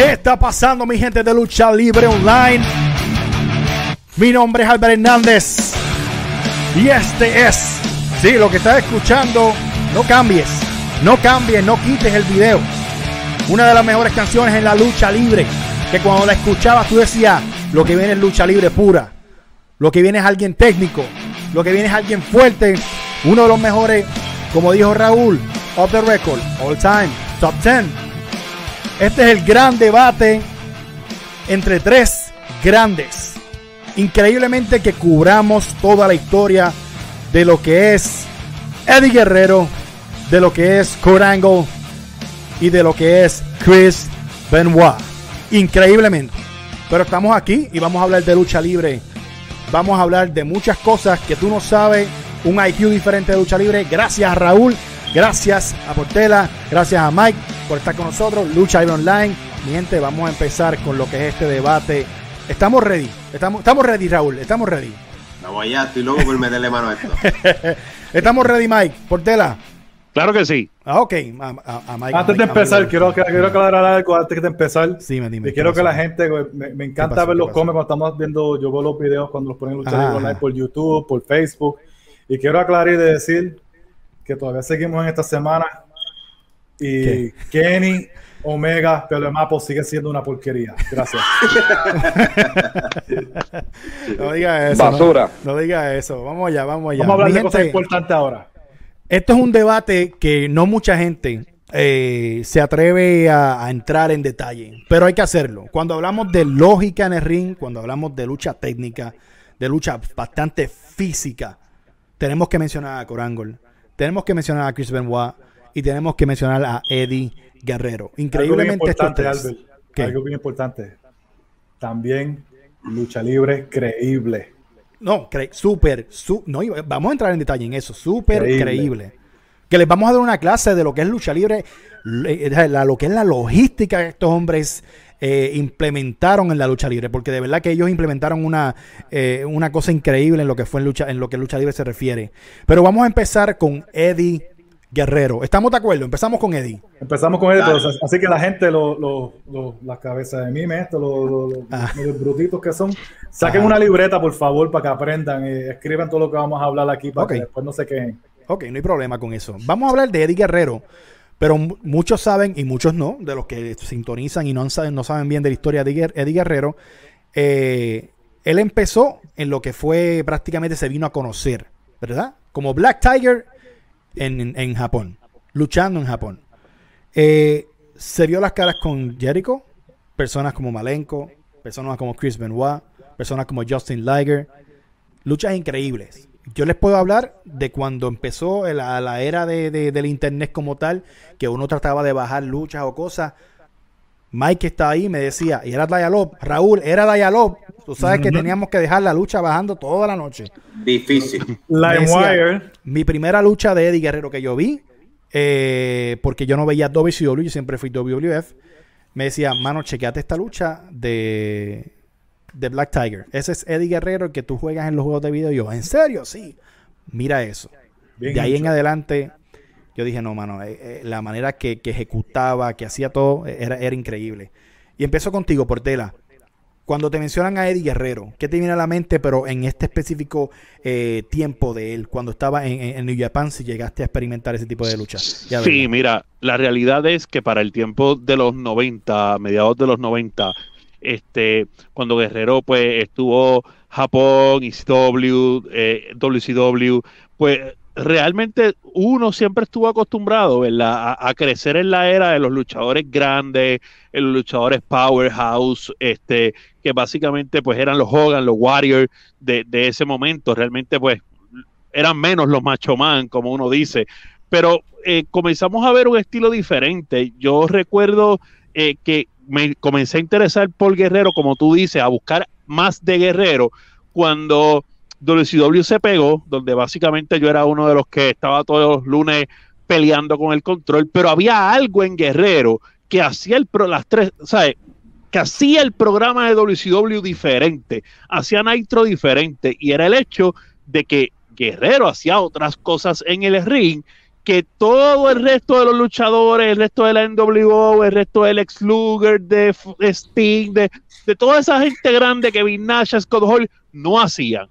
¿Qué está pasando, mi gente de Lucha Libre Online? Mi nombre es Albert Hernández. Y este es, sí, lo que estás escuchando, no cambies, no cambies, no quites el video. Una de las mejores canciones en la lucha libre, que cuando la escuchabas tú decías, lo que viene es lucha libre pura. Lo que viene es alguien técnico, lo que viene es alguien fuerte, uno de los mejores, como dijo Raúl, of the record, all time, top 10. Este es el gran debate entre tres grandes. Increíblemente que cubramos toda la historia de lo que es Eddie Guerrero, de lo que es Kurt Angle y de lo que es Chris Benoit. Increíblemente. Pero estamos aquí y vamos a hablar de lucha libre. Vamos a hablar de muchas cosas que tú no sabes. Un IQ diferente de lucha libre. Gracias a Raúl. Gracias a Portela. Gracias a Mike por estar con nosotros. Lucha Libre Online. Mi gente, vamos a empezar con lo que es este debate. Estamos ready. Estamos, estamos ready, Raúl. Estamos ready. Vamos allá, estoy loco por meterle mano a esto. Estamos ready, Mike. Portela. Claro que sí. Ah, ok. A, a- a Mike- Antes de Mike- empezar, quiero, quiero aclarar algo antes de empezar. Sí, me dime. Y quiero que la gente, me, me ¿Qué encanta ver ¿Qué los comes cuando estamos viendo, yo veo los videos cuando los ponen en Lucha Ajá, Libre Online por YouTube, por Facebook. Y quiero aclarar y decir que todavía seguimos en esta semana y ¿Qué? Kenny, Omega, Pelo Mapo sigue siendo una porquería. Gracias. No diga eso. no. Basura. No, diga eso. Vamos allá, vamos allá. Vamos a hablar Mi de cosas gente, importantes ahora. Esto es un debate que no mucha gente eh, se atreve a, a entrar en detalle, pero hay que hacerlo. Cuando hablamos de lógica en el ring, cuando hablamos de lucha técnica, de lucha bastante física, tenemos que mencionar a Corangle, tenemos que mencionar a Chris Benoit y tenemos que mencionar a Eddie Guerrero. Algo bien Increíblemente estos tres. Algo bien importante. También lucha libre creíble. No, cre- súper, su- no, vamos a entrar en detalle en eso, súper creíble. Creíble. Que les vamos a dar una clase de lo que es lucha libre, eh, lo que es la logística que estos hombres eh, implementaron en la lucha libre, porque de verdad que ellos implementaron una, eh, una cosa increíble en lo que fue en lucha, en lo que lucha libre se refiere. Pero vamos a empezar con Eddie Guerrero. ¿Estamos de acuerdo? Empezamos con Eddie. Empezamos con Dale. así que la gente, los lo, lo- las cabezas de mime, esto, los lo, lo- Ah. los brutitos que son, saquen Ajá. una libreta, por favor, para que aprendan y escriban todo lo que vamos a hablar aquí para Ok. que después no se queden. Ok, no hay problema con eso. Vamos a hablar de Eddie Guerrero, pero mu- muchos saben y muchos no, de los que sintonizan y no saben, no saben bien de la historia de Eddie Guerrero. eh, él empezó en lo que fue prácticamente se vino a conocer, ¿verdad? Como Black Tiger en, en- en Japón, luchando en Japón. Eh, se vio las caras con Jericho, personas como Malenko, personas como Chris Benoit, personas como Justin Liger, luchas increíbles. Yo les puedo hablar de cuando empezó la, la era de, de- del internet como tal, que uno trataba de bajar luchas o cosas. Mike está ahí me decía, y era Dialog, Raúl, era Dialog. Tú sabes que teníamos que dejar la lucha bajando toda la noche. Difícil. LimeWire, Mi primera lucha de Eddie Guerrero que yo vi, eh, porque yo no veía WCW, yo siempre fui WWF, me decía, mano, chequeate esta lucha de, de Black Tiger. Ese es Eddie Guerrero el que tú juegas en los juegos de video. Y yo, ¿en serio? Sí. Mira eso. bien de ahí en adelante, yo dije, no, mano, eh, eh, la manera que, que ejecutaba, que hacía todo, eh, era, era increíble. Y empezó contigo, Portela. Cuando te mencionan a Eddie Guerrero, ¿qué te viene a la mente, pero en este específico eh, tiempo de él, cuando estaba en, en- en New Japan, si llegaste a experimentar ese tipo de lucha? Ya Sí, mira, la realidad es que para el tiempo de los 90, mediados de los 90, este, cuando Guerrero pues estuvo Japón, eh, WCW, pues realmente uno siempre estuvo acostumbrado. A, a crecer en la era de los luchadores grandes, los luchadores powerhouse, este, que básicamente pues eran los Hogan, los Warriors de, de ese momento, realmente pues eran menos los macho man, como uno dice, pero eh, comenzamos a ver un estilo diferente. Yo recuerdo eh, que me comencé a interesar por Guerrero, como tú dices, a buscar más de Guerrero cuando WCW se pegó, donde básicamente yo era uno de los que estaba todos los lunes peleando con el control, pero había algo en Guerrero que hacía el pro, las tres, ¿sabes? que hacía el programa de WCW diferente, hacía Nitro diferente, y era el hecho de que Guerrero hacía otras cosas en el ring que todo el resto de los luchadores, el resto de la NWO, el resto del ex Luger, de Sting, de, de, toda esa gente grande que Nash, Scott Hall, no hacían.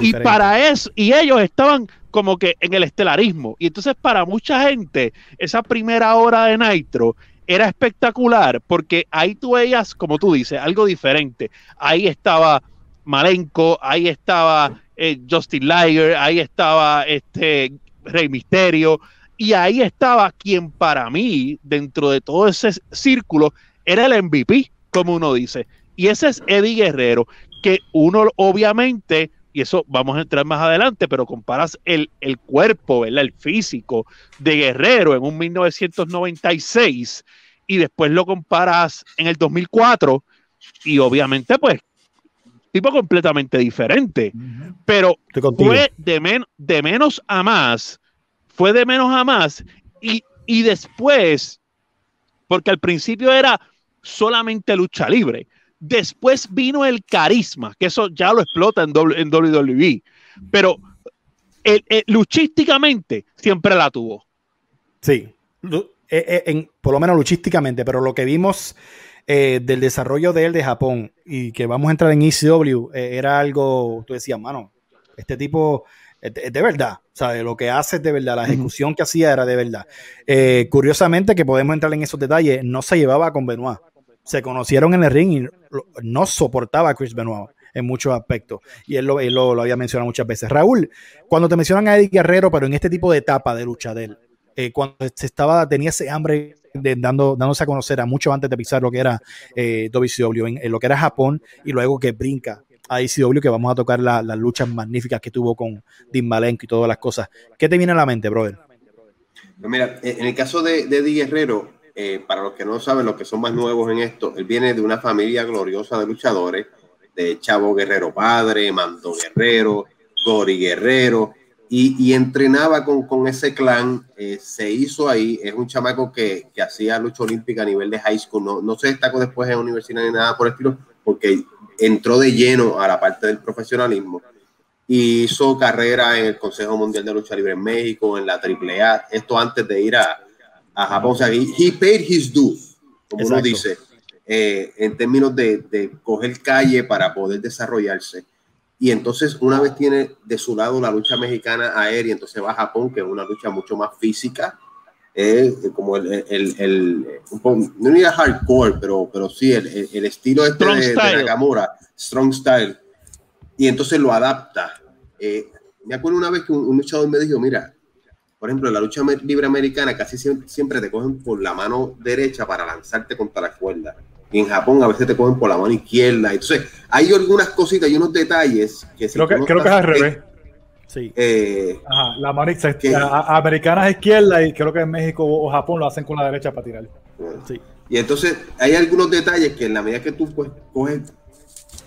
Y para eso, y ellos estaban como que en el estelarismo. Y entonces para mucha gente, esa primera hora de Nitro era espectacular porque ahí tú veías, como tú dices, algo diferente. Ahí estaba Malenko, ahí estaba eh, Justin Liger, ahí estaba este Rey Misterio, y ahí estaba quien para mí, dentro de todo ese círculo, era el MVP, como uno dice. Y ese es Eddie Guerrero, que uno obviamente y eso vamos a entrar más adelante, pero comparas el, el cuerpo, el físico de Guerrero en un 1996 y después lo comparas en el 2004 y obviamente pues tipo completamente diferente, pero fue de, de menos a más, fue de menos a más y, y después, porque al principio era solamente lucha libre, Después vino el carisma, que eso ya lo explota en, en WWE. Pero luchísticamente siempre la tuvo. Sí, eh, eh, por lo menos luchísticamente, pero lo que vimos eh, del desarrollo de él de Japón y que vamos a entrar en ECW era algo, tú decías, mano, este tipo es de, verdad, o lo que hace es de verdad, la ejecución que hacía era de verdad. curiosamente, que podemos entrar en esos detalles, no se llevaba con Benoit se conocieron en el ring y no soportaba a Chris Benoit en muchos aspectos. Y él, lo, lo, había mencionado muchas veces. Raúl, cuando te mencionan a Eddie Guerrero, pero en este tipo de etapa de lucha de él, eh, cuando se estaba, tenía ese hambre de dando, dándose a conocer a mucho antes de pisar lo que era eh, WCW, en, lo que era Japón, y luego que brinca a ECW, que vamos a tocar las luchas magníficas que tuvo con Dean Malenko y todas las cosas. ¿Qué te viene a la mente, brother? Pues mira, en el caso de, de Eddie Guerrero, eh, para los que no saben, los que son más nuevos en esto, él viene de una familia gloriosa de luchadores, de Chavo Guerrero padre, Mando Guerrero, Gori Guerrero, y, entrenaba con, con, ese clan, eh, se hizo ahí, es un chamaco que, que, hacía lucha olímpica a nivel de high school, no, no se destacó después en universidad ni nada por el estilo, porque entró de lleno a la parte del profesionalismo y hizo carrera en el Consejo Mundial de Lucha Libre en México, en la AAA, esto antes de ir a, a Japón. O sea, he, paid his dues, como uno dice, eh, en términos de, de, coger calle para poder desarrollarse. Y entonces, una vez tiene de su lado la lucha mexicana aérea, entonces va a Japón, que es una lucha mucho más física, eh, como el, el, el, no diría hardcore, pero, pero sí el, el estilo este de, de, Nakamura, strong style. Y entonces lo adapta. Eh, me acuerdo una vez que un, un luchador me dijo, mira, por ejemplo, en la lucha libre americana casi siempre te cogen por la mano derecha para lanzarte contra la cuerda. Y en Japón a veces te cogen por la mano izquierda. Entonces, hay algunas cositas y unos detalles que... creo, que, creo que es al revés. Sí. Eh, Ajá, la mano americana es izquierda y creo que en México o Japón lo hacen con la derecha para tirar. Sí. Y entonces hay algunos detalles que en la medida que tú pues, coges,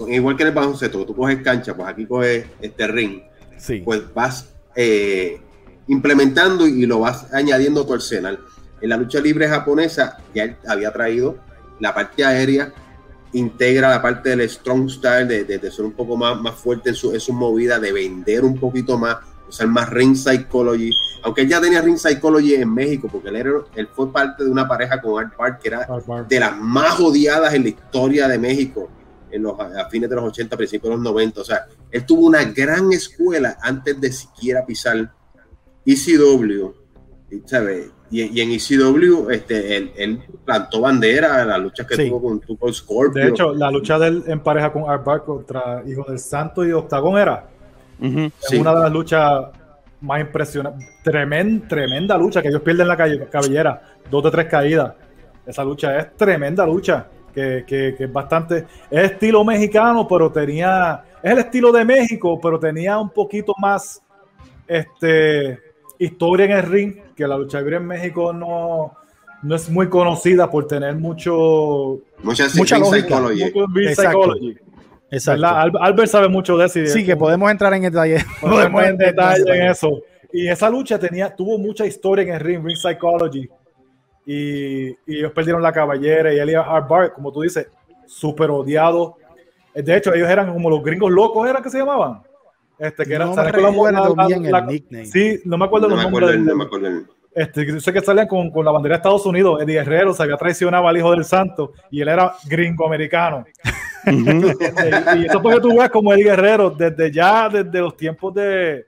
igual que en el baloncesto, tú coges cancha, pues aquí coges este ring, sí. pues vas eh, implementando y lo vas añadiendo a tu arsenal. En la lucha libre japonesa ya había traído la parte aérea, integra la parte del strong style, de, ser un poco más, más fuerte en su, en su movida, de vender un poquito más, usar más ring psychology. Aunque él ya tenía ring psychology en México, porque él, era, él fue parte de una pareja con Art Park, que era de las más odiadas en la historia de México en los, a fines de los 80, principios de los 90. O sea, él tuvo una gran escuela antes de siquiera pisar ECW, ¿sabes? Y, y, en ECW, este, él, plantó bandera en las luchas que tuvo con, Scorpio. De hecho, la lucha de él en pareja con Art contra Hijo del Santo y Octagón era una de las luchas más impresionantes. Tremenda, tremenda lucha que ellos pierden la cabellera, dos de tres caídas. Esa lucha es tremenda lucha, que, que, que es bastante. Es estilo mexicano, pero tenía. Es el estilo de México, pero tenía un poquito más. Este historia en el ring, que la lucha libre en México no, no es muy conocida por tener mucho mucha, mucha psychology. Exacto. Albert sabe mucho de eso. sí, que podemos entrar en detalle. Podemos en detalle en eso. Y esa lucha tenía, tuvo mucha historia en el ring, ring psychology. Y, y ellos perdieron la caballera y Elias Hardbar, como tú dices, súper odiado. De hecho, ellos eran como los gringos locos, ¿eran que se llamaban? Este, que era, No me bien el la- nickname. Sí, no me acuerdo No los me nombres. acuerdo, el- del- no me acuerdo el- Este, yo sé que salían con, con la bandera de Estados Unidos. Eddie Guerrero se había traicionado al hijo del santo y él era gringo americano. y eso porque tú ves como Eddie Guerrero, desde ya, desde los tiempos de,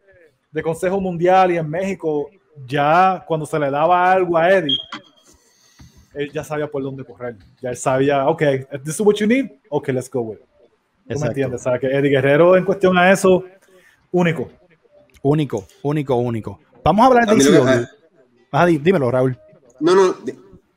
de Consejo Mundial y en México, ya cuando se le daba algo a Eddie, él ya sabía por dónde correr. Ya él sabía, ok, this is what you need, ok, let's go with it. ¿Tú me entiendes? O sea, que Eddie Guerrero en cuestión a eso, único. Único, único, único. Vamos a hablar de. Ajá, di- dímelo, Raúl. No, no,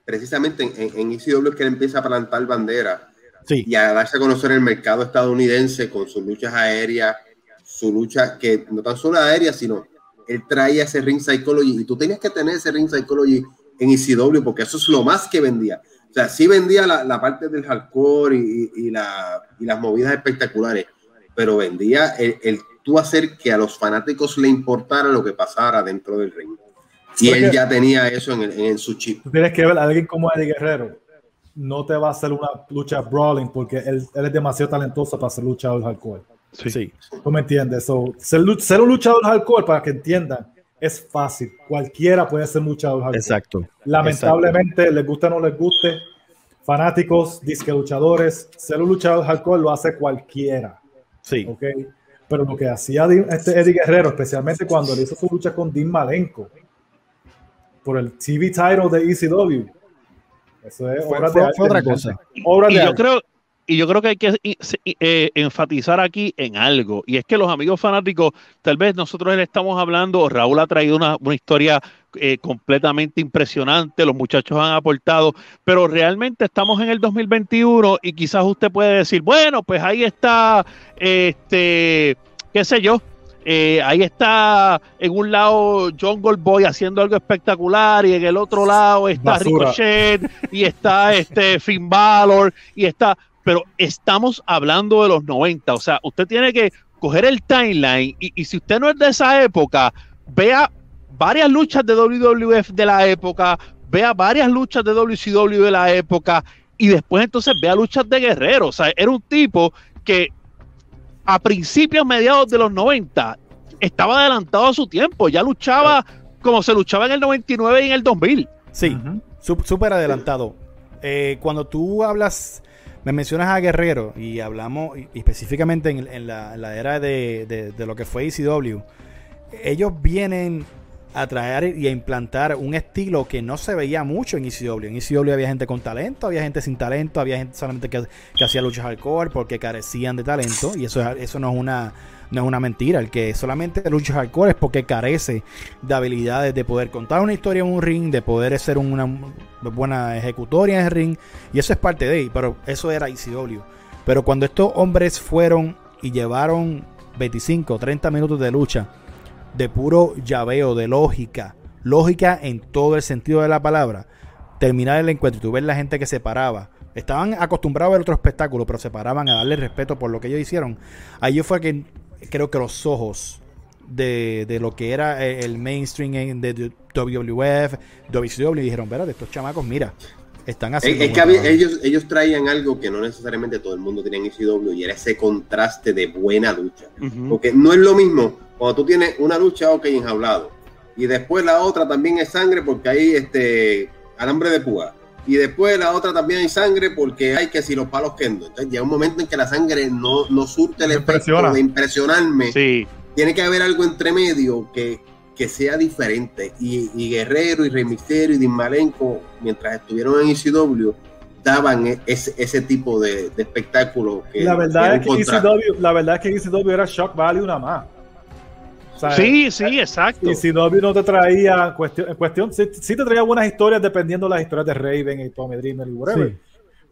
precisamente en, en, ECW es que él empieza a plantar bandera Sí, y a darse a conocer el mercado estadounidense con sus luchas aéreas, su lucha que no tan solo aérea, sino él traía ese ring psychology y tú tenías que tener ese ring psychology en ECW porque eso es lo más que vendía. O sea, sí vendía la, la parte del hardcore y, y- y la- y las movidas espectaculares, pero vendía el, el tú hacer que a los fanáticos le importara lo que pasara dentro del ring. Y él ya tenía eso en, el- en su chip. Tú tienes que ver a alguien como Eddie Guerrero. No te va a hacer una lucha brawling porque él, él es demasiado talentoso para ser luchador hardcore. sí. sí. ¿Tú me entiendes? So, ser, ser un luchador hardcore, para que entiendan, es fácil. Cualquiera puede ser luchador hardcore. Exacto. Lamentablemente, les guste o no les guste, fanáticos, disque luchadores, ser un luchador hardcore lo hace cualquiera. Sí. ¿ok? Pero lo que hacía este Eddie Guerrero, especialmente cuando le hizo su lucha con Dean Malenko por el TV title de ECW, eso es Fue- obra fue- de fue otra ¿me cosa. Obra Y de yo arte. creo, y yo creo que hay que eh, enfatizar aquí en algo, y es que los amigos fanáticos, tal vez nosotros le estamos hablando, Raúl ha traído una, una historia eh, completamente impresionante, los muchachos han aportado, pero realmente estamos en el 2021 y quizás usted puede decir, bueno, pues ahí está, este, qué sé yo, eh, ahí está en un lado John Goldboy haciendo algo espectacular y en el otro lado está Basura. Ricochet y está este Finn Balor y está, pero estamos hablando de los 90, o sea, usted tiene que coger el timeline y, y si usted no es de esa época, vea varias luchas de WWF de la época, vea varias luchas de WCW de la época y después entonces vea luchas de guerreros, o sea, era un tipo que a principios, mediados de los 90, estaba adelantado a su tiempo, ya luchaba como se luchaba en el 99 y en el 2000. Sí. Sup- súper adelantado. Eh, cuando tú hablas, me mencionas a Guerrero y hablamos y específicamente en, en la, en la era de, de- de lo que fue ECW, ellos vienen a traer y a implantar un estilo que no se veía mucho en ECW. En ECW había gente con talento, había gente sin talento, había gente solamente que, hacía luchas hardcore porque carecían de talento y eso, es- eso no es una no es una mentira. El que solamente lucha hardcore es porque carece de habilidades de poder contar una historia en un ring, de poder ser una buena ejecutoria en el ring. Y eso es parte de ahí, pero eso era ECW. Pero cuando estos hombres fueron y llevaron 25, 30 minutos de lucha, de puro llaveo, de lógica, lógica en todo el sentido de la palabra, terminar el encuentro y tú ves la gente que se paraba. Estaban acostumbrados a ver otro espectáculo, pero se paraban a darle respeto por lo que ellos hicieron. Ahí fue que creo que los ojos de, de lo que era el el mainstream en- de WWF, WCW, dijeron, espérate, estos chamacos, mira, están Es, haciendo... es que había- trabajo". ellos, ellos traían algo que no necesariamente todo el mundo tenía en ECW y era ese contraste de buena lucha. Porque no es lo mismo cuando tú tienes una lucha, ok, enjaulado, y después la otra también es sangre porque hay este alambre de púa. Y después la otra también hay sangre porque hay que si los palos kendo. Entonces llega un momento en que la sangre no, no surte el efecto de impresionarme. Sí, Tiene que haber algo entre medio que, que sea diferente. Y, y Guerrero y Rey Misterio y Dean Malenko, mientras estuvieron en ECW, daban e- ese, ese tipo de, de espectáculo. Que, La que verdad, era es que. ECW, la verdad es que ECW era shock value nada más. Sí, sí, exacto. ECW no te traía cuestión, en cuestión sí, sí te traía buenas historias dependiendo de las historias de Raven y Tommy Dreamer y whatever. Sí.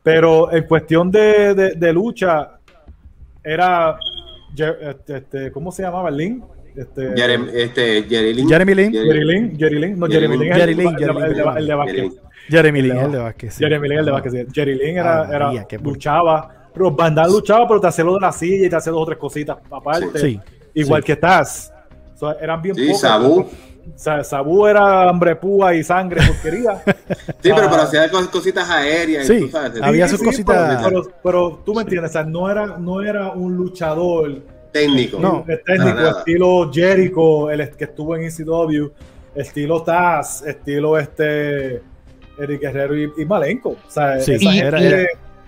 Pero en cuestión de, de- de lucha, era. Este, este, ¿Cómo se llamaba? Lynn. Este, Jeremy, este, Jerry Lynn. Jeremy Lin, Jerry- Jerry Lynn. Jerry Lynn. No, Jeremy Lin. Lin. es Jerry el- Lin, el- de Vázquez. Jeremy Lin, El de- el de Vázquez. Jeremy Lin, el de Vázquez. Jerry Lynn era, Ah, era- luchaba. Pero Damme luchaba, pero te hacía lo de la silla y te hacía dos o tres cositas aparte. Sí, Igual sí. que Taz. Eran bien Sí. O sea, Sabu era hambre púa y sangre porquería. Sí, pero, pero hacía cos- cositas aéreas. Sí, tú sabes, había Sí, sus sí, cositas- Pero, pero, pero tú me entiendes, o sea, no era, no era un luchador técnico. No, es técnico, estilo Jericho, el que estuvo en ECW, estilo Taz, estilo este Eric Guerrero y, Malenko. O sea,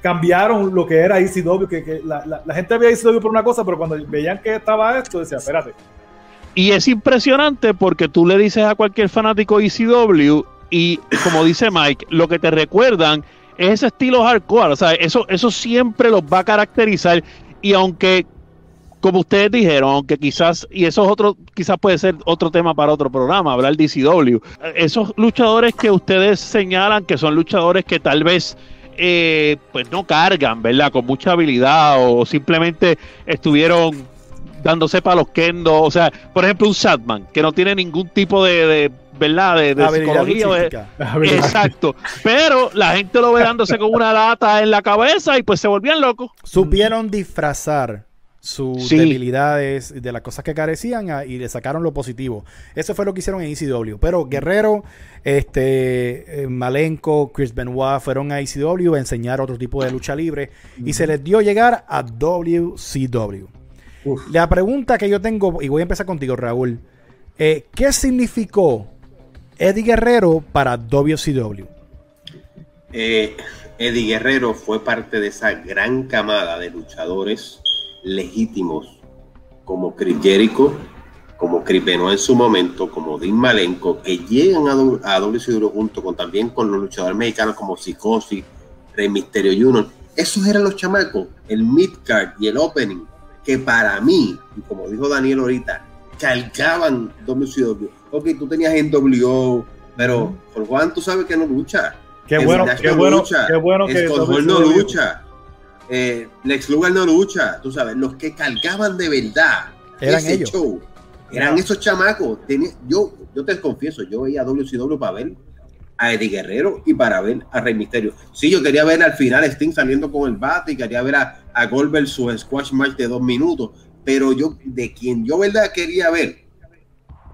cambiaron lo que era ECW, que, que la, la, gente veía ECW por una cosa, pero cuando veían que estaba esto, decía, espérate. Y es impresionante porque tú le dices a cualquier fanático ECW y como dice Mike, lo que te recuerdan es ese estilo hardcore, o sea, eso, eso siempre los va a caracterizar. Y aunque como ustedes dijeron, aunque quizás, y eso es otro, quizás puede ser otro tema para otro programa, hablar de ECW, esos luchadores que ustedes señalan que son luchadores que tal vez eh, pues no cargan, ¿verdad? Con mucha habilidad o simplemente estuvieron dándose para los kendo, o sea, por ejemplo un Sadman que no tiene ningún tipo de, ¿verdad? De, psicología. exacto. Pero la gente lo ve dándose con una lata en la cabeza y pues se volvían locos. Supieron disfrazar sus debilidades, de las cosas que carecían y le sacaron lo positivo. Eso fue lo que hicieron en ECW. Pero Guerrero, este, eh, Malenko, Chris Benoit fueron a ECW a enseñar otro tipo de lucha libre y se les dio llegar a WCW. La pregunta que yo tengo, y voy a empezar contigo, Raúl, eh, ¿qué significó Eddie Guerrero para WCW? Eh, Eddie Guerrero fue parte de esa gran camada de luchadores legítimos como Chris Jericho, como Chris Benoit en su momento, como Dean Malenko, que llegan a, a WCW junto con también con los luchadores mexicanos como Psicosis, Rey Misterio Jr. Esos eran los chamacos, el midcard y el opening, que para mí, y como dijo Daniel ahorita, calcaban WCW. Ok, tú tenías NWO, pero por Juan tú sabes que no lucha. Qué bueno, qué bueno, qué bueno que no lucha eh, Lex Luger no lucha, tú sabes, los que cargaban de verdad eran ese ellos. show, eran esos chamacos. yo, yo te confieso, yo veía WCW para ver a Eddie Guerrero y para ver a Rey Misterio. Sí, yo quería ver al final Sting saliendo con el bate y quería ver a, a Goldberg su squash match de dos minutos, pero yo, de quien yo verdad quería ver,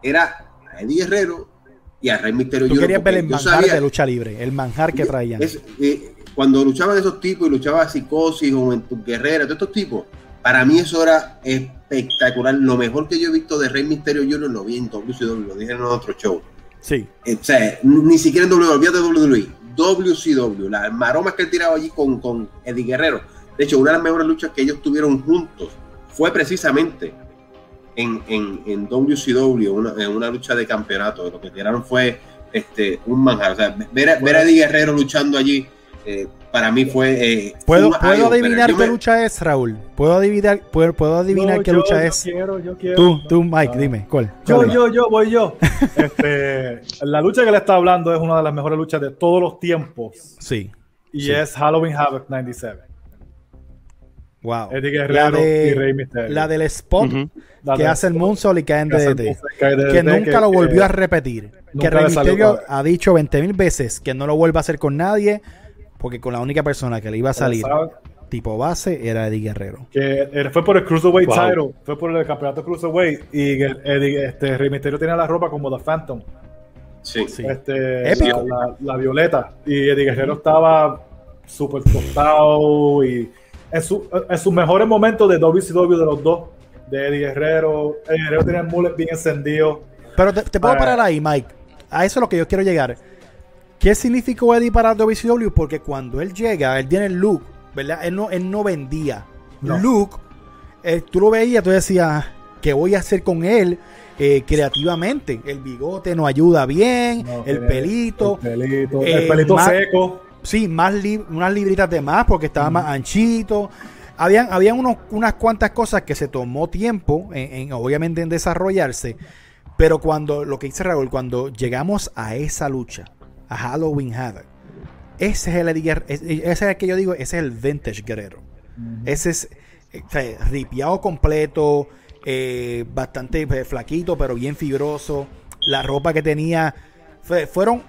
era a Eddie Guerrero y a Rey Misterio. Tú querías ver el manjar de lucha libre, el manjar que traían. Eh, cuando luchaban esos tipos y luchaba Psicosis, Juventud Guerrera, todos estos tipos, para mí eso era espectacular. Lo mejor que yo he visto de Rey Misterio Jr. lo vi en WCW, lo dije en otro show. Sí. Eh, o sea, ni siquiera en WWE, de WWE. WCW, las maromas que él tiraba allí con, con Eddie Guerrero. De hecho, una de las mejores luchas que ellos tuvieron juntos fue precisamente en, en, en WCW, una, en una lucha de campeonato. Lo que tiraron fue este, un manjar. O sea, ver, ver a Eddie Guerrero luchando allí eh, para mí fue. Eh, ¿Puedo, ¿puedo adivinar qué lucha es, Raúl? ¿Puedo adivinar, puedo, puedo adivinar qué lucha es? Quiero, yo quiero. Tú, tú, Mike, dime, ¿cuál? Yo, yo, yo, voy yo. este, la lucha que le está hablando es una de las mejores luchas de todos los tiempos. Sí. Y es Halloween Havoc 97. Wow. Eddie Guerrero la de, y Rey Mysterio. La del spot que hace el Moonsault y cae en DDT. Que nunca lo volvió a repetir. Que Rey Mysterio ha dicho 20 mil veces que no lo vuelva a hacer con nadie porque con la única persona que le iba a salir tipo base era Eddie Guerrero. Que fue por el Cruiserweight title, fue por el campeonato Cruiserweight y Eddie, este, Rey Mysterio tenía la ropa como The Phantom. Sí. sí. Este, la, violeta. Y Eddie Guerrero estaba súper tostado y en, su, en sus mejores momentos de WCW de los dos, de Eddie Guerrero, Eddie Guerrero tenía el mullet bien encendido. Pero te, puedo ah. parar ahí, Mike. A eso es lo que yo quiero llegar. ¿Qué significó Eddie para WCW? Porque cuando él llega, él tiene el look, ¿verdad? Él no, él no vendía. Look, eh, tú lo veías, tú decías, ¿qué voy a hacer con él? Eh, creativamente. El bigote no ayuda bien, el pelito. El pelito, el eh, pelito seco. Sí, más unas libritas de más porque estaba más anchito. Habían, habían unos, unas cuantas cosas que se tomó tiempo, en, obviamente, en desarrollarse. Pero cuando, lo que dice Raúl, cuando llegamos a esa lucha, Halloween Havoc. Ese es el ese es el que yo digo, ese es el vintage guerrero. Ese es eh, ripiado completo, eh, bastante eh, flaquito, pero bien fibroso. La ropa que tenía, fueron,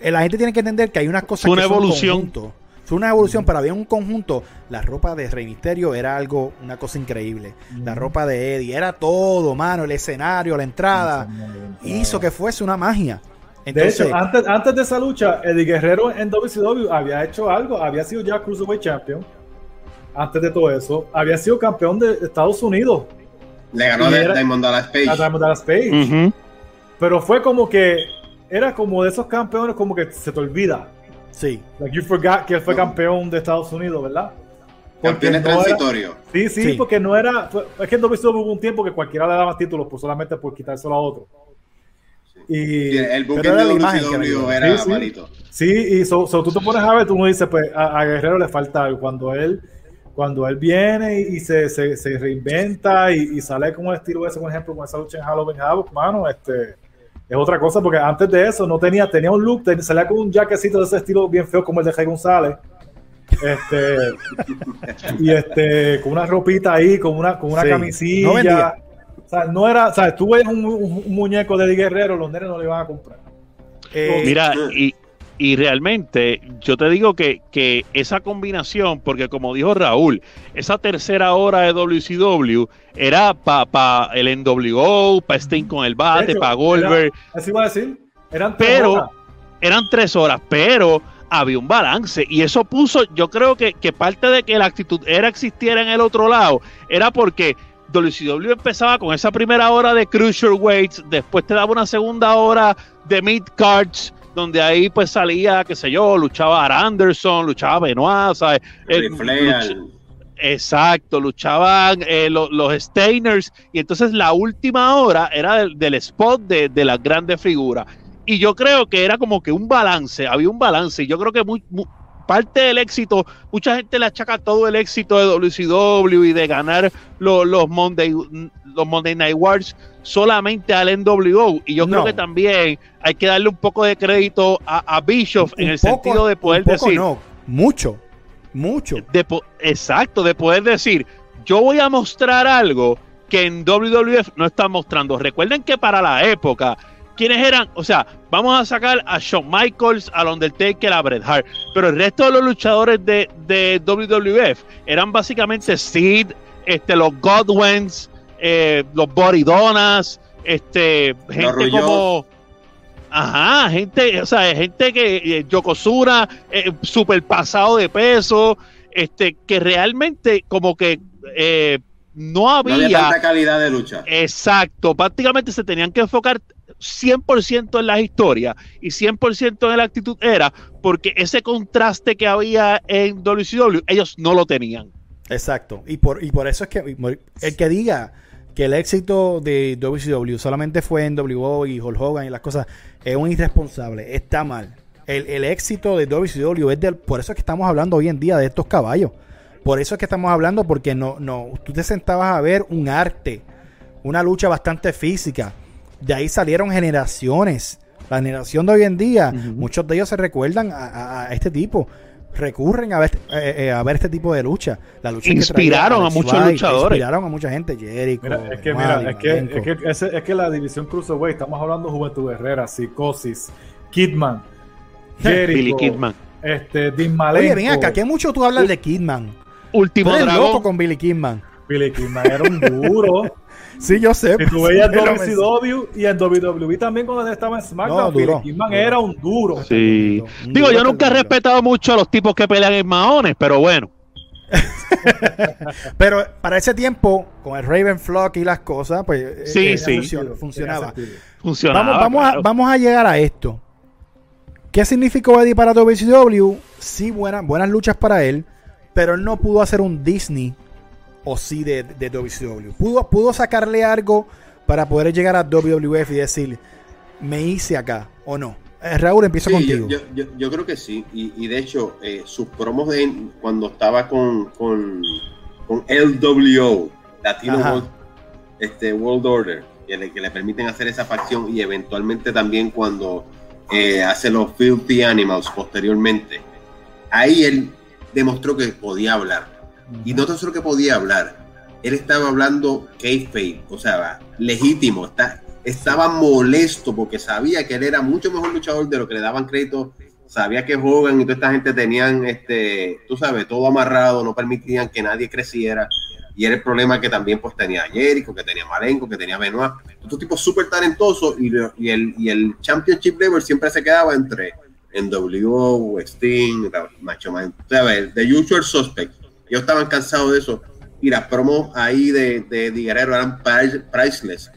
la gente tiene que entender que hay unas cosas Fue una evolución. Fue una evolución, pero había un conjunto. La ropa de Rey Misterio era algo, una cosa increíble. La ropa de Eddie, era todo, mano, el escenario, la entrada. Hizo que fuese una magia de hecho, antes, antes de esa lucha, Eddie Guerrero en WCW había hecho algo, había sido ya Cruiserweight Champion. Antes de todo eso, había sido campeón de Estados Unidos Le ganó a Diamond Dallas Page. A Diamond Dallas Page. Pero fue como que era como de esos campeones como que se te olvida. Sí. Like you forgot que él fue campeón de Estados Unidos, ¿verdad? Campeón transitorio. sí, sí, porque no era. es que en WWE hubo un tiempo que cualquiera le daba títulos pues solamente por quitárselo a otro. Y, el buque de WCW era sí, malito. Sí, y so, tú te pones a ver, tú no dices, pues a, Guerrero le falta algo. Cuando él, cuando él viene y, se, se, se, reinventa y, sale con el estilo ese, por ejemplo, con esa lucha en Halloween Havoc, mano, este es otra cosa, porque antes de eso no tenía, tenía un look, salía con un jaquecito de ese estilo bien feo como el de Jay González. Este, y este, con una ropita ahí, con una, con una camisilla. O sea, no era, o sea, tú ves un, muñeco de Di Guerrero, los nenes no le iban a comprar. Eh, Mira, y, y realmente yo te digo que, que esa combinación, porque como dijo Raúl, esa tercera hora de WCW era para pa el NWO, para Sting con el bate, para Goldberg. así iba a decir. Eran tres pero, horas. Eran tres horas, pero había un balance y eso puso, yo creo que, que parte de que la actitud era existiera en el otro lado, era porque WCW empezaba con esa primera hora de Weights, después te daba una segunda hora de Mid Cards, donde ahí pues salía, qué sé yo, luchaba Anderson, luchaba Benoit, ¿sabes? Eh, exacto, luchaban eh, los Steiners y entonces la última hora era del, spot de, de las grandes figuras. Y yo creo que era como que un balance, había un balance y yo creo que muy, parte del éxito, mucha gente le achaca todo el éxito de WCW y de ganar los, los, Monday, los Monday Night Wars solamente al NWO. Y yo creo que también hay que darle un poco de crédito a, a Bischoff en el sentido de poder decir. No, mucho, mucho. exacto, de poder decir, yo voy a mostrar algo que en WWF no está mostrando. Recuerden que para la época ¿quiénes eran? O sea, vamos a sacar a Shawn Michaels, al Undertaker, a Bret Hart, pero el resto de los luchadores de, de WWF eran básicamente Sid, este, los Godwins, eh, los Boridonas, este, gente como... Ajá, gente, o sea, gente que eh, Yokozuna, eh, super pasado de peso, este, que realmente como que eh, no había, no había tanta calidad de lucha. Exacto, prácticamente se tenían que enfocar 100% en las historias y 100% en la actitud era porque ese contraste que había en WCW, ellos no lo tenían. Exacto. Y por, y por eso es que el que diga que el éxito de WCW solamente fue en WO y Hulk Hogan y las cosas, es un irresponsable, está mal. El, éxito de WCW es del, por eso es que estamos hablando hoy en día de estos caballos. Por eso es que estamos hablando porque no, no, tú te sentabas a ver un arte, una lucha bastante física de ahí salieron generaciones. La generación de hoy en día, muchos de ellos se recuerdan a, este tipo recurren a ver, eh, eh, a ver este tipo de lucha. La lucha inspiraron a muchos luchadores. Inspiraron a mucha gente. Jericho. es que, mira, es, que, es, que, la división Cruiserweight, estamos hablando de Juventud Herrera, Psicosis, Kidman, Jericho, Billy Kidman. Este, Dean Malenko. Oye, ven acá, que mucho tú hablas de Kidman. Último loco con Billy Kidman. Billy Kidman era un duro. Sí, yo sé. Si tú veías WCW y en WWE también cuando estaba en SmackDown, no, Kidman era un duro. Sí. Digo, yo nunca he respetado mucho a los tipos que pelean en maones, pero bueno. pero para ese tiempo, con el Raven Flock y las cosas, pues eh, sí, eh, sí. funcionaba. funcionaba. Vamos, a, vamos a llegar a esto. ¿Qué significó Eddie para WCW? Sí, buenas, buenas luchas para él, pero él no pudo hacer un Disney o sí de, de WCW. Pudo, pudo sacarle algo para poder llegar a WWF y decir, me hice acá o no. Eh, Raúl, empiezo contigo. Yo, creo que sí. Y, de hecho, eh, sus promos de cuando estaba con, con, con LWO, Latino World, este, World Order, que le, que le, permiten hacer esa facción y eventualmente también cuando eh, hace los Filthy Animals posteriormente. Ahí él demostró que podía hablar. Y no tan solo que podía hablar, él estaba hablando kayfabe, o sea, legítimo, está, estaba molesto porque sabía que él era mucho mejor luchador de lo que le daban crédito, sabía que Hogan y toda esta gente tenían, este, tú sabes, todo amarrado, no permitían que nadie creciera, y era el problema que también pues tenía Jericho, que tenía Malenko, que tenía Benoit, estos tipos súper talentosos, y, el, y el Championship Level siempre se quedaba entre NWO, Sting, Macho Man, sea, The Usual Suspect ellos estaban cansados de eso y las promos ahí de, de, Guerrero eran priceless.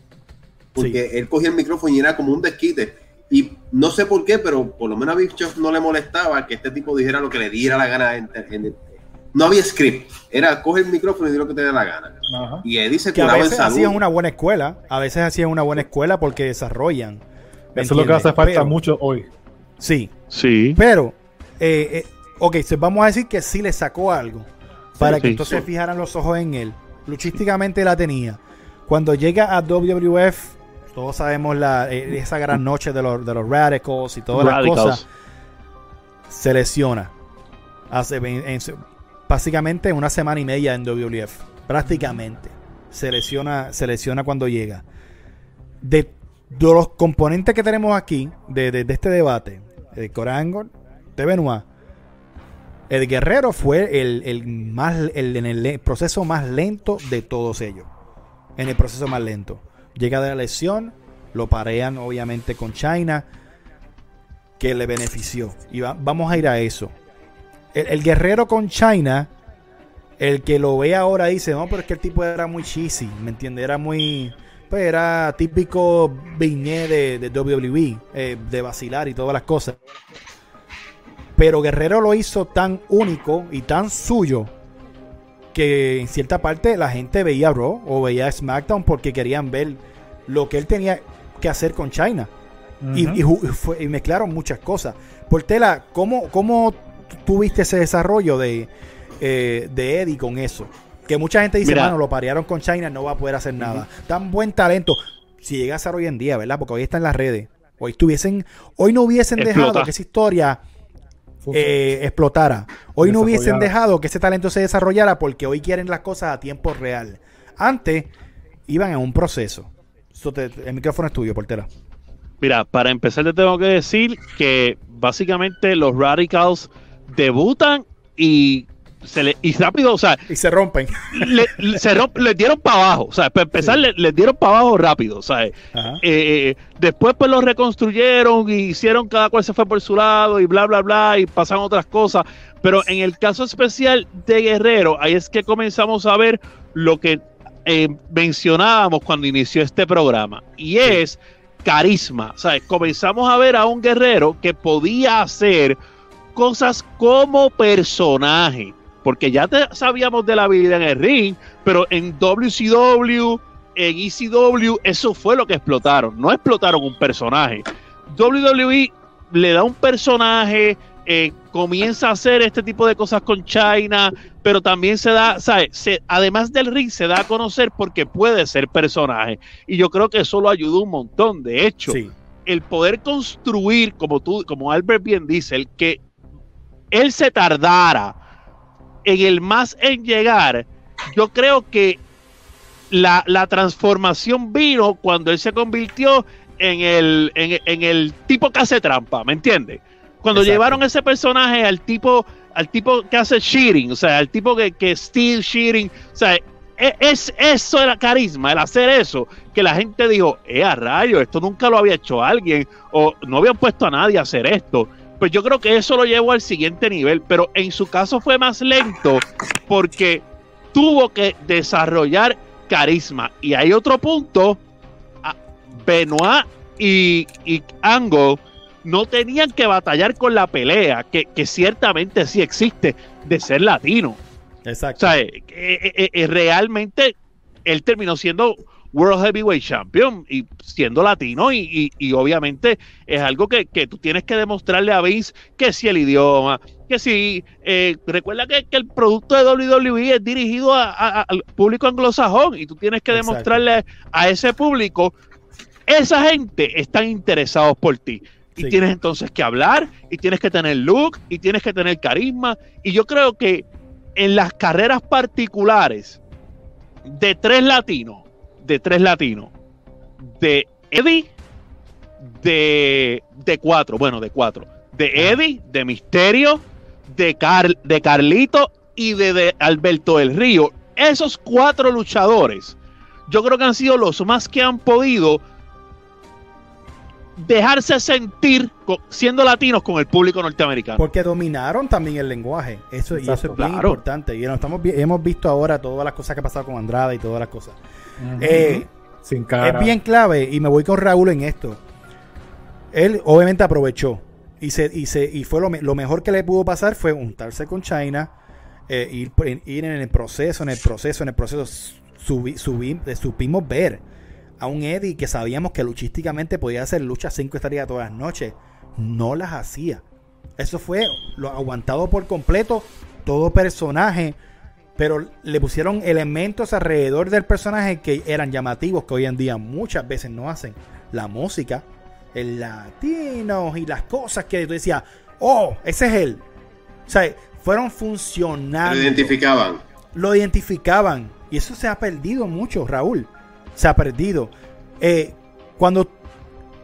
Porque él cogía el micrófono y era como un desquite. Y no sé por qué, pero por lo menos a Bischoff no le molestaba que este tipo dijera lo que le diera la gana. En, no había script. Era coge el micrófono y di lo que te dé la gana. Y Eddie se que a veces hacían una buena escuela. A veces hacían una buena escuela porque desarrollan. Eso es lo que hace falta mucho hoy. Sí. Sí. Pero, eh, eh, ok, vamos a decir que sí le sacó algo para que entonces fijaran los ojos en él. Luchísticamente la tenía. Cuando llega a WWF, todos sabemos la, eh, esa gran noche de los, de los Radicals y todas las cosas. Se lesiona. Hace básicamente una semana y media en WWF. Prácticamente. Se lesiona, se lesiona cuando llega. De, los componentes que tenemos aquí, de, este debate, de Corango, de Benoit, el guerrero fue el, más, el, en el proceso más lento de todos ellos. En el proceso más lento. Llega de la lesión, lo parean obviamente con China, que le benefició. Y vamos a ir a eso. El, guerrero con China, el que lo ve ahora dice, no, pero es que el tipo era muy cheesy, ¿me entiende? Era muy... Pues era típico viñé de, de WWE, eh, de vacilar y todas las cosas. Pero Guerrero lo hizo tan único y tan suyo que en cierta parte la gente veía Raw o veía SmackDown porque querían ver lo que él tenía que hacer con China. y, mezclaron muchas cosas. Portela, ¿cómo, cómo tuviste ese desarrollo de, eh, de Eddie con eso? Que mucha gente dice, bueno, lo parearon con China, no va a poder hacer nada. Tan buen talento. Si llega a ser hoy en día, ¿verdad? Porque hoy está en las redes. Hoy estuviesen, hoy no hubiesen dejado que esa historia eh, explotara. Hoy no hubiesen dejado que ese talento se desarrollara porque hoy quieren las cosas a tiempo real. Antes iban en un proceso. el micrófono es tuyo, portera. Mira, para empezar te tengo que decir que básicamente los Radicals debutan y se le, y rápido, o sea, y se rompen. Le, se le dieron para abajo, o sea, para empezar, le, dieron para abajo rápido, ¿sabes? Eh, eh, después, pues lo reconstruyeron y hicieron cada cual se fue por su lado y bla, bla, bla, y pasaron otras cosas. Pero en el caso especial de Guerrero, ahí es que comenzamos a ver lo que eh, mencionábamos cuando inició este programa, y es carisma, ¿sabes? Comenzamos a ver a un guerrero que podía hacer cosas como personaje porque ya te, sabíamos de la vida en el ring, pero en WCW, en ECW, eso fue lo que explotaron, no explotaron un personaje. WWE le da un personaje, eh, comienza a hacer este tipo de cosas con China, pero también se da, ¿sabes? además del ring, se da a conocer porque puede ser personaje. Y yo creo que eso lo ayudó un montón. De hecho, el poder construir, como tú, como Albert bien dice, el que él se tardara en el más en llegar, yo creo que la, transformación vino cuando él se convirtió en el, en, el tipo que hace trampa, ¿me entiendes? Cuando llevaron ese personaje al tipo, al tipo que hace cheating, o sea, al tipo que, que steal cheating, o sea, e, es, eso era carisma, el hacer eso, que la gente dijo, eh, a rayo, esto nunca lo había hecho alguien, o no habían puesto a nadie a hacer esto pues yo creo que eso lo llevó al siguiente nivel, pero en su caso fue más lento porque tuvo que desarrollar carisma. Y hay otro punto, Benoit y, y Angle no tenían que batallar con la pelea, que, ciertamente sí existe, de ser latino. Exacto. O sea, eh, eh, eh, realmente él terminó siendo World Heavyweight Champion y siendo latino y, obviamente es algo que, tú tienes que demostrarle a Vince que si el idioma, que si eh, recuerda que, el producto de WWE es dirigido al público anglosajón y tú tienes que demostrarle a ese público, esa gente están interesados por ti. Y tienes entonces que hablar, y tienes que tener look, y tienes que tener carisma. Y yo creo que en las carreras particulares de tres latinos, de tres latinos. De Eddie, de, de cuatro, bueno, de cuatro. De Eddie, de Misterio, de, de Carlito y de, Alberto del Río. Esos cuatro luchadores, yo creo que han sido los más que han podido dejarse sentir siendo latinos con el público norteamericano. Porque dominaron también el lenguaje. Eso, y eso es bien importante. Y estamos, hemos visto ahora todas las cosas que ha pasado con Andrade y todas las cosas. Eh, Sin Es bien clave, y me voy con Raúl en esto. Él obviamente aprovechó. Y, se, y, se, y fue lo, lo mejor que le pudo pasar fue juntarse con China, eh, ir, ir, en el proceso, en el proceso, en el proceso. Subí, subí, supimos ver a un Eddie que sabíamos que luchísticamente podía hacer luchas 5 estrellas todas las noches. No las hacía. Eso fue lo aguantado por completo, todo personaje, pero le pusieron elementos alrededor del personaje que eran llamativos, que hoy en día muchas veces no hacen. La música, el latino y las cosas que tú decías, oh, ese es él. O sea, fueron funcionando. Lo identificaban. Lo identificaban. Y eso se ha perdido mucho, Raúl se ha perdido. Eh, cuando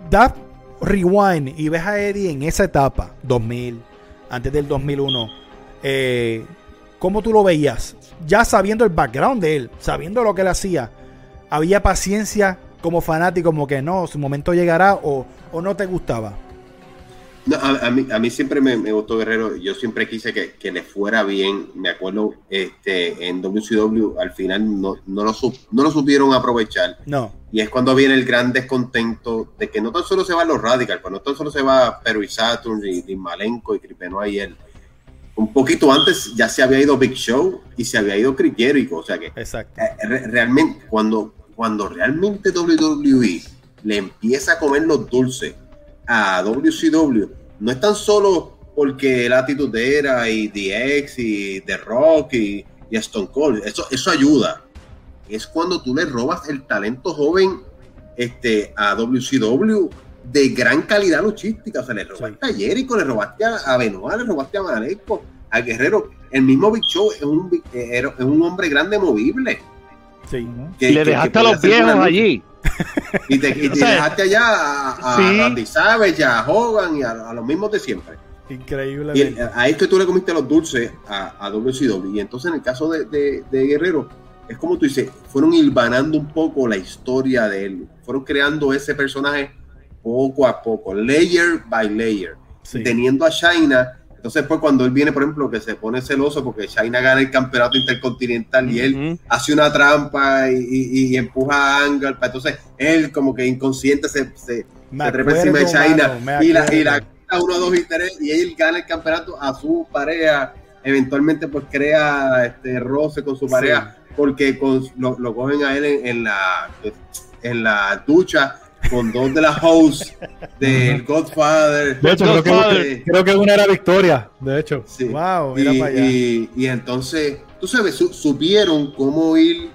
das rewind y ves a Eddie en esa etapa, 2000, antes del 2001, eh, ¿cómo tú lo veías? Ya sabiendo el background de él, sabiendo lo que él hacía, ¿había paciencia como fanático, como que no, su momento llegará o, o no te gustaba? a, mí, a mí siempre me, gustó Guerrero. Yo siempre quise que, le fuera bien. Me acuerdo este, en WCW al final no, no, lo, no lo supieron aprovechar. No. Y es cuando viene el gran descontento de que no tan solo se van los Radicals, pues no tan solo se va Perú y Saturn y, Malenko y Cripeno y él. Un poquito antes ya se había ido Big Show y se había ido Chris O sea que Exacto. Eh, realmente, cuando, cuando realmente WWE le empieza a comer los dulces a WCW no es tan solo porque la actitud era y DX y The Rock y, Stone Cold, eso, eso ayuda. Es cuando tú le robas el talento joven este, a WCW de gran calidad luchística. O sea, le robaste a Jericho, le robaste a, Benoit, le robaste a Maneco, a Guerrero. El mismo Big Show es un, es un hombre grande movible. Sí. y le dejaste a los viejos allí. Y te, dejaste allá a, a Randy Savage, a Hogan y a, los mismos de siempre. Increíble. Y ahí es que tú le comiste los dulces a, a WCW. Y entonces en el caso de, Guerrero, es como tú dices, fueron hilvanando un poco la historia de él. Fueron creando ese personaje poco a poco, layer by layer. Teniendo a Shaina entonces, pues cuando él viene, por ejemplo, que se pone celoso porque China gana el campeonato intercontinental y él hace una trampa y, empuja a Angle, entonces él como que inconsciente se, se, trepa encima de China y la, y la 1, 2 y 3 y él gana el campeonato a su pareja. Eventualmente, pues crea este roce con su pareja porque lo, cogen a él en, la, en la ducha con dos de las hosts del Godfather. De hecho, creo, Que, una era Victoria, de hecho. Sí. Wow, y, Y, entonces, tú sabes, supieron cómo ir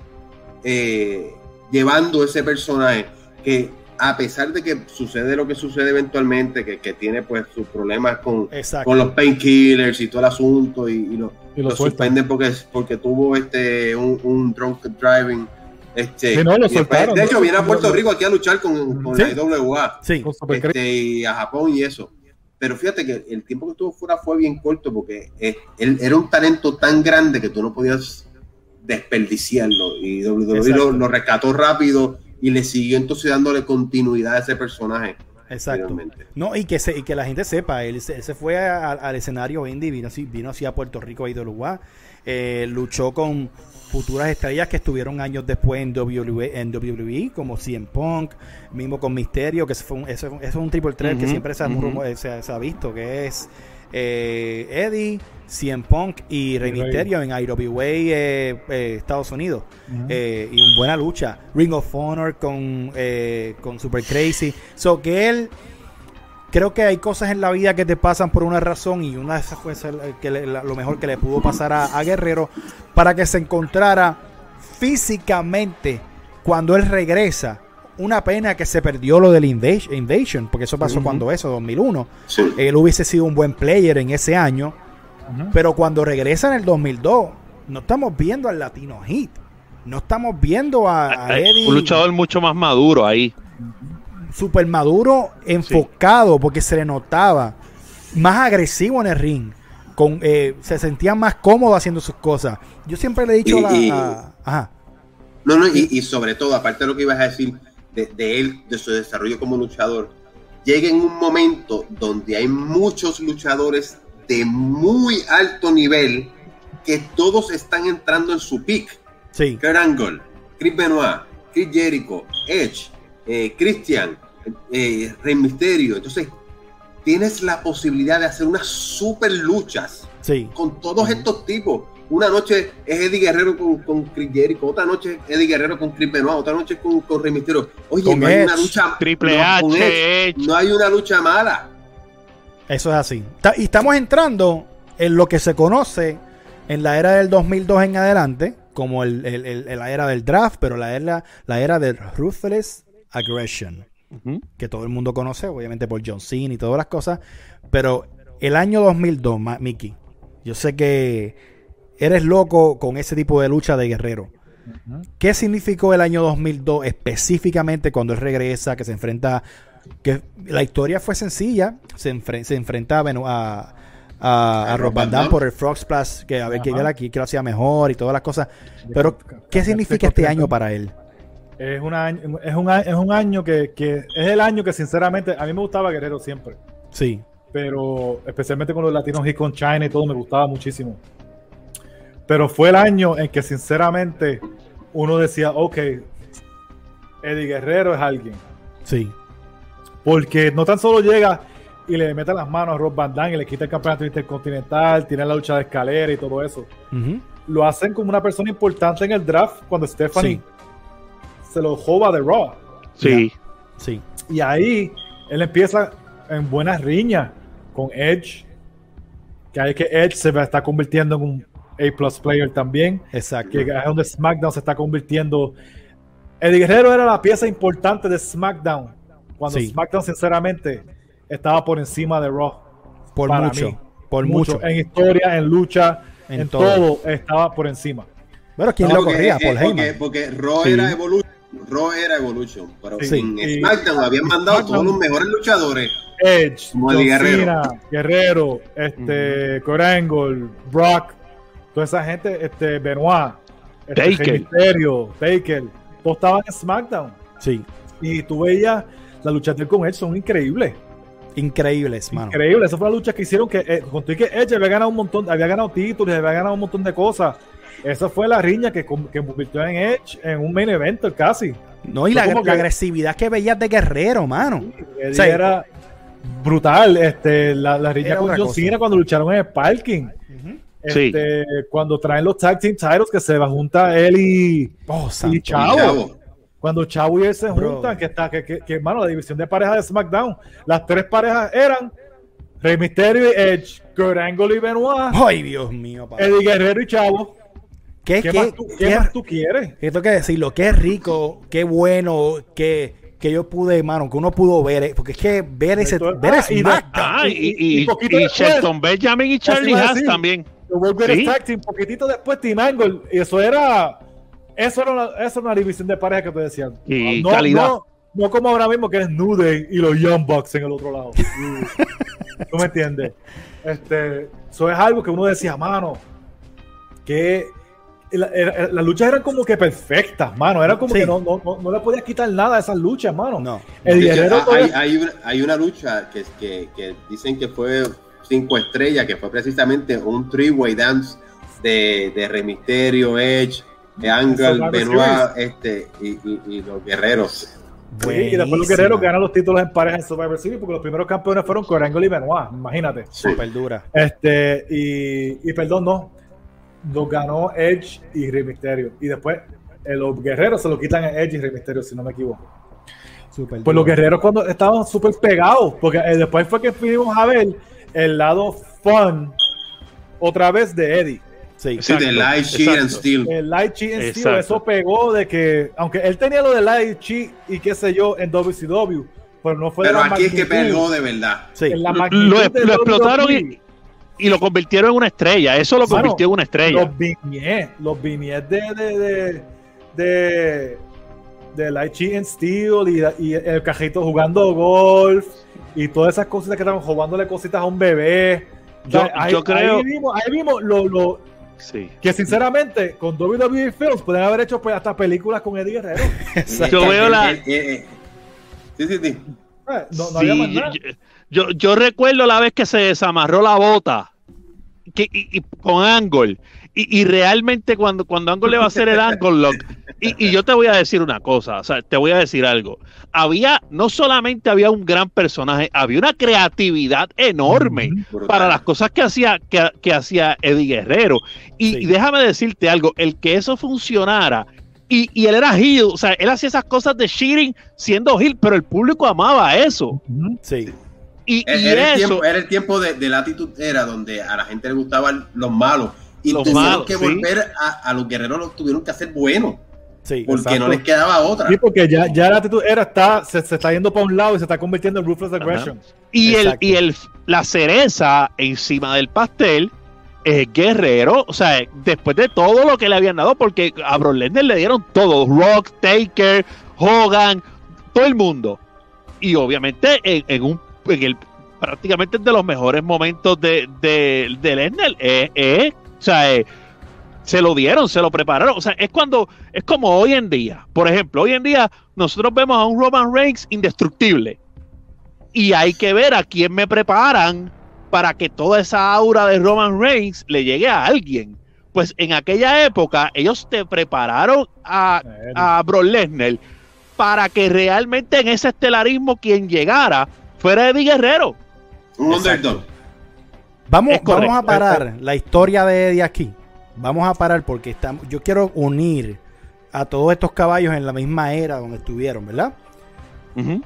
eh, llevando ese personaje que a pesar de que sucede lo que sucede eventualmente, que, tiene pues sus problemas con, con los painkillers y todo el asunto y, lo, suspenden porque, porque tuvo este un, un drunk driving este, de hecho, viene a Puerto Rico aquí a luchar con, con la IWA este, y a Japón y eso. Pero fíjate que el tiempo que estuvo fuera fue bien corto porque eh, él era un talento tan grande que tú no podías desperdiciarlo. Y WWE lo, rescató rápido y le siguió entonces dándole continuidad a ese personaje. Exacto. No, y que, se, y que la gente sepa, él se, fue al escenario indie, vino, vino así a Puerto Rico a IWA, eh, luchó con futuras estrellas que estuvieron años después en WWE, en WWE como CM Punk, mismo con Misterio, que fue eso, es un triple threat que siempre se ha, visto, que es eh, Eddie, CM Punk y Rey Misterio en IWA eh, eh, Estados Unidos. y una buena lucha. Ring of Honor con, con Super Crazy. So que él creo que hay cosas en la vida que te pasan por una razón y una de esas fue que lo mejor que le pudo pasar a, Guerrero para que se encontrara físicamente cuando él regresa. Una pena que se perdió lo del Invasion, porque eso pasó cuando eso, 2001. Él hubiese sido un buen player en ese año, pero cuando regresa en el 2002, no estamos viendo al Latino Hit. No estamos viendo a, Eddie. Un luchador mucho más maduro ahí súper maduro, enfocado, porque se le notaba más agresivo en el ring. Con, eh, se sentía más cómodo haciendo sus cosas. Yo siempre le he dicho a, Ajá. No, no, y, sobre todo, aparte de lo que ibas a decir de, él, de su desarrollo como luchador, llega en un momento donde hay muchos luchadores de muy alto nivel que todos están entrando en su pick. Sí. Kurt Angle, Chris Benoit, Chris Jericho, Edge, eh, Christian, eh, Rey Misterio. Entonces, tienes la posibilidad de hacer unas super luchas sí. con todos estos tipos. Una noche es Eddie Guerrero con, con Chris Jericho, otra noche es Eddie Guerrero con Chris Benoit, otra noche con, con Rey Misterio. Oye, Con no hay una lucha Triple no, H, con Edge, Edge. no hay una lucha mala. Eso es así. Ta- Y estamos entrando en lo que se conoce en la era del 2002 en adelante, como el, el- el- la era del draft, pero la era, la era del ruthless aggression, Que todo el mundo conoce, obviamente por John Cena y todas las cosas. Pero el año 2002, Ma- Mickey, yo sé que eres loco con ese tipo de lucha de guerrero. ¿Qué significó el año 2002 específicamente cuando él regresa, que se enfrenta, que la historia fue sencilla, se, enfre- se enfrenta a, a, a, a A Rob Van Van Dam Dam. por el Frog Splash, que a ver quién era aquí, que lo hacía mejor y todas las cosas. Pero, ¿qué Ca- significa ca- este año para él? Es, un año, es, un, es un año que, que es el año que sinceramente a mí me gustaba Guerrero siempre, Sí, pero especialmente con los latinos y con China y todo me gustaba muchísimo. Pero fue el año en que sinceramente uno decía, ok, Eddie Guerrero es alguien. sí, Porque no tan solo llega y le mete las manos a Rob Van Dam y le quita el campeonato intercontinental, tiene la lucha de escalera y todo eso. Lo hacen como una persona importante en el draft cuando Stephanie se lo joba de Raw. Sí. sí, Y ahí él empieza en buenas riñas con Edge. Que hay que Edge se va- está convirtiendo en un A plus player también. exacto. Que es donde SmackDown se está convirtiendo. Eddie Guerrero era la pieza importante de SmackDown. Cuando Sí. SmackDown, sinceramente, estaba por encima de Raw. Por para mucho, mí. por mucho. En historia, en lucha, En en, todo. todo. estaba por encima. Pero ¿quién No, lo corría? eh, Paul porque, Heyman. porque Raw Sí. era Evolution. Raw era Evolution. Pero Sí. en SmackDown habían mandado SmackDown- todos los mejores luchadores. Edge, Como John Guerrero. Cena, Guerrero, este, Kurt Angle, Brock, toda esa gente, este, Benoit, este, Taker. Rey Mysterio, Taker, todos estaban en SmackDown. Sí, Y tú veías la lucha de él con Edge, son increíbles. increíbles, mano. Increíbles. Esa fue la lucha que hicieron que eh, con que Edge había ganado un montón, había ganado títulos, había ganado un montón de cosas. Esa fue la riña que, que convirtió en Edge en un main event casi. No, y la, como la que- agresividad que veías de Guerrero, mano. Sí. era brutal. Este, la, la riña con John. Cena cuando lucharon en el parking. Sí. Este, Cuando traen los tag team titles que se va junta él y, Oh, santo. y Chavo. Chavo. Cuando Chavo y él se Bro. juntan, que está, que, que, que, mano, la división de parejas de SmackDown, las tres parejas eran Rey Mysterio y Edge, Kurt Angle y Benoit, Ay, Dios mío, papá. Eddie Guerrero y Chavo. ¿Qué, ¿Qué, qué, más, tú, qué qué- más tú quieres? qué tengo que decirlo? Qué rico, qué bueno, que, que yo pude, mano, que uno pudo ver, eh, porque es que ver ese, Esto- ver ah, y. Ah, y, Y- y, y y después- Shelton Benjamin y Charlie Haas también. Sí. Team, poquitito después Team Angle, y eso era, eso era una, eso era una división de parejas que te decían. Y no, calidad. No, no como ahora mismo que es New Day y los Young Bucks en el otro lado. ¿Tú me entiendes? Este, eso es algo que uno decía, mano, que la- las luchas eran como que perfectas, mano. Era como Sí. que no, no, no, no le podías quitar nada a esas luchas, mano. No. El hecho, guerrero hay, todavía- hay una, hay una lucha que, que, que dicen que fue cinco estrellas, que fue precisamente un three-way dance de, de Rey Mysterio, Edge, de Angle, Benoit este, y, y- y los guerreros. Sí, y después los guerreros ganan los títulos en pareja en Survivor Series porque los primeros campeones fueron Kurt Angle y Benoit, imagínate. Sí. Súper dura. Este, y, y perdón, no. Los ganó Edge y Rey Mysterio. Y después eh, los guerreros se lo quitan a Edge y Rey Mysterio, si no me equivoco. Súper Pues los guerreros cuando estaban súper pegados, porque eh, después fue que fuimos a ver el lado fun otra vez de Eddie. Sí. Sí, de Light, Sheet and. Steel. El Light Chi en Steel, eso pegó de que, aunque él tenía lo de Light Chi y qué sé yo en WCW, pero no fue de la aquí es que pegó de verdad. Sí. en la Lo, magnitud lo de WWE. explotaron y, y lo convirtieron en una estrella. Eso lo convirtió en una estrella. Los vignettes, los vignettes de, de, de, de, de Light Chi and Steel y, y el cajito jugando golf y todas esas cositas que estaban jugándole cositas a un bebé. O sea, Yo- ahí, yo creo- ahí vimos, ahí vimos lo, lo- Sí. que sinceramente con WWE Films pueden haber hecho pues, hasta películas con Eddie Guerrero. Yo veo la- Sí, sí, sí. Eh, yo, yo, recuerdo la vez que se desamarró la bota que, y, con Angle. Y, realmente cuando, cuando Angle le va a hacer el Angle Lock, y, yo te voy a decir una cosa, o sea, te voy a decir algo. Había, no solamente había un gran personaje, había una creatividad enorme para las cosas que hacía, que, hacía Eddie Guerrero. Y, déjame decirte algo, el que eso funcionara y, y, él era heel, o sea, él hacía esas cosas de cheating siendo heel, pero el público amaba eso. Sí. Y, era, el tiempo, era, el tiempo, de, la actitud era donde a la gente le gustaban los malos y los tuvieron que volver a, a, los guerreros, los tuvieron que hacer buenos. Sí, porque no les quedaba otra. Sí, porque ya, ya la actitud era, está, se, se, está yendo para un lado y se está convirtiendo en Ruthless Aggression. Y, el, y el, la cereza encima del pastel es Guerrero, o sea, después de todo lo que le habían dado, porque a Brock Lesnar le dieron todo, Rock, Taker, Hogan, todo el mundo. Y obviamente en, un en el prácticamente de los mejores momentos de, de, de Lesnar, eh, eh, o sea, eh, se lo dieron, se lo prepararon. O sea, es cuando, es como hoy en día. Por ejemplo, hoy en día nosotros vemos a un Roman Reigns indestructible. Y hay que ver a quién me preparan para que toda esa aura de Roman Reigns le llegue a alguien. Pues en aquella época ellos te prepararon a, a Brock Lesnar para que realmente en ese estelarismo quien llegara fuera Eddie Guerrero. Un underdog. Vamos, vamos a parar la historia de Eddie aquí. Vamos a parar porque estamos, yo quiero unir a todos estos caballos en la misma era donde estuvieron, ¿verdad?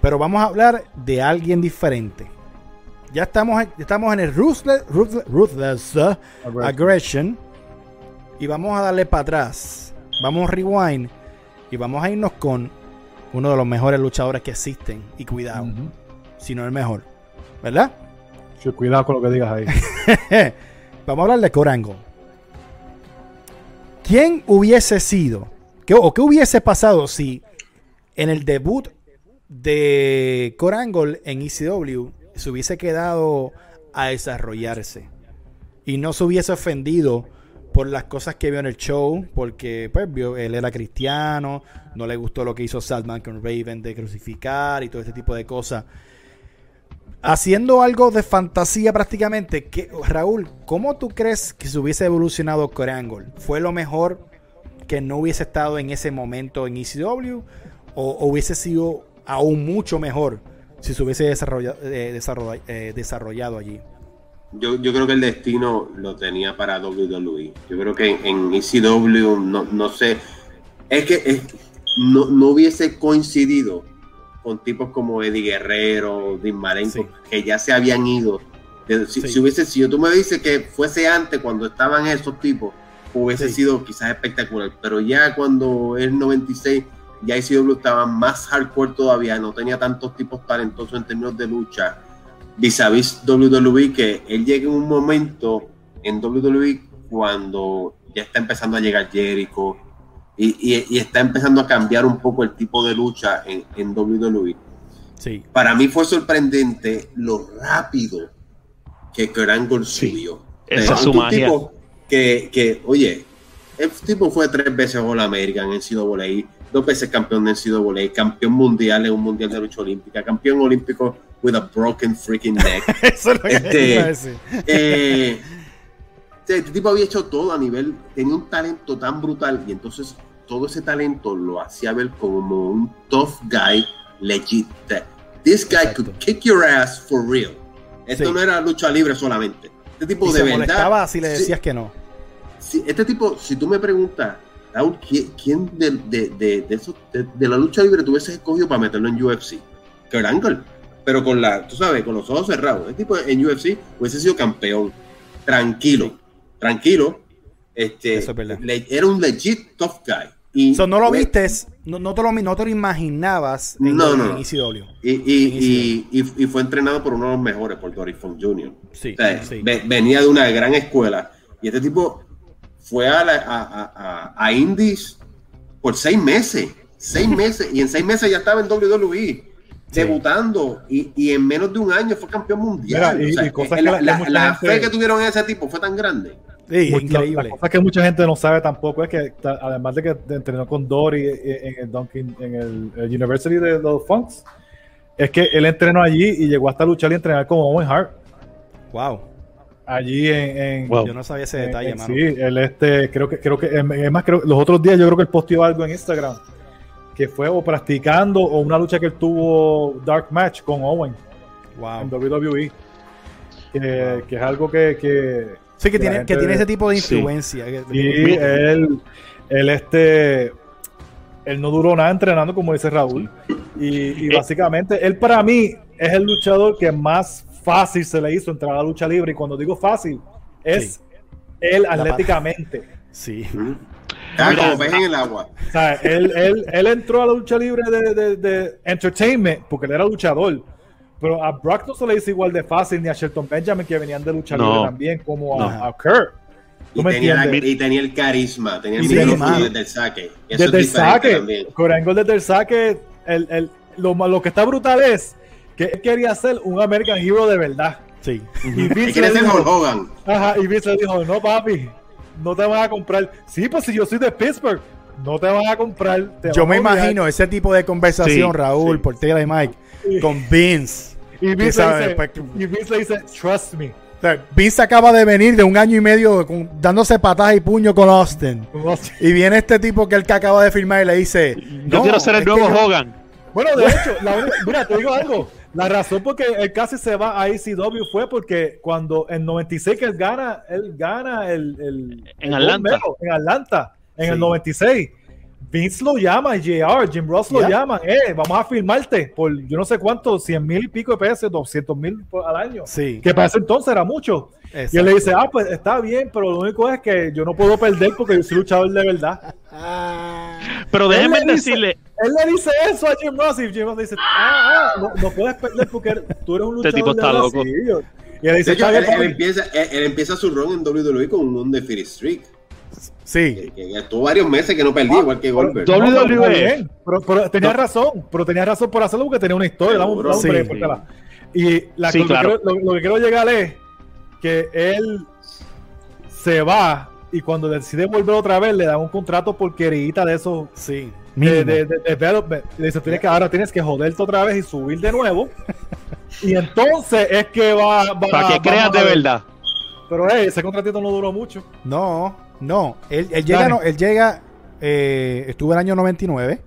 Pero vamos a hablar de alguien diferente. Ya estamos, estamos en el Ruthless, ruthless, uh, Aggression. Y vamos a darle para atrás. Vamos a rewind. Y vamos a irnos con uno de los mejores luchadores que existen. Y cuidado. No el mejor. ¿Verdad? Sí, cuidado con lo que digas ahí. vamos a hablar de Corango. ¿Quién hubiese sido? ¿qué, ¿O qué hubiese pasado si en el debut de Corangle en ECW se hubiese quedado a desarrollarse y no se hubiese ofendido por las cosas que vio en el show, porque pues vio, él era cristiano, no le gustó lo que hizo Salman con Raven de crucificar y todo este tipo de cosas. Haciendo algo de fantasía prácticamente, que, Raúl, ¿cómo tú crees que se hubiese evolucionado Corangle? ¿Fue lo mejor que no hubiese estado en ese momento en ECW? ¿O, hubiese sido aún mucho mejor si se hubiese desarrollado, eh, eh, desarrollado, allí? Yo, creo que el destino lo tenía para WWE. Yo creo que en, ECW, no, sé, es que no hubiese coincidido con tipos como Eddie Guerrero, Dean que ya se habían ido. Si, hubiese sido, tú me dices que fuese antes, cuando estaban esos tipos, hubiese sido quizás espectacular. Pero ya cuando es 96, ya ICW estaba más hardcore todavía, no tenía tantos tipos talentosos en términos de lucha vis a vis WWE, que él llega en un momento en WWE cuando ya está empezando a llegar Jericho, y, está empezando a cambiar un poco el tipo de lucha en, en WWE. Sí. Para mí fue sorprendente lo rápido que Kurt subió. Esa es su magia. Tipo que, que, oye, el tipo fue tres veces All American en NCAA, dos veces campeón de NCAA, campeón mundial en un mundial de lucha olímpica, campeón olímpico with a broken freaking neck. Eso es lo que este, eh, este tipo había hecho todo a nivel, tenía un talento tan brutal y entonces todo ese talento lo hacía ver como un tough guy legit. This guy could kick your ass for real. Esto no era lucha libre solamente. Este tipo de se verdad. si le decías que no. Si, este tipo, si tú me preguntas, ¿quién, de, de, de, de, la lucha libre tú hubieses escogido para meterlo en UFC? Kurt Angle. Pero con la, tú sabes, con los ojos cerrados. Este tipo en UFC hubiese sido campeón. Tranquilo. Tranquilo. Este, era un legit tough guy. Y no lo viste, no, no, te lo, no te lo imaginabas en, no, no, ECW. Y, y, y, y, fue entrenado por uno de los mejores, por Dory Funk Jr. Sí, sí. venía de una gran escuela. Y este tipo fue a, a, a, Indies por seis meses. Seis meses. Y en seis meses ya estaba en WWE. Debutando y, y, en menos de un año fue campeón mundial. la, fe que tuvieron en ese tipo fue tan grande increíble. La, cosa que mucha gente no sabe tampoco es que, además de que entrenó con Dory en el, Dunkin, en el, University de los Funks, es que él entrenó allí y llegó hasta luchar y entrenar como Owen Hart. Wow. Allí en, yo no sabía ese detalle, mano. Sí, él este, creo que, creo que, es más, creo, los otros días yo creo que él posteó algo en Instagram que fue o practicando o una lucha que él tuvo Dark Match con Owen wow. en WWE. Que, que es algo que, que sí que, tiene, que tiene ese tipo de influencia. Y él, él este él no duró nada entrenando, como dice Raúl. Y, eh. básicamente, él para mí es el luchador que más fácil se le hizo entrar a la lucha libre. Y cuando digo fácil, es él atléticamente. Sí. Ah, como en el agua. O sea, él, él, él, entró a la lucha libre de, de, de, entertainment porque él era luchador. Pero a Brock no se le hizo igual de fácil ni a Shelton Benjamin que venían de lucha libre también, como a, a Kurt. Y tenía, y tenía, el carisma, tenía el micrófono desde el saque. desde el saque. Corango desde el saque. El, el, lo, lo, que está brutal es que él quería ser un American Hero de verdad. Sí. Y Vince le dijo, Hogan. Ajá, y Vince le dijo, no papi, no te van a comprar. Sí, pues si yo soy de Pittsburgh, no te van a comprar. yo me imagino ese tipo de conversación, Raúl, por Tela y Mike, con Vince. Y Vince, dice, y Vince le dice, trust me Vince acaba de venir de un año y medio dándose patadas y puño con Austin. Y viene este tipo que él que acaba de firmar y le dice: Yo quiero ser el nuevo Hogan. Bueno, de hecho, mira, te digo algo. La razón por que él casi se va a ECW fue porque cuando en 96 que él gana, él gana el. en, Atlanta. en Atlanta. En el 96 Vince lo llama, JR, Jim Ross lo llama, eh, vamos a filmarte por yo no sé cuánto, 100 mil y pico de pesos, 200 mil al año. Sí. Que para ese entonces era mucho. Y él le dice, ah, pues está bien, pero lo único es que yo no puedo perder porque yo soy luchador de verdad. pero déjenme decirle. él le dice eso a Jim Ross y Jim Ross dice, ah, ah no, puedes perder porque tú eres un luchador. Este tipo está loco. Y él dice, él, empieza, él, empieza su run en WWE con un undefeated streak. Sí. Que, estuvo varios meses que no perdí, igual que Goldberg. WWE. Pero, pero, tenía razón, pero tenía razón por hacerlo porque tenía una historia. Y la, lo, que quiero, lo, que quiero llegar es que él se va y cuando decide volver otra vez le dan un contrato porquerita de eso. Sí. De, de, de, dice, tienes que, ahora tienes que joderte otra vez y subir de nuevo. y entonces es que va. va Para que creas de verdad. Pero ese contratito no duró mucho. No, no, él, llega, no, él llega, eh, estuvo en el año 99,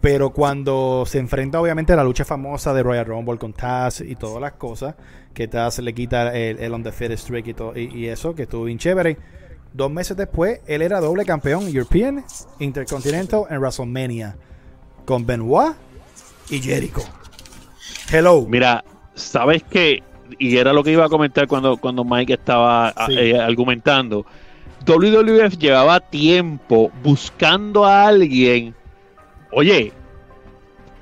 pero cuando se enfrenta obviamente a la lucha famosa de Royal Rumble con Taz y todas las cosas, que Taz le quita el, el on the fit streak y, todo, y, eso, que estuvo bien chévere. Dos meses después, él era doble campeón European, Intercontinental en WrestleMania, con Benoit y Jericho. Hello. Mira, ¿sabes qué? Y era lo que iba a comentar cuando, cuando Mike estaba eh, argumentando WWF llevaba tiempo buscando a alguien, oye,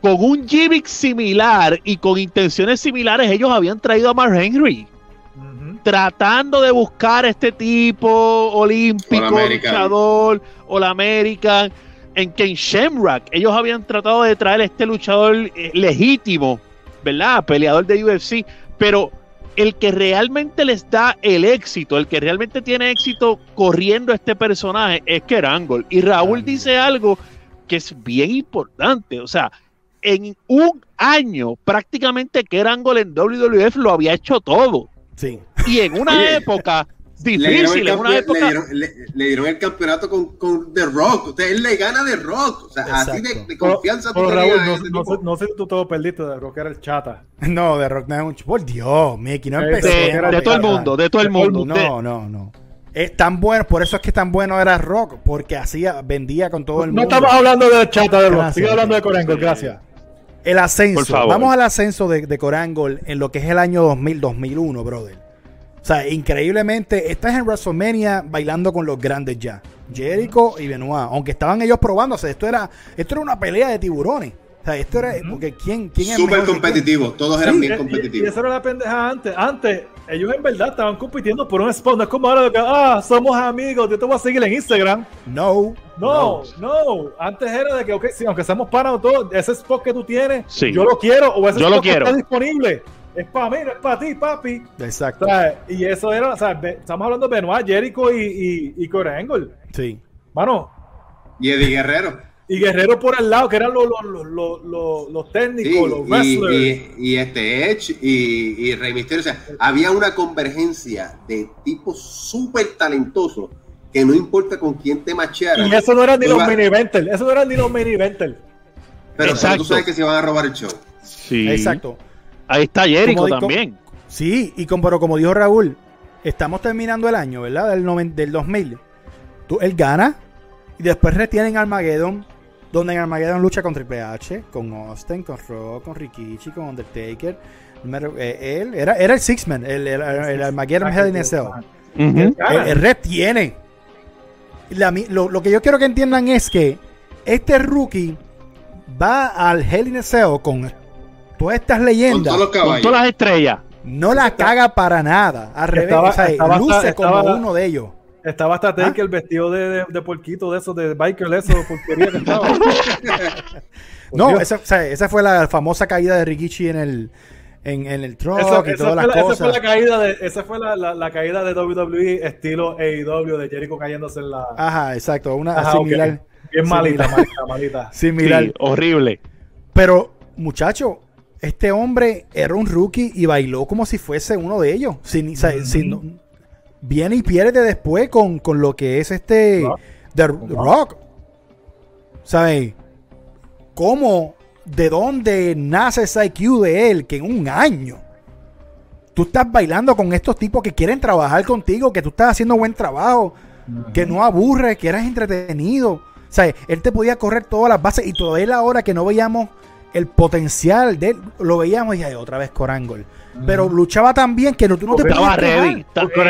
con un gimmick similar y con intenciones similares, ellos habían traído a Mark Henry. Tratando de buscar este tipo olímpico, luchador, o la American, en Ken Shamrock. Ellos habían tratado de traer a este luchador eh, legítimo, ¿verdad? Peleador de UFC, pero el que realmente les da el éxito, el que realmente tiene éxito corriendo este personaje es Kerangol. Y Raúl dice algo que es bien importante. O sea, en un año prácticamente Kerangol en WWF lo había hecho todo. Sí. Y en una época difícil. Le dieron, el campeonato con, con, The Rock. O sea, él le gana The Rock. O sea, así de, confianza. Pero, Raúl, no, no, sé si tú todo perdiste. The Rock era el chata. No, The Rock no es un. Por Dios, Mickey, no empecé. De, todo el mundo, de todo el mundo. No, no, no. Es tan bueno, por eso es que tan bueno era Rock, porque hacía, vendía con todo el mundo. No estamos hablando de chata de Rock, sigue hablando de Corangol, gracias. El ascenso, vamos al ascenso de, de Corangol en lo que es el año 2000, 2001, brother. O sea, increíblemente, estás en WrestleMania bailando con los grandes ya. Jericho y Benoit. Aunque estaban ellos probándose. Esto era, esto era una pelea de tiburones. O sea, esto era. Porque ¿quién, quién es Súper competitivo. Todos eran bien competitivos. Y, eso era la pendeja antes. Antes, ellos en verdad estaban compitiendo por un spot. No es como ahora de que, ah, somos amigos. Yo te voy a seguir en Instagram. No. No, no. Antes era de que, ok, sí, aunque seamos panas todos, ese spot que tú tienes, yo lo quiero. O ese yo spot lo quiero. que está disponible es para mí, no es para ti, papi. Exacto. y eso era, o sea, estamos hablando de Benoit, Jericho y, y, y Corey Angle. Sí. Mano. Y Eddie Guerrero. y Guerrero por el lado, que eran los, los, técnicos, los wrestlers. Y, este Edge y, y Rey Mysterio. O sea, había una convergencia de tipos súper talentosos que no importa con quién te machearan. Y eso no eran ni los mini eventers, eso no eran ni los mini eventers. Pero, tú sabes que se van a robar el show. Sí. Exacto. Ahí está Jericho también. Sí, y como, pero como dijo Raúl, estamos terminando el año, ¿verdad? Del, del 2000. Tú, él gana y después retienen Armageddon donde en Armageddon lucha con Triple H, con Austin, con Rock, con Rikichi, con Undertaker. Eh, él era, era el Six-Man, el, el, Armageddon Hell in a Cell. El, Red tiene. lo, que yo quiero que entiendan es que este rookie va al Hell in a Cell con todas estas leyendas. Con, todas las estrellas. No la caga para nada. Al revés, luce como uno de ellos. Estaba hasta ¿Ah? el vestido de, de, porquito de esos, de biker, eso, porquería que estaba. no, esa, fue la famosa caída de Rikichi en el, en, en el truck y todas las cosas. Esa fue la caída de, esa fue la, la, caída de WWE estilo AEW de Jericho cayéndose en la. Ajá, exacto, una similar. Bien malita, malita, malita. Similar. horrible. Pero, muchacho, este hombre era un rookie y bailó como si fuese uno de ellos. Sin, sin, viene y pierde después con, lo que es este rock. The, rock. ¿Sabes? ¿Cómo? ¿De dónde nace ese IQ de él? Que en un año tú estás bailando con estos tipos que quieren trabajar contigo, que tú estás haciendo buen trabajo, que no aburre, que eras entretenido. ¿Sabes? Él te podía correr todas las bases y todavía ahora que no veíamos el potencial de él, lo veíamos y otra vez Corangol pero luchaba tan bien que no, tú no te estaba ready,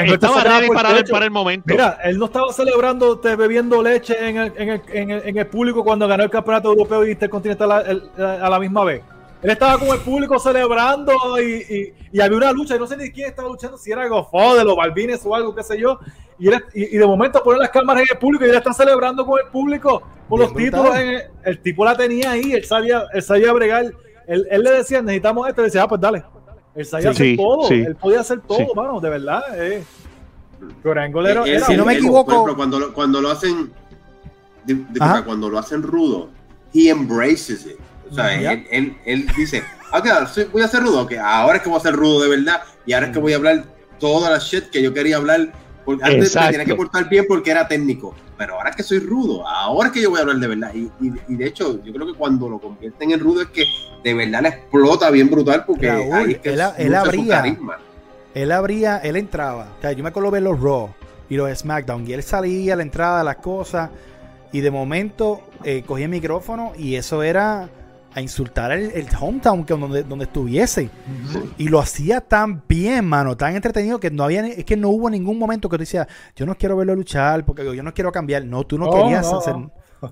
estaba ready para, el, momento. Mira, él no estaba celebrando bebiendo leche en el, en, el, en, el, en el, público cuando ganó el campeonato europeo y intercontinental a, a la misma vez. Él estaba con el público celebrando y, y, había una lucha, y no sé ni quién estaba luchando, si era Gofo de los Balvines o algo, qué sé yo. Y, y, de momento ponen las cámaras en el público y él está celebrando con el público por los títulos. el tipo la tenía ahí, él sabía, él sabía bregar. Él, él le decía, necesitamos esto, y decía, ah, pues dale él sabía hacer todo. Él podía hacer todo, mano, de verdad. Eh. Era, si no me equivoco. cuando, lo, cuando lo hacen. cuando lo hacen rudo, he embraces it. O sea, él, él, él, dice, ok, voy a ser rudo, que ahora es que voy a ser rudo de verdad, y ahora es que voy a hablar toda la shit que yo quería hablar porque antes me tenía que portar bien porque era técnico, pero ahora es que soy rudo, ahora es que yo voy a hablar de verdad. Y, y, de hecho, yo creo que cuando lo convierten en rudo es que de verdad le explota bien brutal porque ahí es que él, él abría, él abría, él entraba. O sea, yo me acuerdo ver los Raw y los SmackDown y él salía a la entrada, las cosas, y de momento eh, cogía el micrófono y eso era a insultar el, el hometown que donde, donde estuviese. Y lo hacía tan bien, mano, tan entretenido que no había, es que no hubo ningún momento que tú decías, yo no quiero verlo luchar porque yo no quiero cambiar. No, tú no, querías hacer.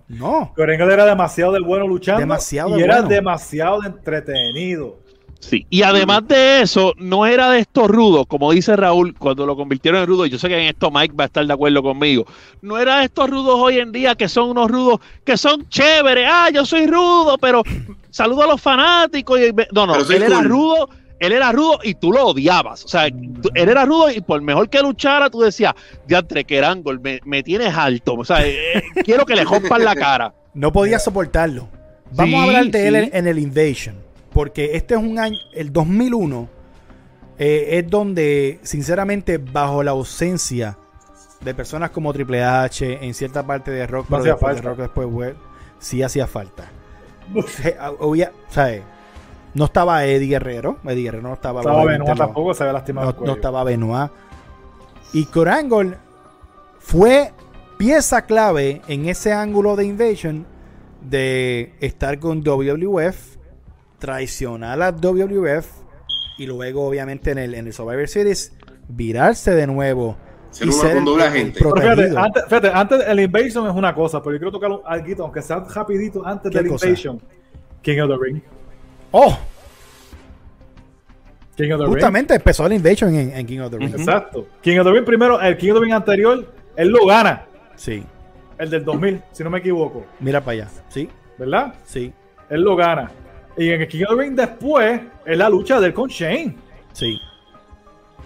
No. Pero era demasiado del bueno luchando. Demasiado y era demasiado entretenido. Sí, y además de eso, no era de estos rudos, como dice Raúl, cuando lo convirtieron en rudo, yo sé que en esto Mike va a estar de acuerdo conmigo, no era de estos rudos hoy en día que son unos rudos que son chéveres, ah, yo soy rudo, pero saludo a los fanáticos. Y, no, no, él era rudo, él era rudo y tú lo odiabas, o sea, él era rudo y por mejor que luchara, tú decías, diantre, que me, me tienes alto, o sea, eh, eh, quiero que le rompan la cara. No podía soportarlo. Vamos a hablar de él en el Invasion. Porque este es un año, el 2001 eh, es donde, sinceramente, bajo la ausencia de personas como Triple H en cierta parte de rock, no pero después, rock después web, sí hacía falta. Ah, no estaba Eddie Guerrero, Eddie Guerrero no estaba. estaba Benoit tampoco, se había lastimado. No, no estaba Benoit. Y Corangol fue pieza clave en ese ángulo de Invasion de estar con WWF traicionar a WWF y luego obviamente en el, en el Survivor Series virarse de nuevo y ser el, Fíjate, antes, fíjate, antes el Invasion es una cosa, pero yo quiero tocar algo, aunque sea rapidito antes del Invasion. King of the Ring. ¡Oh! King of the Justamente empezó el Invasion en, King of the Ring. Exacto. King of the Ring primero, el King of the Ring anterior, él lo gana. Sí. El del 2000, si no me equivoco. Mira para allá. Sí. ¿Verdad? Sí. Él lo gana. Y en el King of the Ring después es la lucha de él con Shane. Sí.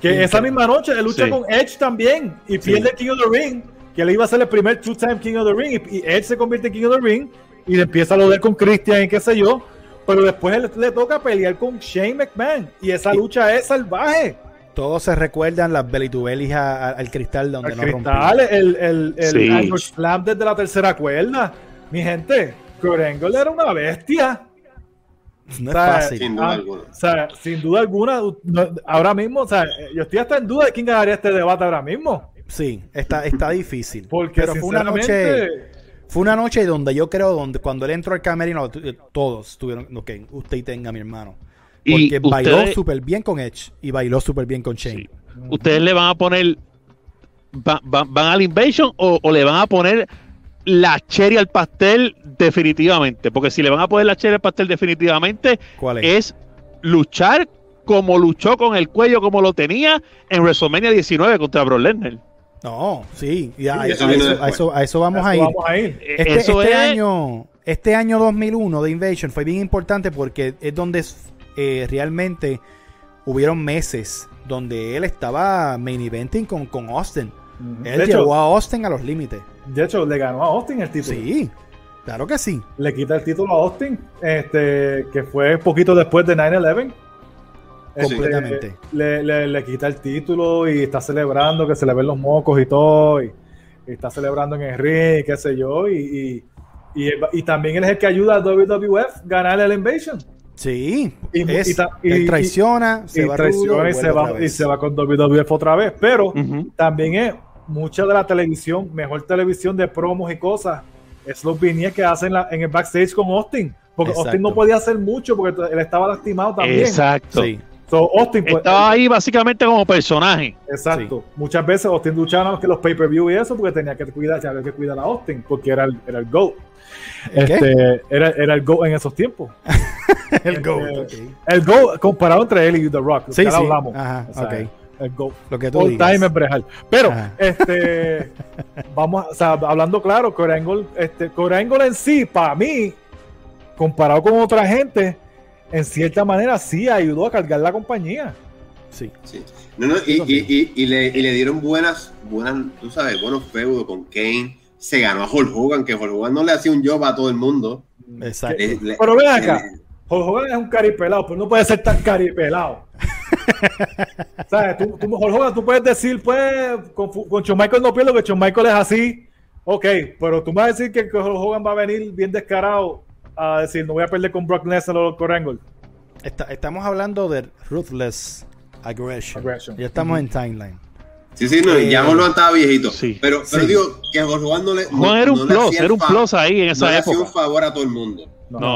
Que esa misma noche él lucha con Edge también y pierde el King of the Ring, que le iba a ser el primer two-time King of the Ring y, Edge se convierte en King of the Ring y empieza a loder con Christian y qué sé yo, pero después le, le toca pelear con Shane McMahon y esa lucha es salvaje. Todos se recuerdan las belitubelis al cristal donde el no cristal, el, el, el Slam desde la tercera cuerda. Mi gente, Kurt era una bestia. No es fácil. Sin duda ah, alguna. O sea, sin duda alguna, ahora mismo, o sea, yo estoy hasta en duda de quién ganaría este debate ahora mismo. Sí, está, está difícil. Porque Pero fue una noche fue una noche donde yo creo donde cuando él entró al camerino todos tuvieron ok usted tenga mi hermano porque bailó súper bien con Edge y bailó súper bien con Shane. ¿Ustedes le van a poner, van al Invasion o, le van a poner la cherry al pastel definitivamente? Porque si le van a poner la cherry al pastel definitivamente, es? luchar como luchó con el cuello como lo tenía en WrestleMania 19 contra Brock Lesnar. No, sí, a, eso, vamos, a ir. Este, este año, este año 2001 de Invasion fue bien importante porque es donde eh, realmente hubieron meses donde él estaba main eventing con, con Austin. Él llevó a Austin a los límites. De hecho, le ganó a Austin el título. Sí, claro que sí. Le quita el título a Austin, este, que fue poquito después de 9-11. Este, Completamente. le, quita el título y está celebrando que se le ven los mocos y todo. Y, está celebrando en el ring, qué sé yo. Y, y, y, también él es el que ayuda a WWF a ganar el Invasion. Sí, y, él traiciona, se va traiciona y, se va, y se va con WWF otra vez. Pero también es mucha de la televisión, mejor televisión de promos y cosas, es los vinies que hacen en el backstage con Austin. Porque Austin no podía hacer mucho porque él estaba lastimado también. Exacto. Austin, pues, estaba ahí básicamente como personaje. Exacto. Muchas veces Austin luchaba que los pay-per-view y eso porque tenía que cuidar, había que cuidar a Austin porque era el, era el GOAT. Este, era, era, el GO en esos tiempos. el GO. Este, el GO comparado entre él y The Rock. Sí, sí. hablamos. Ajá, El GO. Lo que tú digas. time es Pero, este, vamos, o sea, hablando claro, Corangol, este, en sí, para mí, comparado con otra gente, en cierta manera sí ayudó a cargar la compañía. Sí. sí. No, no, y, y, y, le, y, le, dieron buenas, buenas, tú sabes, buenos feudos con Kane se ganó a Hulk Hogan, que Hulk Hogan no le hacía un job a todo el mundo. Exacto. pero ven acá, Hulk Hogan es un caripelado, pero no puede ser tan caripelado. ¿Sabes? Tú, tú, Hogan, tú puedes decir, pues, con, con Shawn Michael no pierdo, que Shawn Michael es así. Ok, pero tú me vas a decir que, Hogan va a venir bien descarado a decir, no voy a perder con Brock Lesnar o con Angle. estamos hablando de Ruthless Aggression. Ya estamos en timeline. Sí, sí, no, ya Juan estaba viejito. Pero, pero digo que a Juan no le. No, era un plus, era un plus ahí en esa no época. Le un favor a todo el mundo.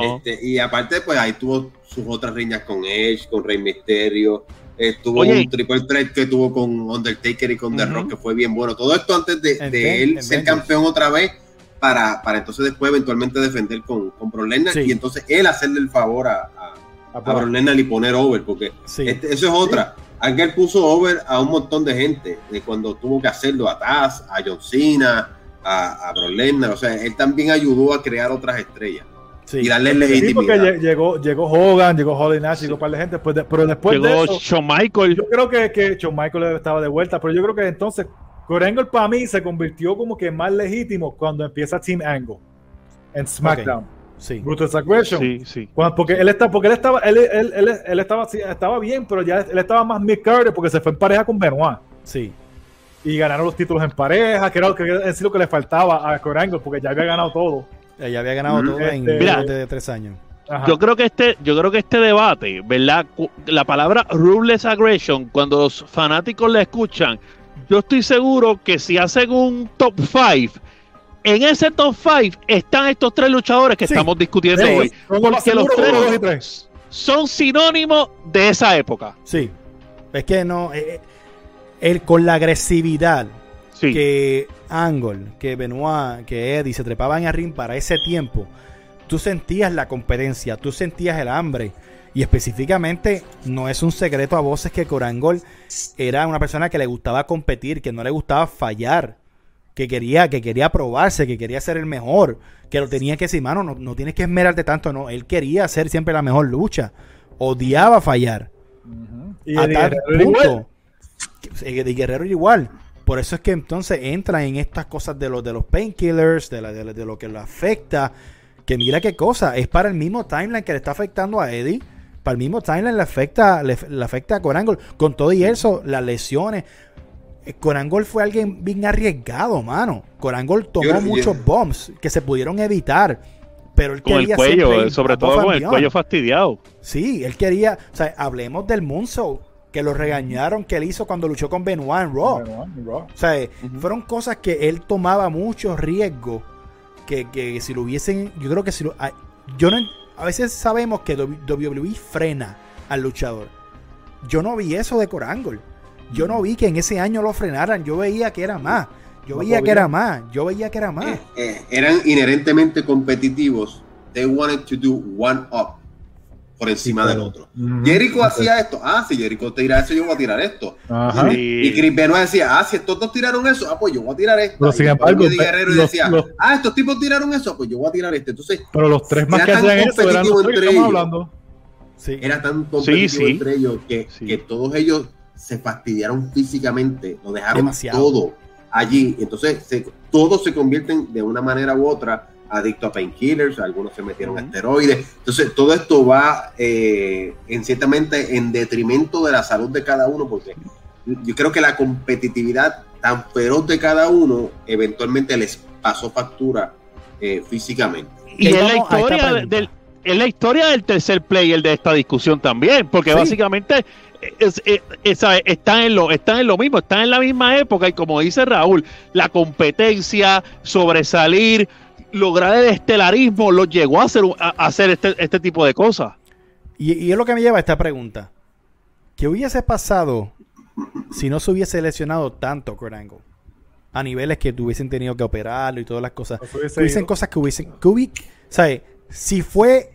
Este, y aparte, pues ahí tuvo sus otras riñas con Edge, con Rey Misterio. Estuvo un triple threat que tuvo con Undertaker y con The Rock, que fue bien bueno. Todo esto antes de, de él ser campeón otra vez, para, para entonces después eventualmente defender con, con Bro y entonces él hacerle el favor a, a, a, y poner over, porque este, eso es otra. Ángel puso over a un montón de gente de cuando tuvo que hacerlo a Taz, a John Cena, a, a o sea, él también ayudó a crear otras estrellas. Y darle legitimidad. Sí, porque llegó, llegó Hogan, llegó Holly Nash, llegó un par de gente, pues pero después de eso, Shawn Michael. Yo creo que, que Shawn Michael estaba de vuelta, pero yo creo que entonces Angle para mí se convirtió como que más legítimo cuando empieza Team Angle en SmackDown. Sí. Brutus Aggression. Sí, sí. porque él está, porque él estaba, él, él, él, él estaba, estaba bien, pero ya él estaba más Mick Carter porque se fue en pareja con Benoit. Sí. Y ganaron los títulos en pareja, que era lo que, en sí lo que le faltaba a Corangle, porque ya había ganado todo. Ya había ganado todo en este, menos de tres años. Yo creo que este, yo creo que este debate, ¿verdad? La palabra ruthless aggression, cuando los fanáticos la escuchan, yo estoy seguro que si hacen un top 5 en ese top 5 están estos tres luchadores que estamos discutiendo hoy. Porque los tres, son sinónimos de esa época. Sí. Es que no. Eh, eh con la agresividad que Angle, que Benoit, que Eddie se trepaban a ring para ese tiempo, tú sentías la competencia, tú sentías el hambre. Y específicamente, no es un secreto a voces que Corangol era una persona que le gustaba competir, que no le gustaba fallar que quería, que quería probarse, que quería ser el mejor, que lo tenía que decir, mano, no, tienes que esmerarte tanto, no, él quería hacer siempre la mejor lucha, odiaba fallar. Y a tal punto, de Guerrero igual. Por eso es que entonces entra en estas cosas de los de los painkillers, de, de, lo que lo afecta, que mira qué cosa, es para el mismo timeline que le está afectando a Eddie. Para el mismo timeline le afecta, le, afecta a Corangol. Con todo y eso, las lesiones. Eh, Corangol fue alguien bien arriesgado, mano. Corangol tomó muchos bombs que se pudieron evitar. Pero él con el cuello, sobre todo con el cuello fastidiado. Sí, él quería, o sea, hablemos del Moonsault que lo regañaron que él hizo cuando luchó con Benoit en Raw. O sea, fueron cosas que él tomaba mucho riesgo. Que, si lo hubiesen, yo creo que si lo, yo no, a veces sabemos que WWE frena al luchador. Yo no vi eso de Corangle. Yo no vi que en ese año lo frenaran. Yo veía que era más. Yo veía que era más. Yo veía que era más. Eh, eh, eran inherentemente competitivos. They wanted to do one up por encima del otro. Jericho hacía esto. Ah, si Jericho tira eso, yo voy a tirar esto. Y, Chris Benoit decía, ah, si estos dos tiraron eso, ah, pues yo voy a tirar esto. Pero sin embargo, Guerrero decía, ah, estos tipos tiraron eso, pues yo voy a tirar este. Entonces, pero los tres más que hacían eso eran los entre ellos, hablando. Era tan competitivo entre ellos que, que, todos ellos se fastidiaron físicamente, lo dejaron todo allí. Entonces, se, todos se convierten de una manera u otra adicto a painkillers, algunos se metieron a esteroides. Entonces, todo esto va eh, en ciertamente en detrimento de la salud de cada uno, porque yo creo que la competitividad tan feroz de cada uno eventualmente les pasó factura eh, físicamente. Y es la, historia del, es la historia del tercer player de esta discusión también, porque básicamente es, están, en lo, están en lo mismo, están en la misma época y como dice Raúl, la competencia, sobresalir, lograr el estelarismo lo llegó a hacer, a hacer este, este, tipo de cosas. Y, es lo que me lleva a esta pregunta. ¿Qué hubiese pasado si no se hubiese lesionado tanto Kurt A niveles que hubiesen tenido que operarlo y todas las cosas. Hubiesen cosas que hubiesen... Que ¿sabes? Si fue...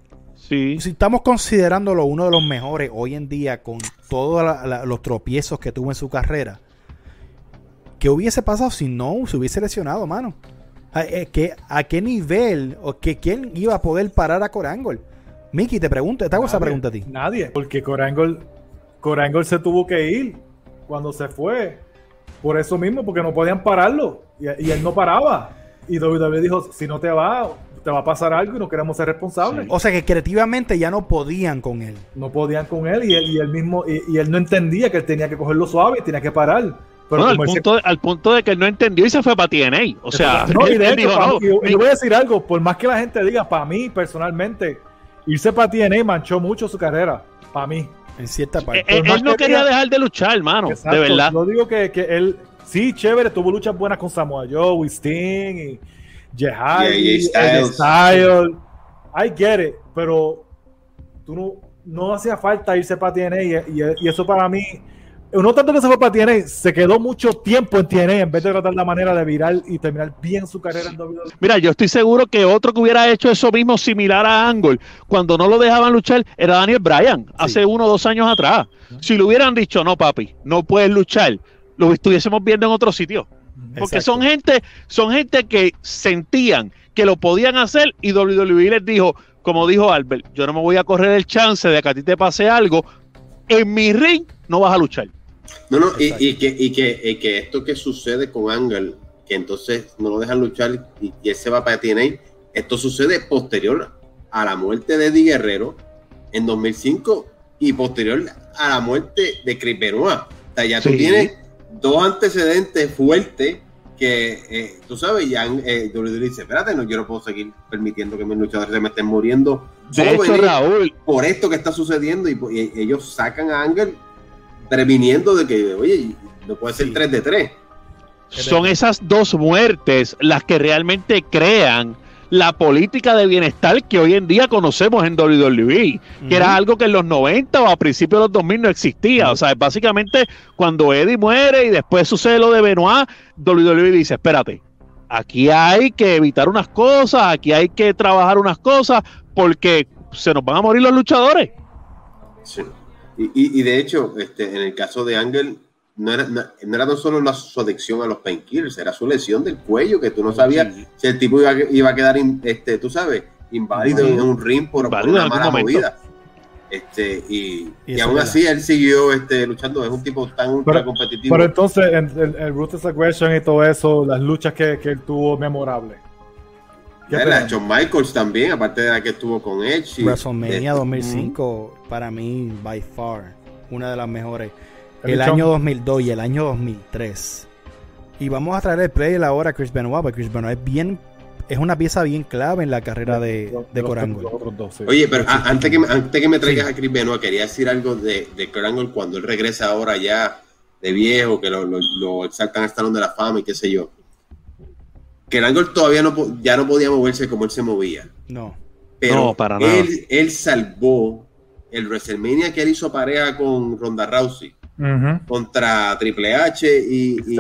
Si estamos considerándolo uno de los mejores hoy en día con todos los tropiezos que tuvo en su carrera, ¿qué hubiese pasado si no se hubiese lesionado, mano? ¿A, qué nivel o que quién iba a poder parar a Corangol? Miki, te pregunto, te hago esa pregunta a ti. Nadie, porque Corangol, Corangol se tuvo que ir cuando se fue. Por eso mismo, porque no podían pararlo. Y, él no paraba. Y WWE dijo, si no te va, te va a pasar algo y no queremos ser responsables. O sea que creativamente ya no podían con él. No podían con él y él, mismo, y, él no entendía que él tenía que cogerlo suave y tenía que parar al, punto de, al punto de que él no entendió y se fue para TNA. O sea, no, y de hecho, yo voy a decir algo, por más que la gente diga, para mí personalmente, irse para TNA manchó mucho su carrera. Para mí. En cierta parte. Eh, él, no quería dejar de luchar, hermano. de verdad. Yo digo que, que, él, sí, chévere, tuvo luchas buenas con Samoa Joe, Sting, y Jehai, Styles. I get it, pero tú no, no hacía falta irse para TNA y eso para mí uno tanto que se fue para TNA, se quedó mucho tiempo en TNA en vez de tratar la manera de virar y terminar bien su carrera en WWE. Mira, yo estoy seguro que otro que hubiera hecho eso mismo similar a Angle, cuando no lo dejaban luchar, era Daniel Bryan, hace uno o dos años atrás. Si le hubieran dicho, no papi, no puedes luchar, lo estuviésemos viendo en otro sitio. Porque son gente, son gente que sentían que lo podían hacer y WWE les dijo, como dijo Albert, yo no me voy a correr el chance de que a ti te pase algo, en mi ring no vas a luchar. No, no, y, que, y, que, que, esto que sucede con Angle, que entonces no lo dejan luchar y, él se va para TNA, esto sucede posterior a la muerte de Eddie Guerrero en 2005 y posterior a la muerte de Chris Benoit. O sea, ya tú tienes dos antecedentes fuertes que eh, tú sabes, ya eh, WWE dice, espérate, no, yo no puedo seguir permitiendo que mis luchadores se me estén muriendo por esto que está sucediendo y, y ellos sacan a Angle previniendo de que, oye, no puede ser 3 de 3. Son esas dos muertes las que realmente crean la política de bienestar que hoy en día conocemos en WWE, que era algo que en los 90 o a principios de los 2000 no existía. O sea, básicamente cuando Eddie muere y después sucede lo de Benoit, WWE dice, espérate, aquí hay que evitar unas cosas, aquí hay que trabajar unas cosas, porque se nos van a morir los luchadores. Sí. Y, de hecho, este, en el caso de Ángel, no era, no, era no solo la, su adicción a los painkillers, era su lesión del cuello, que tú no sabías si el tipo iba, iba a quedar, este, tú sabes, inválido en un ring por, una mala movida. Este, y, y, aún así él siguió este, luchando, es un tipo tan ultra competitivo. Pero entonces, el, el, Ruthless Aggression y todo eso, las luchas que, que él tuvo memorables. La John Michaels también, aparte de la que estuvo con Edge. WrestleMania 2005, para mí, by far, una de las mejores. El, año 2002 y el año 2003. Y vamos a traer el play ahora a Chris Benoit, porque Chris Benoit es bien es una pieza bien clave en la carrera de, de, Oye, pero antes, que, antes que me traigas a Chris Benoit, quería decir algo de, de cuando él regresa ahora ya de viejo, que lo, lo, lo exaltan al Salón de la Fama y qué sé yo. Que Angle todavía no, ya no podía moverse como él se movía. No. Pero para él, él salvó el WrestleMania que él hizo pareja con Ronda Rousey contra Triple H y, y,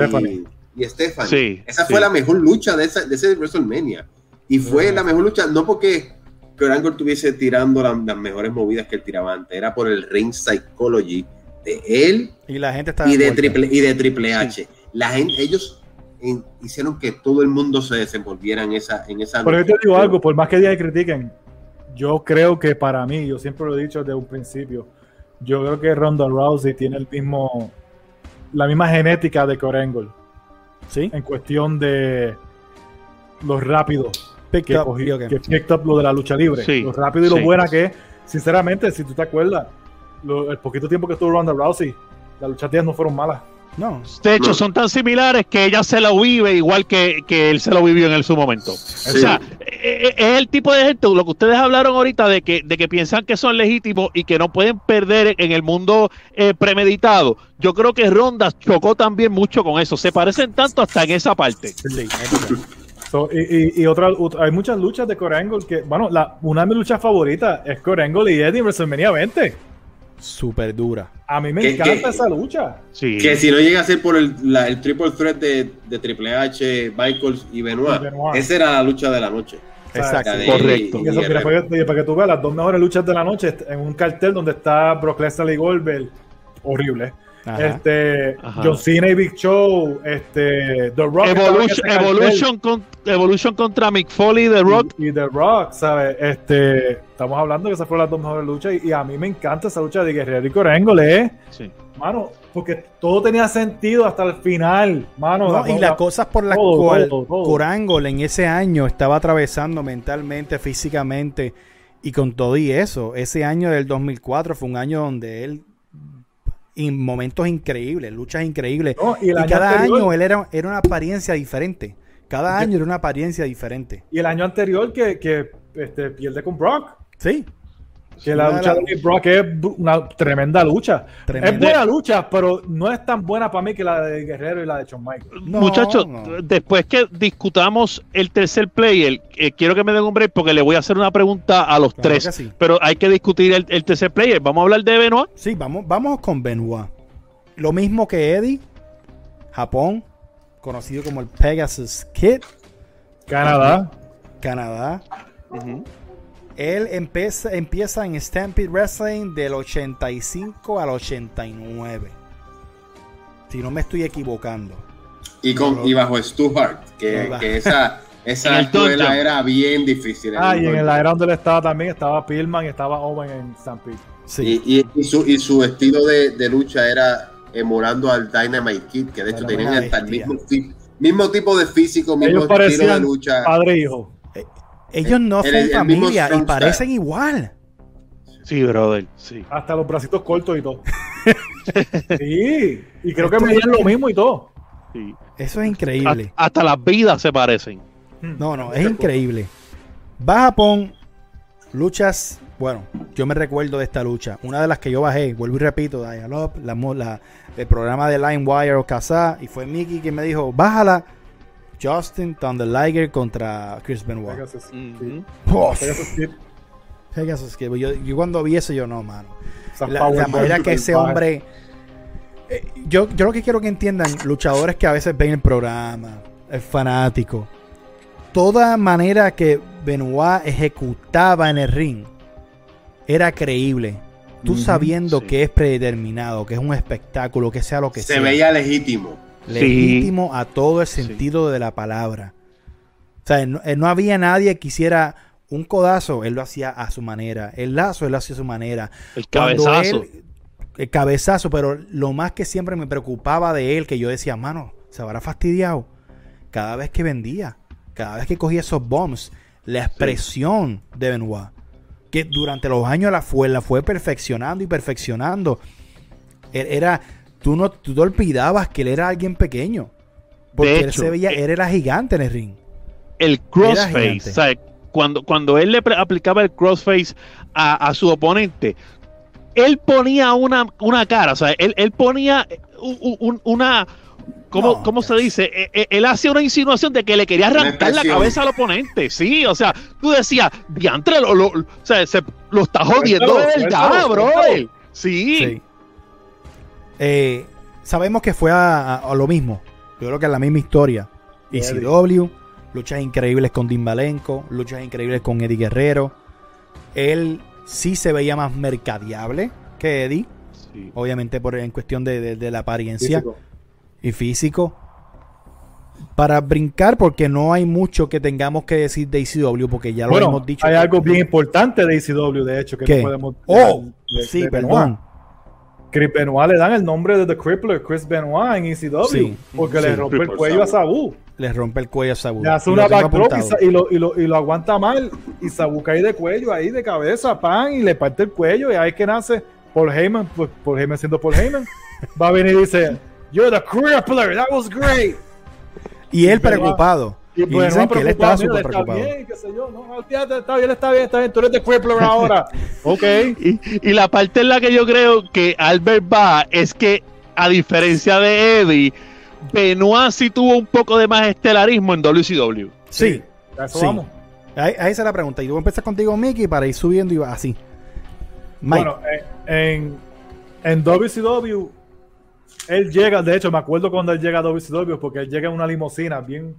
Stephanie. esa fue la mejor lucha de, esa, de ese WrestleMania. Y fue la mejor lucha, no porque Kurt Angle estuviese tirando las mejores movidas que él tiraba antes, era por el ring psychology de él y, la gente y, de triple, y de Triple H. La gente, ellos hicieron que todo el mundo se desenvolviera en esa en esa Pero yo te digo algo, por más que día critiquen, yo creo que para mí, yo siempre lo he dicho desde un principio, yo creo que Ronda Rousey tiene el mismo la misma genética de Corengle. ¿Sí? En cuestión de los rápidos que, que picked up lo de la lucha libre. lo rápido y lo buena que es. Sinceramente, si tú te acuerdas, el poquito tiempo que estuvo Ronda Rousey, las luchas no fueron malas. No. De hecho, son tan similares que ella se lo vive igual que, él se lo vivió en su momento. O sea, e, e, es el tipo de gente, lo que ustedes hablaron ahorita de que, de que piensan que son legítimos y que no pueden perder en el mundo eh, premeditado. Yo creo que Ronda chocó también mucho con eso. Se parecen tanto hasta en esa parte. Sí, y, y, otra, hay muchas luchas de Core que, bueno, la, una de mis luchas favoritas es Core y Eddie en WrestleMania 20 súper dura. A mí me encanta esa lucha. Que si no llega a ser por el, triple threat de, de, Triple H, Michaels y Benoit, esa era la lucha de la noche. Exacto, correcto. Y eso, para, que, tú veas las dos mejores luchas de la noche en un cartel donde está Brock Lesnar y Goldberg, horrible este John Cena y Big Show, este The Rock. Evolution, Evolution, contra Mick Foley, The Rock. Y, The Rock, ¿sabes? Este, estamos hablando que esas fueron las dos mejores luchas y, a mí me encanta esa lucha de Guerrero y Coréngole, ¿eh? Sí. Mano, porque todo tenía sentido hasta el final, mano. y las cosas por las cuales Corangle en ese año estaba atravesando mentalmente, físicamente y con todo y eso, ese año del 2004 fue un año donde él momentos increíbles, luchas increíbles. y, cada año él era, era una apariencia diferente. Cada año era una apariencia diferente. Y el año anterior que, que este, pierde con Brock. Sí. Que la lucha de Brock es una tremenda lucha. Es buena lucha, pero no es tan buena para mí que la de Guerrero y la de Shawn Michaels. Muchachos, después que discutamos el tercer player, eh, quiero que me den un break porque le voy a hacer una pregunta a los tres. Pero hay que discutir el, tercer player. ¿Vamos a hablar de Benoit? Sí, vamos, vamos con Benoit. Lo mismo que Eddie, Japón, conocido como el Pegasus Kid. Canadá. Canadá. Él empieza, empieza en Stampede Wrestling del 85 al 89. Si no me estoy equivocando. Y, con, y bajo Stu Hart, que, esa, esa escuela era bien difícil. ah, y en la era donde él estaba también estaba Pillman y estaba Owen en Stampede. Sí. Y, y, su, y su estilo de, de lucha era emulando al Dynamite Kid, que de hecho tenían hasta el mismo, mismo tipo de físico, mismo estilo de lucha. Padre e hijo. Ellos no son familia y parecen igual. Sí, brother, sí. Hasta los bracitos cortos y todo. sí, y creo que me dicen lo mismo y todo. Sí. Eso es increíble. Hasta, las vidas se parecen. Hmm. No, no, es increíble. Va a Japón, luchas. Bueno, yo me recuerdo de esta lucha. Una de las que yo bajé, vuelvo y repito, Dialog, la, la, el programa de LimeWire o Casa, y fue Mickey que me dijo: Bájala Justin Thunder Liger contra Chris Benoit. Pegasus, Pegasus Yo, yo, cuando vi eso, yo no, mano. La, manera que ese hombre. Eh, yo, yo lo que quiero que entiendan, luchadores que a veces ven el programa, el fanático, toda manera que Benoit ejecutaba en el ring era creíble. Tú sabiendo que es predeterminado, que es un espectáculo, que sea lo que sea. Se veía legítimo legítimo a todo el sentido de la palabra. O sea, no, había nadie que hiciera un codazo, él lo hacía a su manera. El lazo, él lo hacía a su manera. El cabezazo. el cabezazo, pero lo más que siempre me preocupaba de él, que yo decía, mano, se habrá fastidiado. Cada vez que vendía, cada vez que cogía esos bombs, la expresión de Benoit, que durante los años la fue, la fue perfeccionando y perfeccionando. E, era, tú no tú te olvidabas que él era alguien pequeño. Porque él se veía, eh, él era gigante en el ring. El crossface, o sea, cuando, cuando él le aplicaba el crossface a, a su oponente, él ponía una, una cara, o sea, él, él ponía una, ¿Cómo, ¿Cómo, se dice? E, e, él hacía una insinuación de que le quería arrancar la cabeza al oponente. Sí, o sea, tú decías, diantre, lo, lo, o sea, se, lo está jodiendo de verdad, bro. Sí. Eh, sabemos que fue a, a, lo mismo. Yo creo que es la misma historia. ECW, luchas increíbles con Dean Malenko, luchas increíbles con Eddie Guerrero. Él sí se veía más mercadeable que Eddie. Obviamente por, en cuestión de, de, la apariencia y físico. Para brincar, porque no hay mucho que tengamos que decir de ECW, porque ya lo hemos dicho. Hay algo bien importante de ECW, de hecho, que no podemos. Oh, sí, perdón. Chris Benoit le dan el nombre de The Crippler, Chris Benoit en ECW, porque le rompe el cuello a Sabu. Le rompe el cuello a Sabu. Le hace una backdrop y, lo, y, lo, y, lo, aguanta mal. Y Sabu cae de cuello ahí, de cabeza, pan, y le parte el cuello. Y ahí que nace Paul Heyman, pues, Paul Heyman siendo Paul Heyman, va a venir y dice, You're the Crippler, that was great. Y él preocupado. Y, y pues, dicen que él estaba súper preocupado. Está bien, qué sé yo, no, está bien, está bien, está bien, tú eres de Crippler ahora. ok. Y, y, la parte en la que yo creo que Albert va es que, a diferencia de Eddie, Benoit sí tuvo un poco de más estelarismo en WCW. Sí, eso sí. vamos. Ahí, ahí es la pregunta. Y tú empiezas contigo, Mickey, para ir subiendo y va así. Mike. Bueno, en, en WCW, él llega, de hecho, me acuerdo cuando él llega a WCW, porque él llega en una limusina bien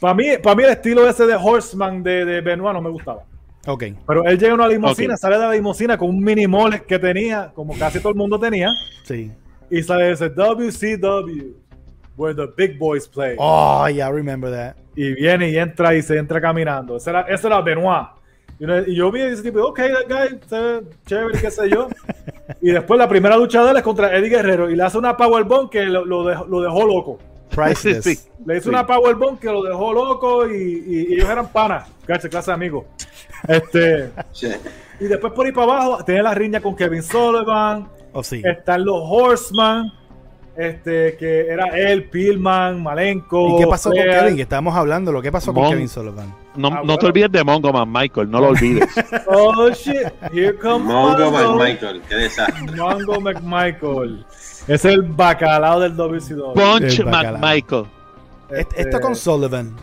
para mí, para mí el estilo ese de Horseman de, de Benoit no me gustaba. Ok. Pero él llega a una limusina, sale de la limusina con un mini mole que tenía, como casi todo el mundo tenía. Sí. Y sale ese WCW, where the big boys play. Oh, yeah, I remember that. Y viene y entra y se entra caminando. Ese era, ese era Benoit. Y yo vi ese tipo, ok, that guy, chévere, qué sé yo. y después la primera lucha de él es contra Eddie Guerrero y le hace una powerbomb que lo, lo, dejó, lo dejó loco. Priceless. Le hizo una powerbomb que lo dejó loco y, y, ellos eran panas, clase, clase de amigos. Este, y después por ahí para abajo tiene la riña con Kevin Sullivan. Oh, sí. Están los Horseman. Este, que era él, Pillman, Malenko. ¿Y qué pasó con Kevin? Estábamos hablando, lo que pasó con Kevin Sullivan. No, ah, no te olvides de Mongo Man Michael, no lo olvides. oh shit, here comes Mongo Man Michael, qué desastre. Mongo McMichael. Es el bacalao del WCW. Punch McMichael. Este... Esto con Sullivan.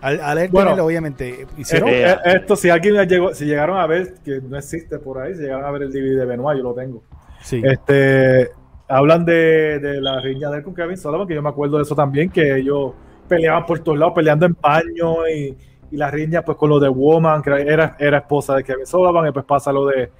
Al, al bueno, obviamente, hicieron. Eh, esto, si alguien llegó, si llegaron a ver, que no existe por ahí, si llegaron a ver el DVD de Benoit, yo lo tengo. Sí. Este, hablan de, de la riña de él con Kevin Sullivan, que yo me acuerdo de eso también, que ellos peleaban por todos lados, peleando en paño y, y la riña pues con lo de Woman, que era, era esposa de Kevin Sullivan, y pues pasa lo de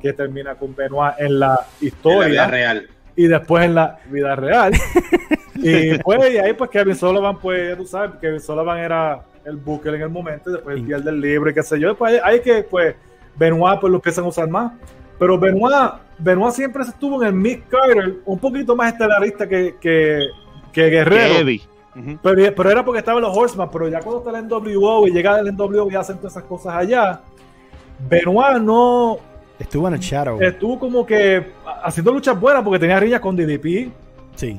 que termina con Benoit en la historia. En la vida real y después en la vida real. y pues, y ahí pues Kevin Sullivan, pues, tú sabes, Kevin Sullivan era el Booker en el momento, después el pierde el libre, qué sé yo. Después hay que, pues, Benoit pues lo empiezan a usar más. Pero Benoit, Benoit siempre estuvo en el Mick Carter, un poquito más estelarista que, que, que Guerrero. pero, pero, era porque estaba en los Horseman, pero ya cuando está en el NWO y llega del NWO y hacen todas esas cosas allá, Benoit no, Estuvo en el shadow. Estuvo como que haciendo luchas buenas porque tenía riñas con DDP. Sí.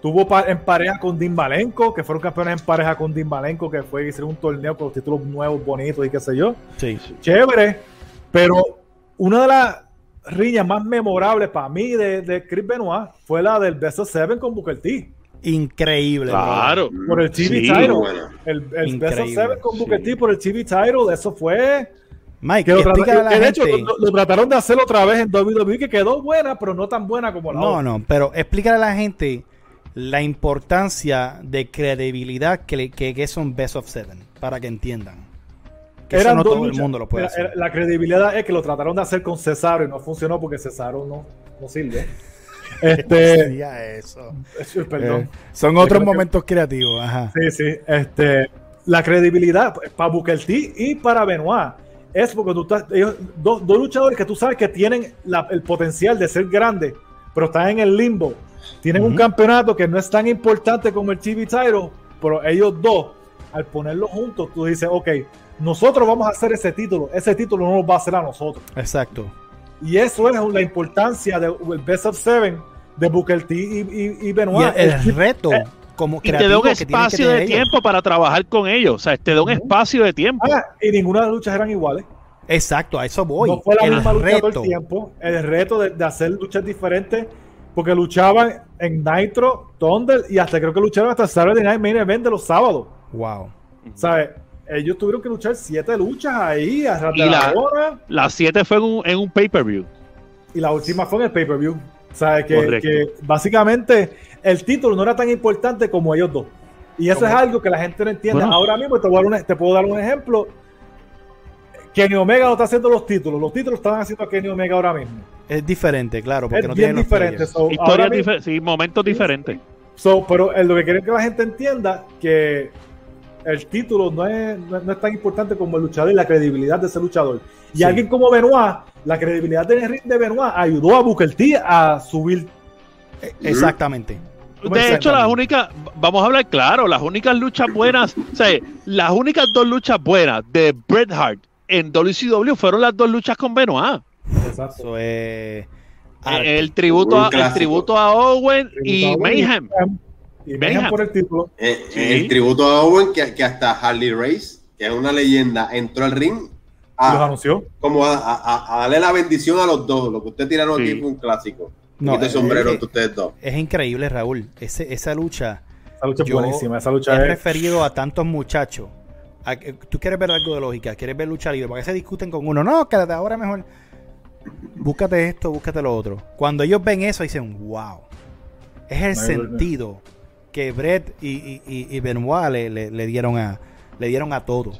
Tuvo en pareja con Dean Malenko, que fueron campeones en pareja con Dean Malenko, que fue hicieron un torneo con los títulos nuevos, bonitos y qué sé yo. Sí. Chévere. Pero una de las riñas más memorables para mí de, de Chris Benoit fue la del Best of Seven con Booker T. Increíble. Claro. Por el TV title. El, el Best of Seven con Booker T por el TV title. Eso fue Mike, que lo, a la de hecho, lo, trataron de hacerlo otra vez en WWE que quedó buena, pero no tan buena como la no, otra. No, no, pero explícale a la gente la importancia de credibilidad que, que, que es un Best of Seven, para que entiendan. Que eso no todo el mundo lo puede hacer. la credibilidad es que lo trataron de hacer con Cesaro y no funcionó porque Cesaro no, no sirve. Este, eso. Perdón. Eh, son otros momentos creativos. Ajá. Sí, sí. Este, la credibilidad para Booker T y para Benoit es porque tú estás, ellos, dos, luchadores que tú sabes que tienen el potencial de ser grandes, pero están en el limbo. Tienen un campeonato que no es tan importante como el TV title, pero ellos dos, al ponerlos juntos, tú dices, ok, nosotros vamos a hacer ese título, ese título no nos va a hacer a nosotros. Exacto. Y eso es la importancia del Best of Seven de Booker T y, y, Benoit. el, reto. Como y te da un espacio de tiempo para trabajar con ellos. O sea, te da un espacio de tiempo. Ah, y ninguna de las luchas eran iguales. Exacto, a eso voy. No fue la misma lucha todo el tiempo. El reto de, hacer luchas diferentes, porque luchaban en Nitro, Thunder y hasta creo que lucharon hasta Saturday Night Main Event de los sábados. Wow. ¿Sabes? Ellos tuvieron que luchar siete luchas ahí, a y la, Las siete fue en un, pay-per-view. Y la última fue en el pay-per-view. ¿Sabes? Que, que básicamente el título no era tan importante como ellos dos. Y eso es algo que la gente no entiende. Ahora mismo te, te puedo dar un ejemplo Kenny Omega no está haciendo los títulos. Los títulos están haciendo a Kenny Omega ahora mismo. Es diferente, claro, porque es no bien diferente. Historias sí, momentos diferentes. pero lo que quieren que la gente entienda que el título no es, no, es tan importante como el luchador y la credibilidad de ese luchador. Y alguien como Benoit, la credibilidad de, de Benoit ayudó a Booker T a subir. E, exactamente. De hecho, las únicas, vamos a hablar claro, las únicas luchas buenas, o sea, las únicas dos luchas buenas de Bret Hart en WCW fueron las dos luchas con Benoit. Exacto. Eh, el, tributo a, el tributo a Owen y Mayhem. Y Mayhem por el título. Eh, el tributo a Owen que, hasta Harley Race, que es una leyenda, entró al ring a, los anunció. Como a, darle la bendición a los dos. Lo que usted tiraron aquí fue un clásico. No, de sombrero es, ustedes dos. Es increíble, Raúl. Ese, esa lucha. Esa lucha es buenísima. Esa lucha he referido a tantos muchachos tú quieres ver algo de lógica, quieres ver lucha libre, ¿para qué se discuten con uno? No, quédate ahora mejor. Búscate esto, búscate lo otro. Cuando ellos ven eso, dicen, wow. Es el sentido que Brett y, y, Benoit le, dieron a le dieron a todo.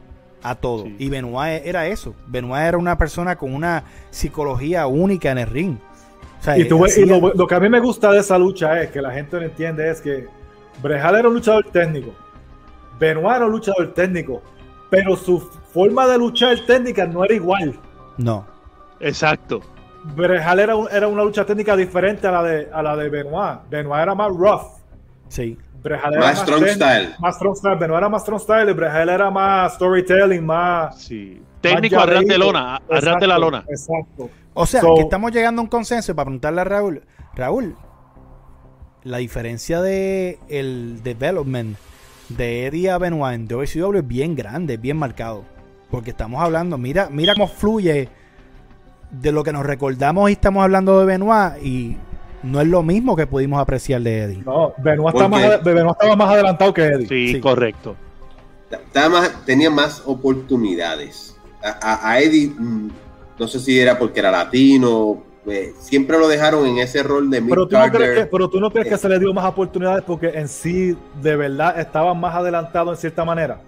A todo. Y Benoit era eso. Benoit era una persona con una psicología única en el ring. Y, lo, que a mí me gusta de esa lucha es que la gente no entiende es que Brejal era un luchador técnico Benoit era un luchador técnico, pero su forma de luchar técnica no era igual. No. Exacto. Brejal era, era, una lucha técnica diferente a la de, a la de Benoit. Benoit era más rough. Sí. Brejal era más, strong style. Más strong style. Benoit era más strong style y Brejal era más storytelling, más. Sí. Técnico a de lona, a de la lona. Exacto. O sea, que estamos llegando a un consenso para preguntarle a Raúl. Raúl, la diferencia de el development de Eddie a Benoit en WCW es bien grande, bien marcado. Porque estamos hablando, mira, mira cómo fluye de lo que nos recordamos y estamos hablando de Benoit y no es lo mismo que pudimos apreciar de Eddie. No, Benoit, estaba más adelantado que Eddie. Sí, correcto. tenía más oportunidades. A, a, Eddie, mm, no sé si era porque era latino, pues, siempre lo dejaron en ese rol de pero tú, no crees que, pero tú no crees que se le dio más oportunidades porque en sí de verdad estaba más adelantado en cierta manera.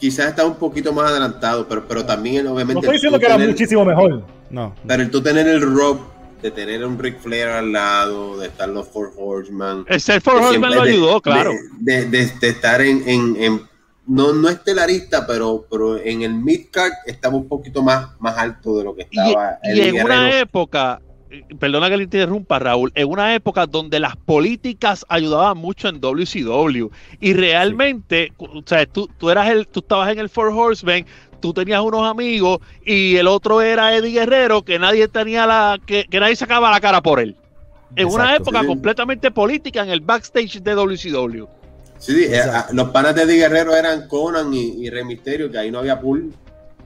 Quizás estaba un poquito más adelantado, pero, pero también obviamente... No estoy diciendo que era muchísimo mejor. No. Pero el tú tener el rob de tener un Ric Flair al lado, de estar los Four Horsemen. El Four Horsemen lo ayudó, claro. De, de, estar en, en, en no, no estelarista, pero, pero en el midcard estaba un poquito más, más alto de lo que estaba. Y, en una época, perdona que le interrumpa, Raúl, en una época donde las políticas ayudaban mucho en WCW y realmente, o sea, tú, tú, eras el, tú estabas en el Four Horsemen, tú tenías unos amigos y el otro era Eddie Guerrero, que nadie tenía la, que, que nadie sacaba la cara por él. En una época completamente política en el backstage de WCW. Sí, eh, ah, los panas de Eddie Guerrero eran Conan y, y Rey Misterio, que ahí no había pool.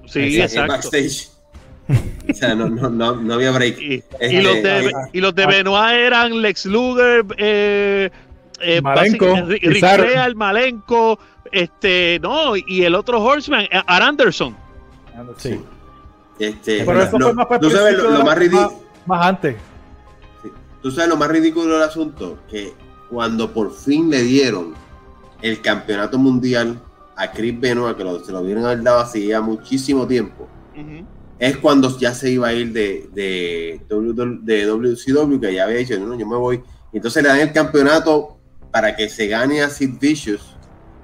Sí, exacto. Backstage. o sea, no, no, no, no había break. Y, este, los de, y los de Benoit eran Lex Luger, eh, eh, Malenko, Real, Malenko, este, no, y el otro Horseman, eh, Ar Anderson. Sí. Este, Pero eso fue más tú sabes lo, más ridículo. Más, antes. Sí. Tú sabes lo más ridículo del asunto, que cuando por fin le dieron el campeonato mundial a Chris Benoit, que lo, se lo vieron haber dado hacía muchísimo tiempo, es cuando ya se iba a ir de, de, de WCW, que ya había dicho, no, yo me voy. entonces le dan el campeonato para que se gane a Sid Vicious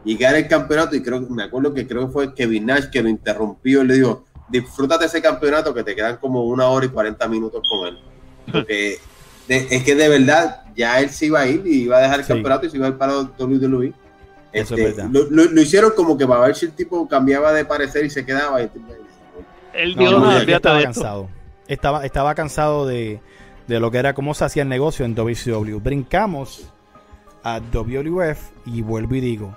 y gane el campeonato. Y creo me acuerdo que creo que fue Kevin Nash que lo interrumpió y le dijo, disfrútate ese campeonato que te quedan como una hora y 40 minutos con él. Porque es que de verdad ya él se iba a ir y iba a dejar el campeonato y se iba a ir para WWE. Eso es este, verdad. Lo, hicieron como que para ver si el tipo cambiaba de parecer y se quedaba. Y... Él dijo, no, estaba cansado. Estaba, estaba cansado de, de lo que era cómo se hacía el negocio en WCW. Brincamos a WWF y vuelvo y digo,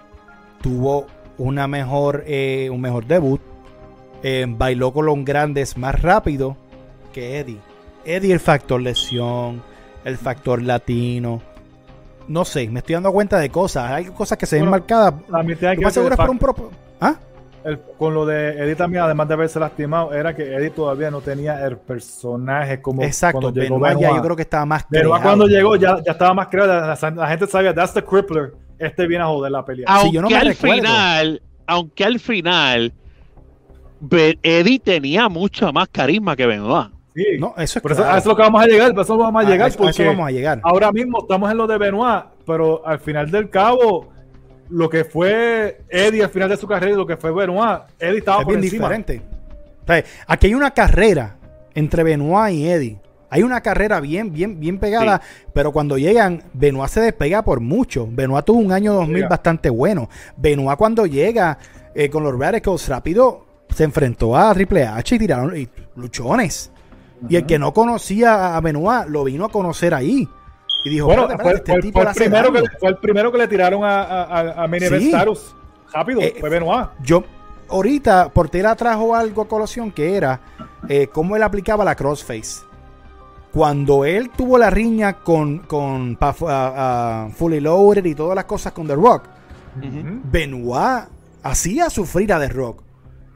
tuvo una mejor, eh, un mejor debut, eh, bailó con los grandes más rápido que Eddie. Eddie el factor lesión, el factor latino. No sé, me estoy dando cuenta de cosas. Hay cosas que se ven marcadas. La mitad que por un propósito. ¿Ah? con lo de Eddie también, además de haberse lastimado, era que Eddie todavía no tenía el personaje como Exacto, cuando llegó Benoit, ya yo creo que estaba más Pero cuando llegó ya, ya estaba más creado, la, gente sabía, that's the crippler, este viene a joder la pelea. Aunque yo no al final, aunque al final Eddie tenía mucho más carisma que Benoit. Sí, no, eso es, Por eso, a eso es lo que vamos a llegar, a eso vamos a llegar, porque vamos a llegar. ahora mismo estamos en lo de Benoit, pero al final del cabo lo que fue Eddie al final de su carrera y lo que fue Benoit, Eddie estaba bien diferente. aquí hay una carrera entre Benoit y Eddie. Hay una carrera bien, bien, bien pegada, pero cuando llegan, Benoit se despega por mucho. Benoit tuvo un año 2000 bastante bueno. Benoit cuando llega eh, con los Radicals rápido, se enfrentó a Triple H y tiraron luchones. Y el que no conocía a Benoit lo vino a conocer ahí. Y dijo, bueno, fue, este el primero que, fue, el primero que, le tiraron a, a, a Rápido, eh, fue Benoit. Yo, ahorita, Portera trajo algo a colación que era eh, cómo él aplicaba la crossface. Cuando él tuvo la riña con, con Fully Loaded y todas las cosas con The Rock, Benoit hacía sufrir a The Rock.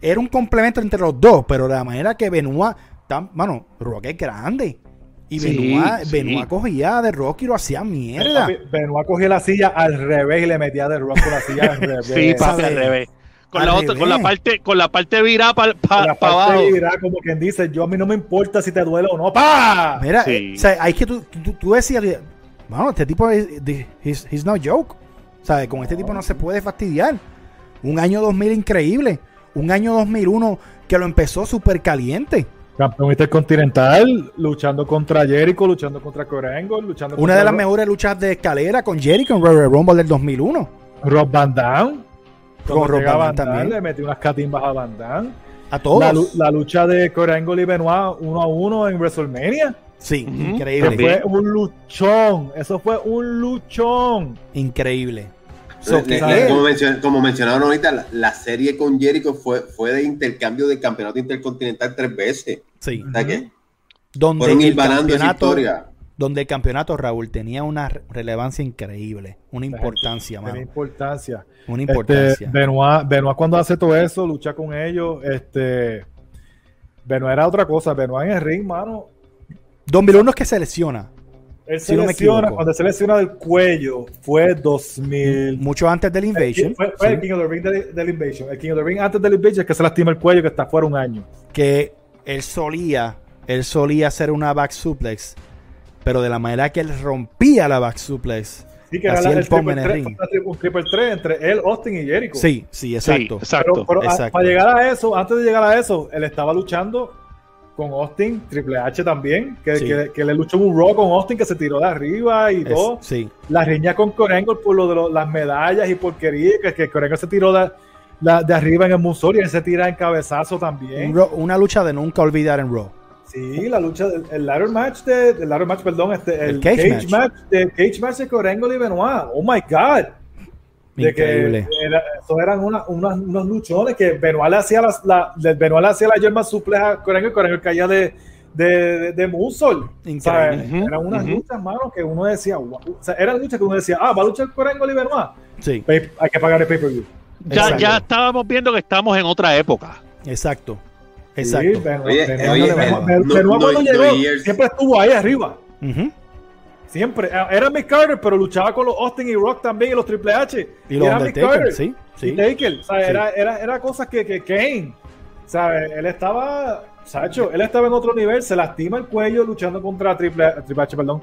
Era un complemento entre los dos, pero de la manera que Benoit, tan, bueno, Rock es grande. Y Benoit, cogía de Rock y lo hacía mierda. Benoit cogía la silla al revés y le metía de Rock con la silla al revés. sí, para al revés. Con la, otra, con la parte, con la parte virada para pa, pa abajo. Como quien dice, yo a mí no me importa si te duele o no. ¡Pa! Mira, o sea, hay que tú, tú, decías, bueno, este tipo es he's, no joke. O sea, con este tipo no se puede fastidiar. Un año 2000 increíble. Un año 2001 que lo empezó súper caliente. Campeón intercontinental, luchando contra Jericho, luchando contra Corango, luchando Una de las mejores luchas de escalera con Jericho en Royal Rumble del 2001. Rob Van Damme. Con Rob Van, también. Le metió unas catimbas a Van Damme. A todos. La, lucha de Corango y Benoit uno a uno en WrestleMania. Sí, increíble. fue un luchón. Eso fue un luchón. Increíble como, mencionaron ahorita, la, serie con Jericho fue, fue de intercambio de campeonato intercontinental tres veces. Sí. donde el campeonato, Donde el campeonato, Raúl, tenía una relevancia increíble, una importancia, Una importancia. Una importancia. Este, Benoit, Benoit, cuando hace todo eso, lucha con ellos, este... Benoit era otra cosa, Benoit en el ring, mano. Don Biluno es que se lesiona. Él se lesiona, cuando se lesiona del cuello fue 2000. Mucho antes del Invasion. Fue, el King of the Ring del, Invasion. El King of the Ring antes del Invasion es que se lastima el cuello que está fuera un año. Que él solía, él solía hacer una back suplex, pero de la manera que él rompía la back suplex. Sí, que era el, triple el ring. un triple 3 entre él, Austin y Jericho. Sí, sí, exacto. exacto, para llegar a eso, antes de llegar a eso, él estaba luchando con Austin, Triple H también, que, que, le luchó un Raw con Austin que se tiró de arriba y todo. Sí. La riña con Corengo por lo de las medallas y porquería, que, que Corengo se tiró de, de arriba en el Musori y él se tira en cabezazo también. una lucha de nunca olvidar en Raw. Sí, la lucha, el ladder match de, el ladder match, perdón, este, el, cage, match. de cage match de Corengo y Benoit. Oh my God. Increíble. que era, eso eran una, unos luchones que Benoit le hacía las, la, Benoit le hacía la yerma supleja a Corengo y caía de, de, de, Musol. Increíble. Eran unas luchas, mano, que uno decía, wow. o sea, eran luchas que uno decía, ah, va a luchar Corengo y Benoit. Sí. Hay que pagar el pay-per-view. Ya, ya estábamos viendo que estamos en otra época. Exacto. Exacto. Sí, Benoit, oye, Benoit, cuando llegó, siempre estuvo ahí arriba. Uh Siempre. Eh, era Mick Carter, pero luchaba con los Austin y Rock también y los Triple H. Y, los era Mick Carter. sí. sí. Taker. O sea, era, era, era cosas que, que Kane. Sea, él estaba. Sacho, él estaba en otro nivel, se lastima el cuello luchando contra Triple, Triple H, perdón.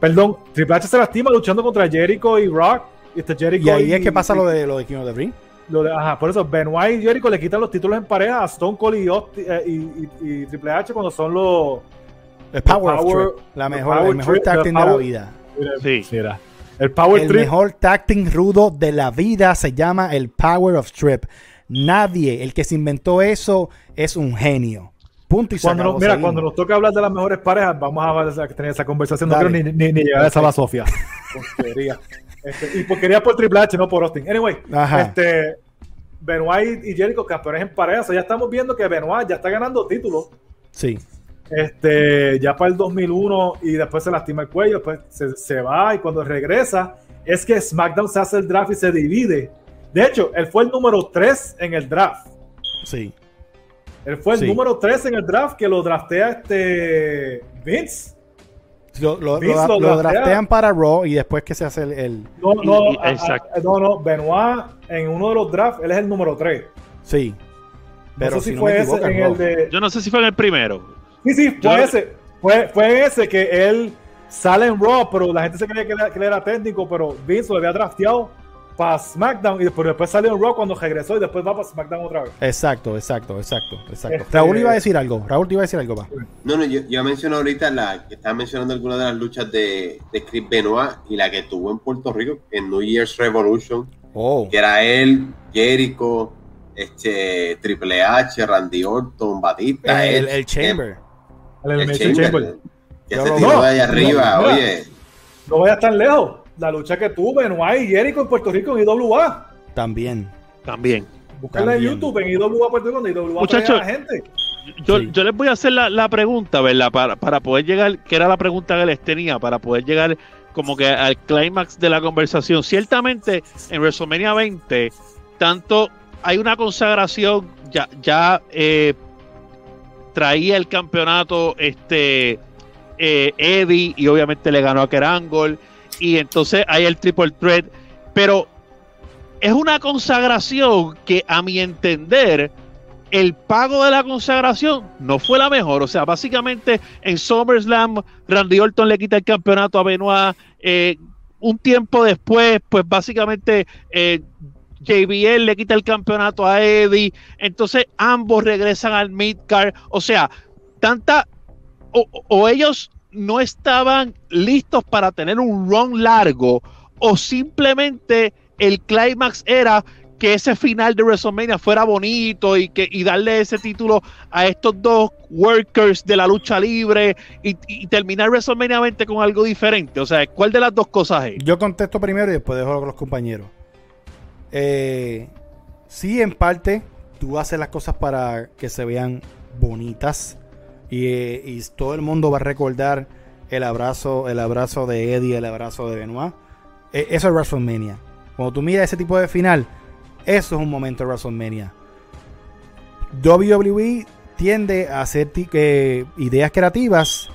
Perdón, Triple H se lastima luchando contra Jericho y Rock. Y, este Jericho y ahí es que pasa lo de lo de King of the Ring. Lo de, ajá, por eso Benoit y Jericho le quitan los títulos en pareja a Stone Cold y, eh, y, y Triple H cuando son los el Power, of La mejor, el mejor tag team de la vida. Sí. El Power el mejor tacting rudo de la vida se llama el Power of Strip. Nadie, el que se inventó eso, es un genio. Punto y cuando Mira, cuando nos toca hablar de las mejores parejas, vamos a tener esa conversación. No creo ni, ni, llegar a esa la Sofía. Este, y porquería por Triple H, no por Austin. Anyway, este, Benoit y Jericho, campeones en pareja. ya estamos viendo que Benoit ya está ganando títulos. Sí. Este, ya para el 2001 y después se lastima el cuello, después se, va y cuando regresa es que SmackDown se hace el draft y se divide. De hecho, él fue el número 3 en el draft. Sí. Él fue el número 3 en el draft que lo draftea este Vince. Lo, lo, draftean para Raw y después que se hace el. No, no, no, no. Benoit en uno de los drafts, él es el número 3. Sí. Pero no sé si, fue ese en el de. Yo no sé si fue en el primero. Sí, sí, fue ese. Fue, fue ese que él sale en Raw, pero la gente se creía que, él era técnico, pero Vince lo había drafteado para SmackDown y después, salió en Raw cuando regresó y después va para SmackDown otra vez. Exacto, exacto, exacto, exacto. Este, Raúl iba a decir algo. Raúl te iba a decir algo, va. No, no, yo, yo mencioné ahorita la que estaba mencionando algunas de las luchas de, de Chris Benoit y la que tuvo en Puerto Rico en New Year's Revolution. Oh. Que era él, Jericho, este Triple H, Randy Orton, Batista. El, el, Chamber. El, el Chamber. Chamber. Que se tiró de allá arriba, oye. No vaya tan lejos la lucha que tuvo Benoit y Jericho en Puerto Rico en IWA. También. También. Búsquenla en YouTube en IWA Puerto Rico, donde IWA Muchachos, gente. Yo, yo, les voy a hacer la, la pregunta, ¿verdad? Para, para poder llegar, que era la pregunta que les tenía, para poder llegar como que al clímax de la conversación. Ciertamente, en WrestleMania 20, tanto hay una consagración, ya, ya eh, traía el campeonato este eh, Eddie y obviamente le ganó a Kerangol y entonces hay el triple threat, pero es una consagración que a mi entender el pago de la consagración no fue la mejor. O sea, básicamente en SummerSlam Randy Orton le quita el campeonato a Benoit. Eh, un tiempo después, pues básicamente eh, JBL le quita el campeonato a Eddie. Entonces ambos regresan al midcard. O sea, tanta... o ellos no estaban listos para tener un run largo o simplemente el clímax era que ese final de WrestleMania fuera bonito y que darle ese título a estos dos workers de la lucha libre y, terminar WrestleMania 20 con algo diferente. O sea, ¿cuál de las dos cosas es? Yo contesto primero y después dejo con los compañeros. Eh, sí, en parte, tú haces las cosas para que se vean bonitas y, todo el mundo va a recordar el abrazo, el abrazo de Eddie, el abrazo de Benoit. E, eso es WrestleMania. Cuando tú miras ese tipo de final, eso es un momento de WrestleMania. WWE tiende a hacer ideas creativas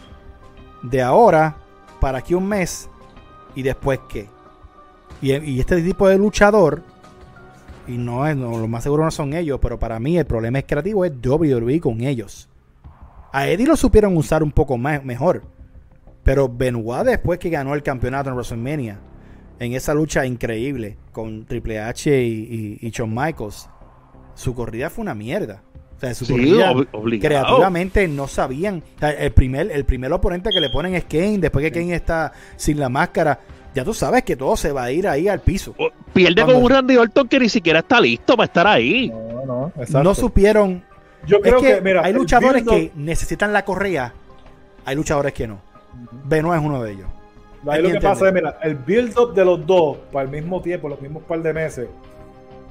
de ahora para aquí un mes y después qué. Y, este tipo de luchador, y no es, lo más seguro no son ellos, pero para mí el problema es creativo es WWE con ellos. A Eddie lo supieron usar un poco más, mejor. Pero Benoit después que ganó el campeonato en WrestleMania, en esa lucha increíble con Triple H y, Shawn Michaels, su corrida fue una mierda. O sea, su corrida creativamente no sabían. el, primer, el primer oponente que le ponen es Kane, después que Kane está sin la máscara. Ya tú sabes que todo se va a ir ahí al piso. Pierde con un Randy Orton que ni siquiera está listo para estar ahí. No, no, no supieron yo creo que, mira, hay luchadores que necesitan la correa, hay luchadores que no. Benoit es uno de ellos. Ahí lo que pasa es, mira, el build-up de los dos, para el mismo tiempo, los mismos par de meses,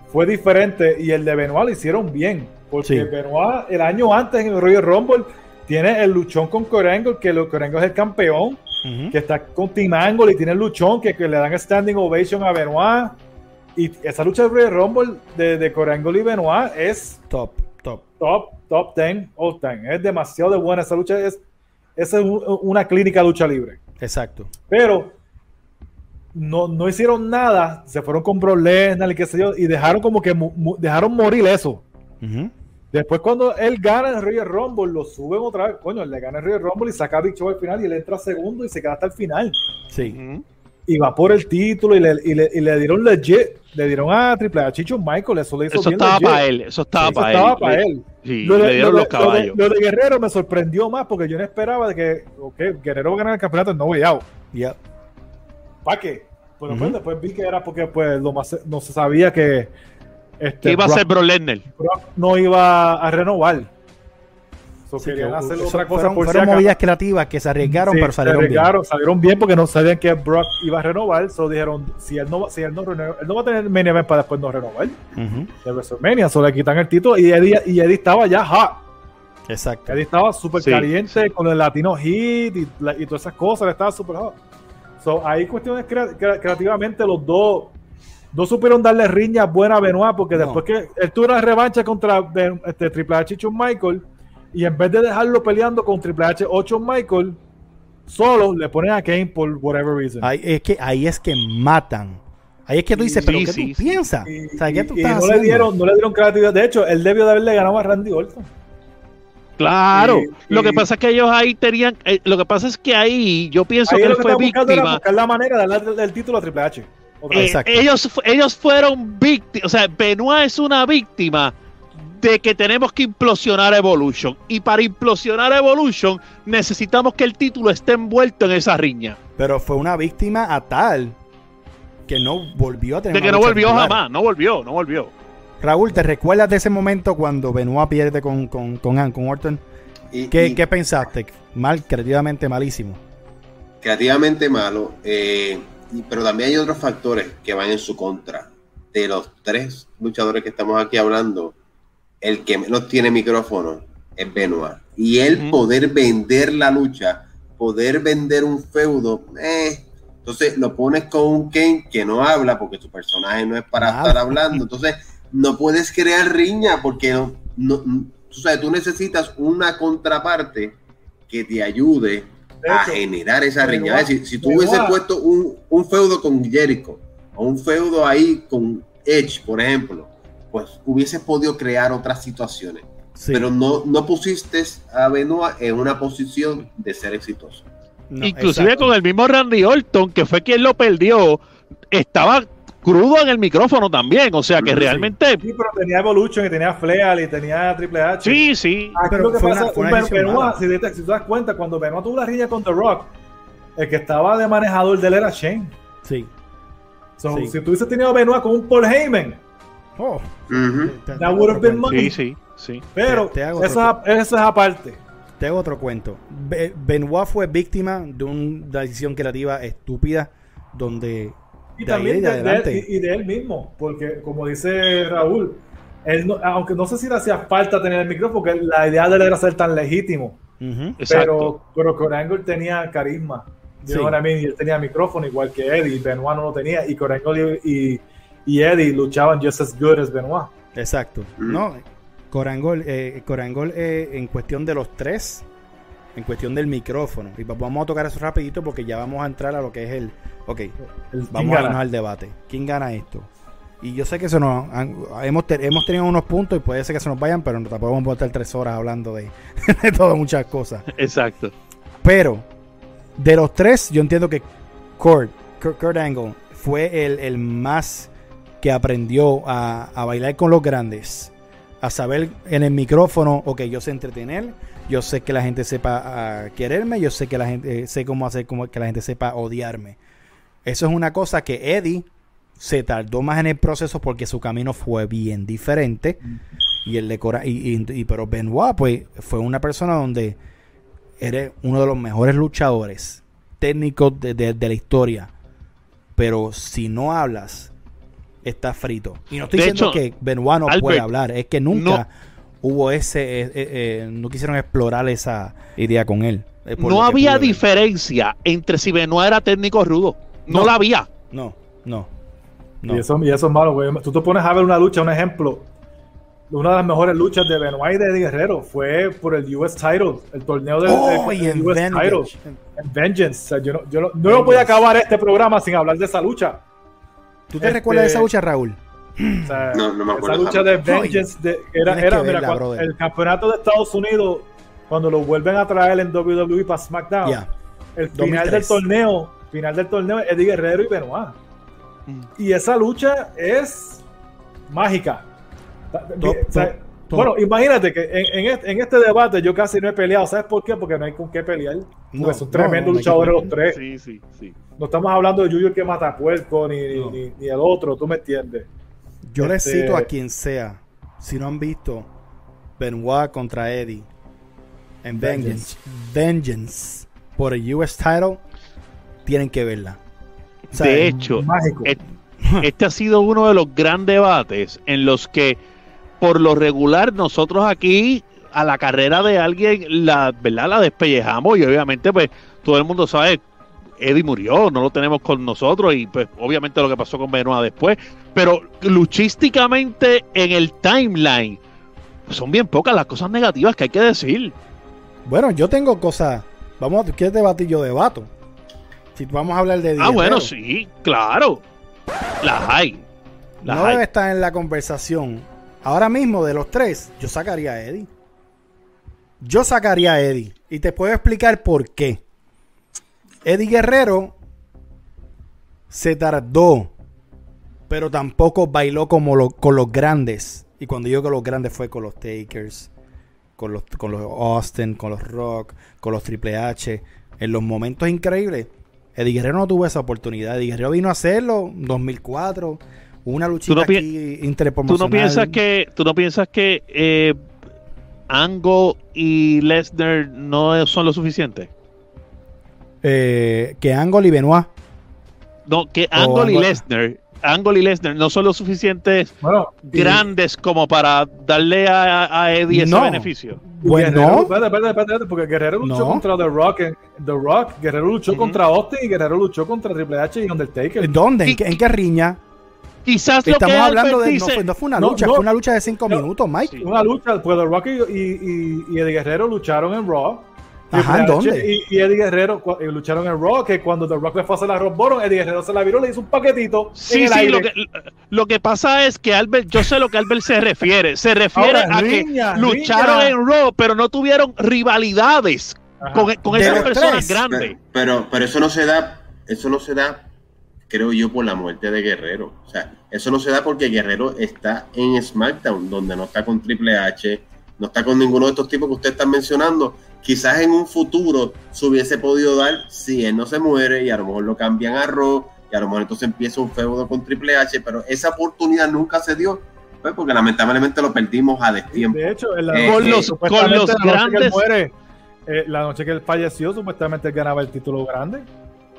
fue diferente y el de Benoit lo hicieron bien. Porque Benoit, el año antes en el Royal Rumble, tiene el luchón con Corangle, que Corangle es el campeón, que está con Team Angle y tiene el luchón que, le dan standing ovation a Benoit. Y esa lucha Royal Rumble de, de Corangle y Benoit es top top, top 10, all time. Es demasiado de buena esa lucha. Es, es una clínica de lucha libre. Exacto. Pero no, no hicieron nada. Se fueron con Bro Lesnar y qué sé yo. Y dejaron como que dejaron morir eso. Después cuando él gana el Royal Rumble, lo suben otra vez. Coño, le gana el Royal Rumble y saca a Big Show al final y él entra segundo y se queda hasta el final. Sí y va por el título y le, y le, y le dieron legit, le dieron a Triple H Chicho Michael, eso le hizo eso estaba para él, eso estaba para él. lo, de, le dieron los caballos. Lo de, Guerrero me sorprendió más porque yo no esperaba de que okay, Guerrero va a ganar el campeonato en No Way Out. Yeah. ¿Para qué? Pero pues después vi que era porque pues lo más, no se sabía que este, iba a ser Bro Lesnar. no iba a renovar. So, querían hacer otra cosa fueron, por fueron movidas creativas que se arriesgaron, pero salieron bien. Salieron bien porque no sabían que Brock iba a renovar. So dijeron, si él no, si él no, renueva, él no va a tener main event para después no renovar. De WrestleMania. Solo le quitan el título y Eddie, y Eddie estaba ya hot. Exacto. Eddie estaba súper caliente con el Latino Hit y, y, todas esas cosas. Él estaba súper hot. So, ahí cuestiones creativamente los dos no supieron darle riña buena a Benoit porque después que él tuvo una revancha contra este, Triple H y Shawn Michael y en vez de dejarlo peleando con Triple H o Shawn Michael solo le ponen a Kane por whatever reason. Ahí es que ahí es que matan. Ahí es que tú dices, pero ¿qué tú piensas? no, le dieron, no le dieron creatividad. De hecho, él debió de haberle ganado a Randy Orton. Claro, lo que pasa es que ellos ahí tenían, eh, lo que pasa es que ahí yo pienso que él fue víctima. Buscar la manera de darle el título a Triple H. Eh, ellos, ellos fueron víctimas, o sea, Benoit es una víctima de que tenemos que implosionar Evolution. Y para implosionar Evolution necesitamos que el título esté envuelto en esa riña. Pero fue una víctima a tal que no volvió a tener. De que no volvió jamás, no volvió, no volvió. Raúl, ¿te recuerdas de ese momento cuando Benoit pierde con, con, con, con Orton? ¿Qué, ¿Qué, pensaste? Mal, creativamente malísimo. Creativamente malo. Eh, pero también hay otros factores que van en su contra. De los tres luchadores que estamos aquí hablando, el que menos tiene micrófono es Benoit. Y el poder vender la lucha, poder vender un feudo, eh, entonces lo pones con un Kane que no habla porque su personaje no es para estar hablando. Entonces no puedes crear riña porque no, no, tú, sabes, tú necesitas una contraparte que te ayude a generar esa riña. si, tú hubieses puesto un, un, feudo con Jericho o un feudo ahí con Edge, por ejemplo, pues hubieses podido crear otras situaciones. Pero no, no pusiste a Benoit en una posición de ser exitoso. Inclusive con el mismo Randy Orton, que fue quien lo perdió, estaba crudo en el micrófono también, o sea que realmente... Sí, pero tenía Evolution y tenía Fleal y tenía Triple H. Sí, sí. pero lo que pasa, Benoit, si, te, si, das cuenta, cuando Benoit tuvo la riña con The Rock, el que estaba de manejador de él era Shane. Sí. Si tú hubiese tenido a Benoit con un Paul Heyman, oh, that would have been money. Sí, sí, sí. Pero eso, es aparte. Te hago otro cuento. Benoit fue víctima de una decisión creativa estúpida donde y también de, y, de él mismo, porque como dice Raúl, él aunque no sé si le hacía falta tener el micrófono, porque la idea de él era ser tan legítimo, pero, pero Corangle tenía carisma. Sí. y él tenía micrófono igual que Eddie, Benoit no lo tenía, y Corangle y, y, Eddie luchaban just as good as Benoit. Exacto. No, Corangol, eh, Corangol eh, en cuestión de los tres, en cuestión del micrófono. Y vamos a tocar eso rapidito porque ya vamos a entrar a lo que es el... Ok, vamos a irnos al debate. ¿Quién gana esto? Y yo sé que eso nos hemos, hemos tenido unos puntos y puede ser que se nos vayan, pero tampoco vamos a estar tres horas hablando de, de todas muchas cosas. Exacto. Pero, de los tres, yo entiendo que Kurt, Kurt, Angle fue el, el, más que aprendió a, a bailar con los grandes. A saber en el micrófono, ok, yo sé entretener, yo sé que la gente sepa ah, quererme, yo sé que la gente sé cómo hacer como que la gente sepa odiarme. Eso es una cosa que Eddie se tardó más en el proceso porque su camino fue bien diferente. Y el de y, y, pero Benoit pues fue una persona donde eres uno de los mejores luchadores técnicos de, la historia. Pero si no hablas estás frito. Y no estoy diciendo que Benoit no puede hablar es que nunca hubo ese, eh, eh, eh, no quisieron explorar esa idea con él. No había diferencia entre si Benoit era técnico rudo. No, la había. No, no. Y, eso, y eso es malo, güey. Tú te pones a ver una lucha, un ejemplo. Una de las mejores luchas de Benoit y de Guerrero fue por el US Title, el torneo del, oh, US Title. En Vengeance. yo no, yo no, no voy a acabar este programa sin hablar de esa lucha. ¿Tú te recuerdas de esa este, lucha, Raúl? No, no me acuerdo. Esa lucha de Vengeance era, era mira, el campeonato de Estados Unidos, cuando lo vuelven a traer en WWE para SmackDown, el final del torneo, final del torneo, Eddie Guerrero y Benoit. Mm. Y esa lucha es mágica. Bueno, imagínate que en, este, debate yo casi no he peleado. ¿Sabes por qué? Porque no hay con qué pelear. Porque son tremendos luchadores los tres. Sí, sí, sí. No estamos hablando de Yuyo que mata puerco ni, ni, el otro, tú me entiendes. Yo les este cito a quien sea, si no han visto Benoit contra Eddie en Vengeance, Vengeance. Por el US title, tienen que verla. de hecho, este ha sido uno de los grandes debates en los que por lo regular nosotros aquí a la carrera de alguien la verdad la despellejamos y obviamente pues todo el mundo sabe Eddie murió, no lo tenemos con nosotros y pues obviamente lo que pasó con Benoit después, pero luchísticamente en el timeline pues, son bien pocas las cosas negativas que hay que decir. Bueno, yo tengo cosas, vamos, ¿quieres debatir? Yo debato. Si vamos a hablar de Ah, bueno, sí, claro. Las hay. no debe estar en la conversación. Ahora mismo, de los tres, yo sacaría a Eddie. Yo sacaría a Eddie. Y te puedo explicar por qué. Eddie Guerrero se tardó, pero tampoco bailó como con los grandes. Y cuando yo con los grandes fue con los Takers, con los, con los Austin, con los Rock, con los Triple H. En los momentos increíbles, Eddie Guerrero no tuvo esa oportunidad. Eddie Guerrero vino a hacerlo en 2004. Una luchita aquí interpromocional. ¿Tú no piensas que, tú no piensas que eh, Angle y Lesnar no son lo suficiente? Eh, que Angle y Benoit. No, que Angle y Lesnar Angle y Lesnar no son lo suficientes grandes como para darle a, Eddie ese beneficio. Bueno, espérate, espérate, porque Guerrero luchó contra The Rock, The Rock, Guerrero luchó contra Austin y Guerrero luchó contra Triple H y Undertaker. ¿Dónde? ¿En, qué, ¿En qué riña? Quizás lo Estamos hablando de. no, fue, una lucha, fue una lucha de cinco minutos, Mike. Una lucha, pues The Rock y, y, y Eddie Guerrero lucharon en Raw Ajá, ¿dónde? Y, Eddie Guerrero lucharon en Raw, que cuando The Rock le fue a hacer la Rock Bottom, Eddie Guerrero se la viró, le hizo un paquetito. Sí, sí, Lo, que, lo que pasa es que Albert, yo sé lo que Albert se refiere. Se refiere a que lucharon en Raw, pero no tuvieron rivalidades con, con esas personas grandes. Pero, pero eso no se da, eso no se da, creo yo, por la muerte de Guerrero. O sea, eso no se da porque Guerrero está en SmackDown, donde no está con Triple H, no está con ninguno de estos tipos que usted está mencionando quizás en un futuro se hubiese podido dar si él no se muere y a lo mejor lo cambian a Raw y a lo mejor entonces empieza un feudo con Triple H, pero esa oportunidad nunca se dio pues, porque lamentablemente lo perdimos a destiempo. De hecho, eh, con, los, con los grandes... Eh, la noche que él falleció, supuestamente él ganaba el título grande.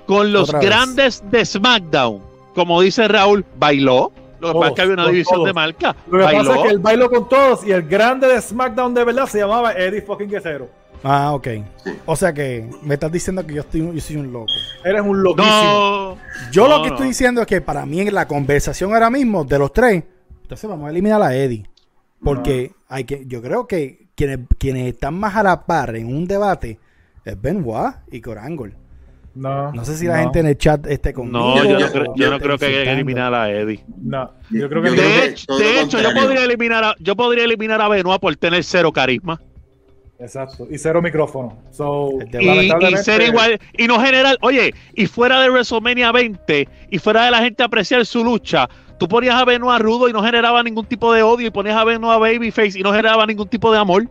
Con los grandes de SmackDown, como dice Raúl, bailó. Lo que pasa es que había una división de marca. Lo que pasa es que él bailó con todos y el grande de SmackDown de verdad se llamaba Eddie fucking Guerrero. Ah, ok. O sea que me estás diciendo que yo, estoy, yo soy un loco. Eres un loquísimo. yo lo que estoy diciendo es que para mí en la conversación ahora mismo de los tres, entonces vamos a eliminar a Eddie. Porque hay que, yo creo que quienes, quienes están más a la par en un debate es Benoit y Corangol. No, no sé si la gente en el chat esté conmigo. No, yo no creo, yo no creo que hay que eliminar a Eddie. No, yo creo que de, hecho, de hecho yo podría eliminar a, yo podría eliminar a Benoit por tener cero carisma. Exacto, y cero micrófono. y, ser igual, y no general, oye, y fuera de WrestleMania 20, y fuera de la gente apreciar su lucha, tú ponías a Benoit rudo y no generaba ningún tipo de odio, y ponías a Benoit babyface y no generaba ningún tipo de amor.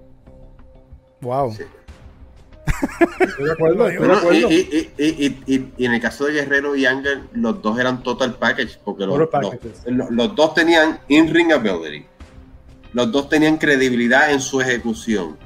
Wow. Estoy de acuerdo, estoy de acuerdo. Y, en el caso de Guerrero y Ángel, los dos eran total package, porque los, los, los dos tenían in-ring ability. Los dos tenían credibilidad en su ejecución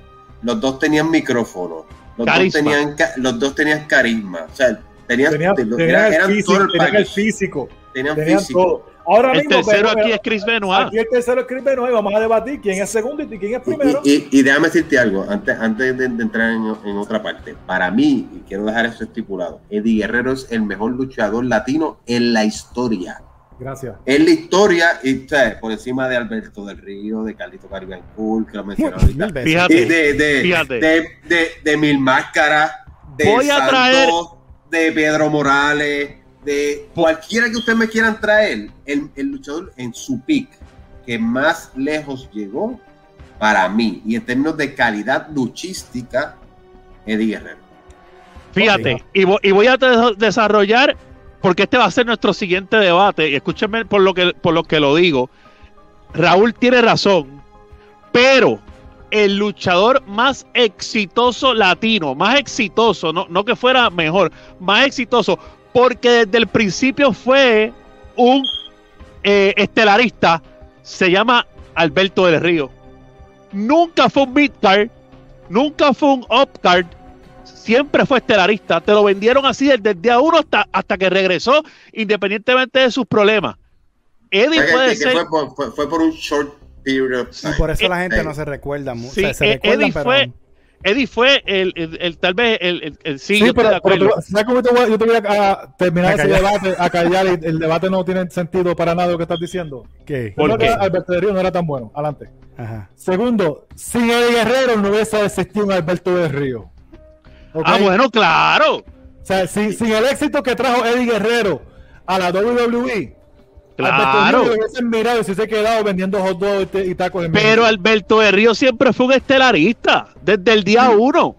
los dos tenían micrófono, los, dos tenían, los dos tenían carisma, o sea, tenían, eran, el físico, tenían el físico, tenían, físico. Todo. Ahora el mismo, tercero aquí es Chris Benoit. Aquí el tercero es Chris Benoit y vamos a debatir quién es segundo y quién es primero. Y, y, déjame decirte algo, antes, antes de, entrar en, en, otra parte. Para mí, y quiero dejar eso estipulado, Eddie Guerrero es el mejor luchador latino en la historia. Gracias. En la historia, y, por encima de Alberto del Río, de Carlito Caribbean Cool, que lo mencionó ahorita. Fíjate, de, de, fíjate. De, de, de, Mil Máscaras, de Voy a traer... de Pedro Morales, de cualquiera que ustedes me quieran traer, el, el luchador en su pick que más lejos llegó para mí, y en términos de calidad luchística, Eddie Guerrero. Fíjate, y, y voy a desarrollar porque este va a ser nuestro siguiente debate, y escúchenme por lo que, por lo, que lo digo. Raúl tiene razón, Pero el luchador más exitoso latino, más exitoso, no, no que fuera mejor, más exitoso, porque desde el principio fue un eh, estelarista, se llama Alberto del Río. Nunca fue un midcard, nunca fue un upcard, siempre fue estelarista. Te lo vendieron así desde el día uno hasta, hasta que regresó, independientemente de sus problemas. Eddie puede ser. Fue por, un short period Y por eso la gente no se recuerda mucho. Sí, e- Eddie fue. Eddie fue el, el, tal vez el, el, sí, sí pero, ¿sabes cómo te voy, yo te voy a, terminar ese debate, a callar y el debate no tiene sentido para nada lo que estás diciendo? ¿Qué? ¿Por qué? Alberto de Río no era tan bueno. Adelante. Ajá. Segundo, sin Eddie Guerrero no hubiese existido un Alberto de Río. Ah, bueno, claro. O sea, sin, sin el éxito que trajo Eddie Guerrero a la WWE, Claro. Mirado, si se ha quedado vendiendo hot dogs y tacos Pero Alberto de Río siempre fue un estelarista, desde el día uno.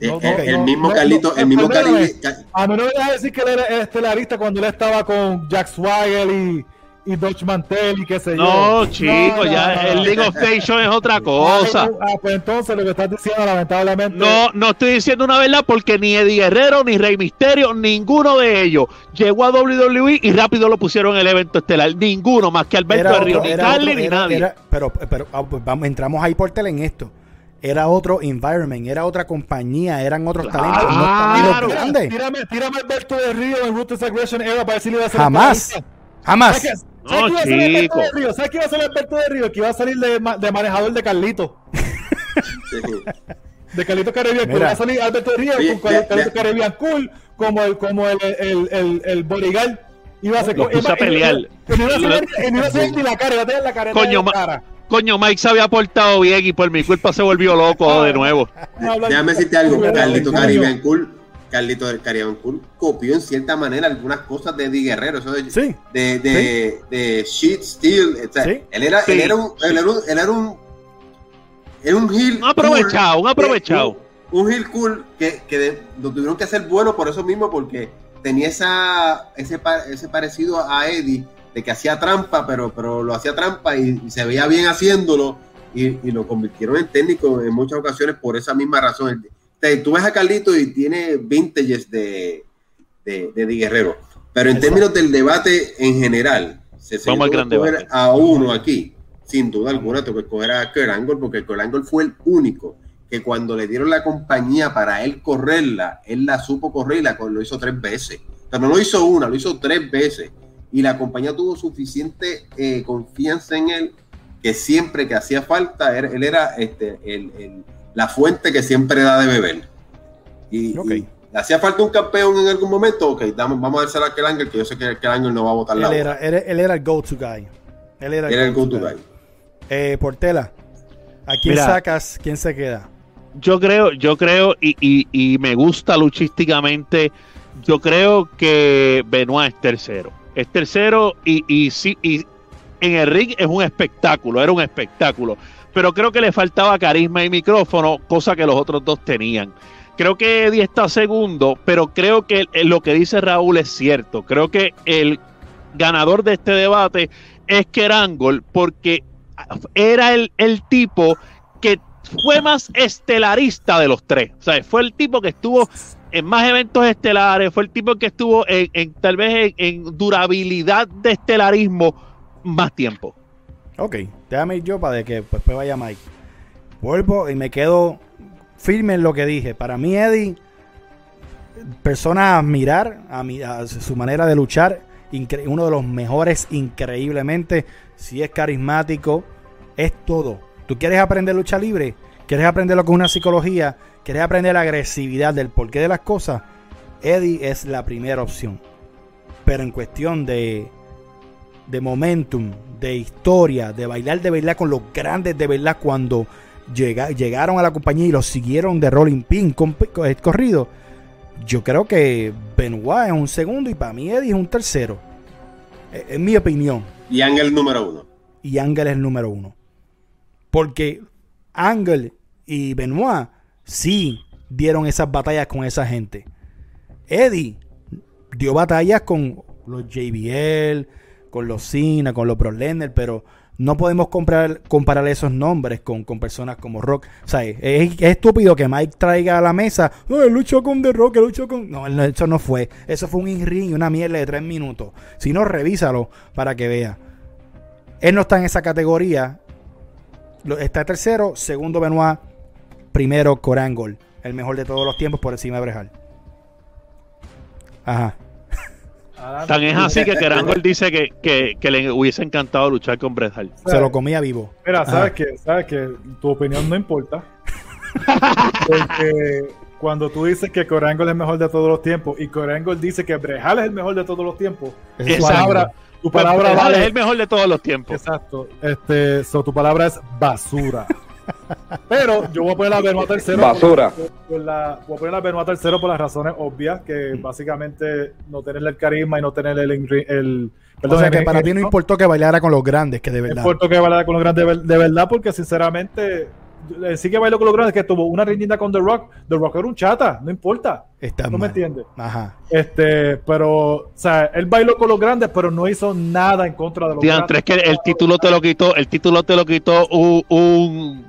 el, mismo Carlito, el mismo Carlito. A mí no me deja decir que él era estelarista cuando él estaba con Jack Swagger y y Dodge Mantel y qué sé yo. No, chico, ya el League of Nations es otra cosa. Ah, pues entonces lo que estás diciendo, lamentablemente. No, no estoy diciendo una verdad porque ni Eddie Guerrero, ni Rey Misterio, ninguno de ellos llegó a WWE y rápido lo pusieron en el evento estelar. Ninguno, más que Alberto Río, ni Carly, ni nadie. pero, pero ah, pues vamos, entramos ahí por tele en esto era otro environment, era otra compañía, eran otros talentos. Claro. Tírame, tírame Alberto de Río en Ruthless Aggression Era para decirle a Jamás. Jamás. No, ¿Sabes quién iba a Río? ¿Sabes quién iba a ser Alberto de Río? Que iba a salir de, de manejador de Carlito. de Carlito Caribbean Cool. Va a salir Alberto de Río con Carlito Caribbean Cool como el, como el, el, el, el bodyguard. Iba a ser Lo a pelear. Y no iba a ser ni la cara, iba a tener la cara. Coño, la cara. Coño, Mike se había portado bien y por mi culpa se volvió loco de nuevo. Déjame decirte algo, Carlito Caribbean Cool Carlito del Caribbean Cool copió en cierta manera algunas cosas de Eddie Guerrero, eso de, de, de, de, Sheet Steel, él, era, él, era un, él, era un, él era un, era un heel un aprovechado, un aprovechado. Un, un heel cool que, que lo tuvieron que hacer bueno por eso mismo, porque tenía esa, ese, ese parecido a Eddie, de que hacía trampa, pero, pero lo hacía trampa y, y se veía bien haciéndolo. Y, y, lo convirtieron en técnico en muchas ocasiones por esa misma razón tú ves a Carlito y tiene vintages de, de, de Guerrero. Pero en términos del debate en general, se Vamos al gran debate. a uno aquí, sin duda alguna, tengo que escoger a Kurt Angle porque Kurt Angle fue el único que cuando le dieron la compañía para él correrla, él la supo correr y la, lo hizo tres veces. Pero no lo hizo una, lo hizo tres veces. Y la compañía tuvo suficiente eh, confianza en él que siempre que hacía falta, él, era este, el, el la fuente que siempre da de beber. Y, hacía falta un campeón en algún momento, ok, vamos a dárselo a aquel ángel, que yo sé que aquel ángel no va a votar él la era, él, era el go-to guy. Él era el, go-to guy. Eh, Portela, ¿a quién sacas? ¿Quién se queda? Yo creo, yo creo, y, y, y me gusta luchísticamente, yo creo que Benoit es tercero. Es tercero y, y, sí, y en el ring es un espectáculo, era un espectáculo pero creo que le faltaba carisma y micrófono, cosa que los otros dos tenían. Creo que Eddie está segundo, pero creo que lo que dice Raúl es cierto. Creo que el ganador de este debate es Kerangol, porque era el, el tipo que fue más estelarista de los tres. O sea, fue el tipo que estuvo en más eventos estelares, fue el tipo que estuvo en, tal vez en, durabilidad de estelarismo más tiempo. Ok, déjame ir yo para que después vaya Mike. Vuelvo y me quedo firme en lo que dije. Para mí, Eddie, persona a admirar, a, su manera de luchar, uno de los mejores increíblemente. Si es carismático, es todo. ¿Tú quieres aprender lucha libre? ¿Quieres aprender lo que es una psicología? ¿Quieres aprender la agresividad del porqué de las cosas? Eddie es la primera opción. Pero en cuestión de de momentum, de historia, de bailar de verdad con los grandes de verdad cuando llegaron a la compañía y los siguieron de Rolling Pin con, eh, corrido. Yo creo que Benoit es un segundo y para mí Eddie es un tercero. E, en mi opinión. Y Ángel número uno. Y Ángel es el número uno. Porque Ángel y Benoit sí dieron esas batallas con esa gente. Eddie dio batallas con los JBL, con los Cena, con los Pro pero no podemos comprar, comparar esos nombres con, personas como Rock. O sea, es, estúpido que Mike traiga a la mesa, no, él luchó con The Rock, él luchó con... No, eso no fue. Eso fue un in-ring, una mierda de tres minutos. Si no, revísalo para que vea. Él no está en esa categoría. Está tercero, segundo Benoit, primero Corangol. El mejor de todos los tiempos por encima de Brejal. Ajá. Tan es así que Kerangol dice que, le hubiese encantado luchar con Bret Se lo comía vivo. Mira, sabes que, sabes que tu opinión no importa. Porque cuando tú dices que Corangol es el mejor de todos los tiempos y Corangol dice que Brejal es el mejor de todos los tiempos, tu palabra, tu palabra vale, es el mejor de todos los tiempos. Exacto. Este, tu palabra es basura. Pero yo voy a poner la Benoit tercero. Basura. Por, la, voy a poner la Benoit tercero por las razones obvias, que básicamente no tenerle el carisma y no tener el. el perdón, o sea, que para ti no importó que bailara con los grandes, que de verdad. No importó que bailara con los grandes de, verdad, porque sinceramente sí que bailó con los grandes, que tuvo una riñita con The Rock. The Rock era un chata, no importa. Está no me entiendes. Ajá. Este, pero, o sea, él bailó con los grandes, pero no hizo nada en contra de los grandes. es que el título te lo quitó, el título te lo quitó un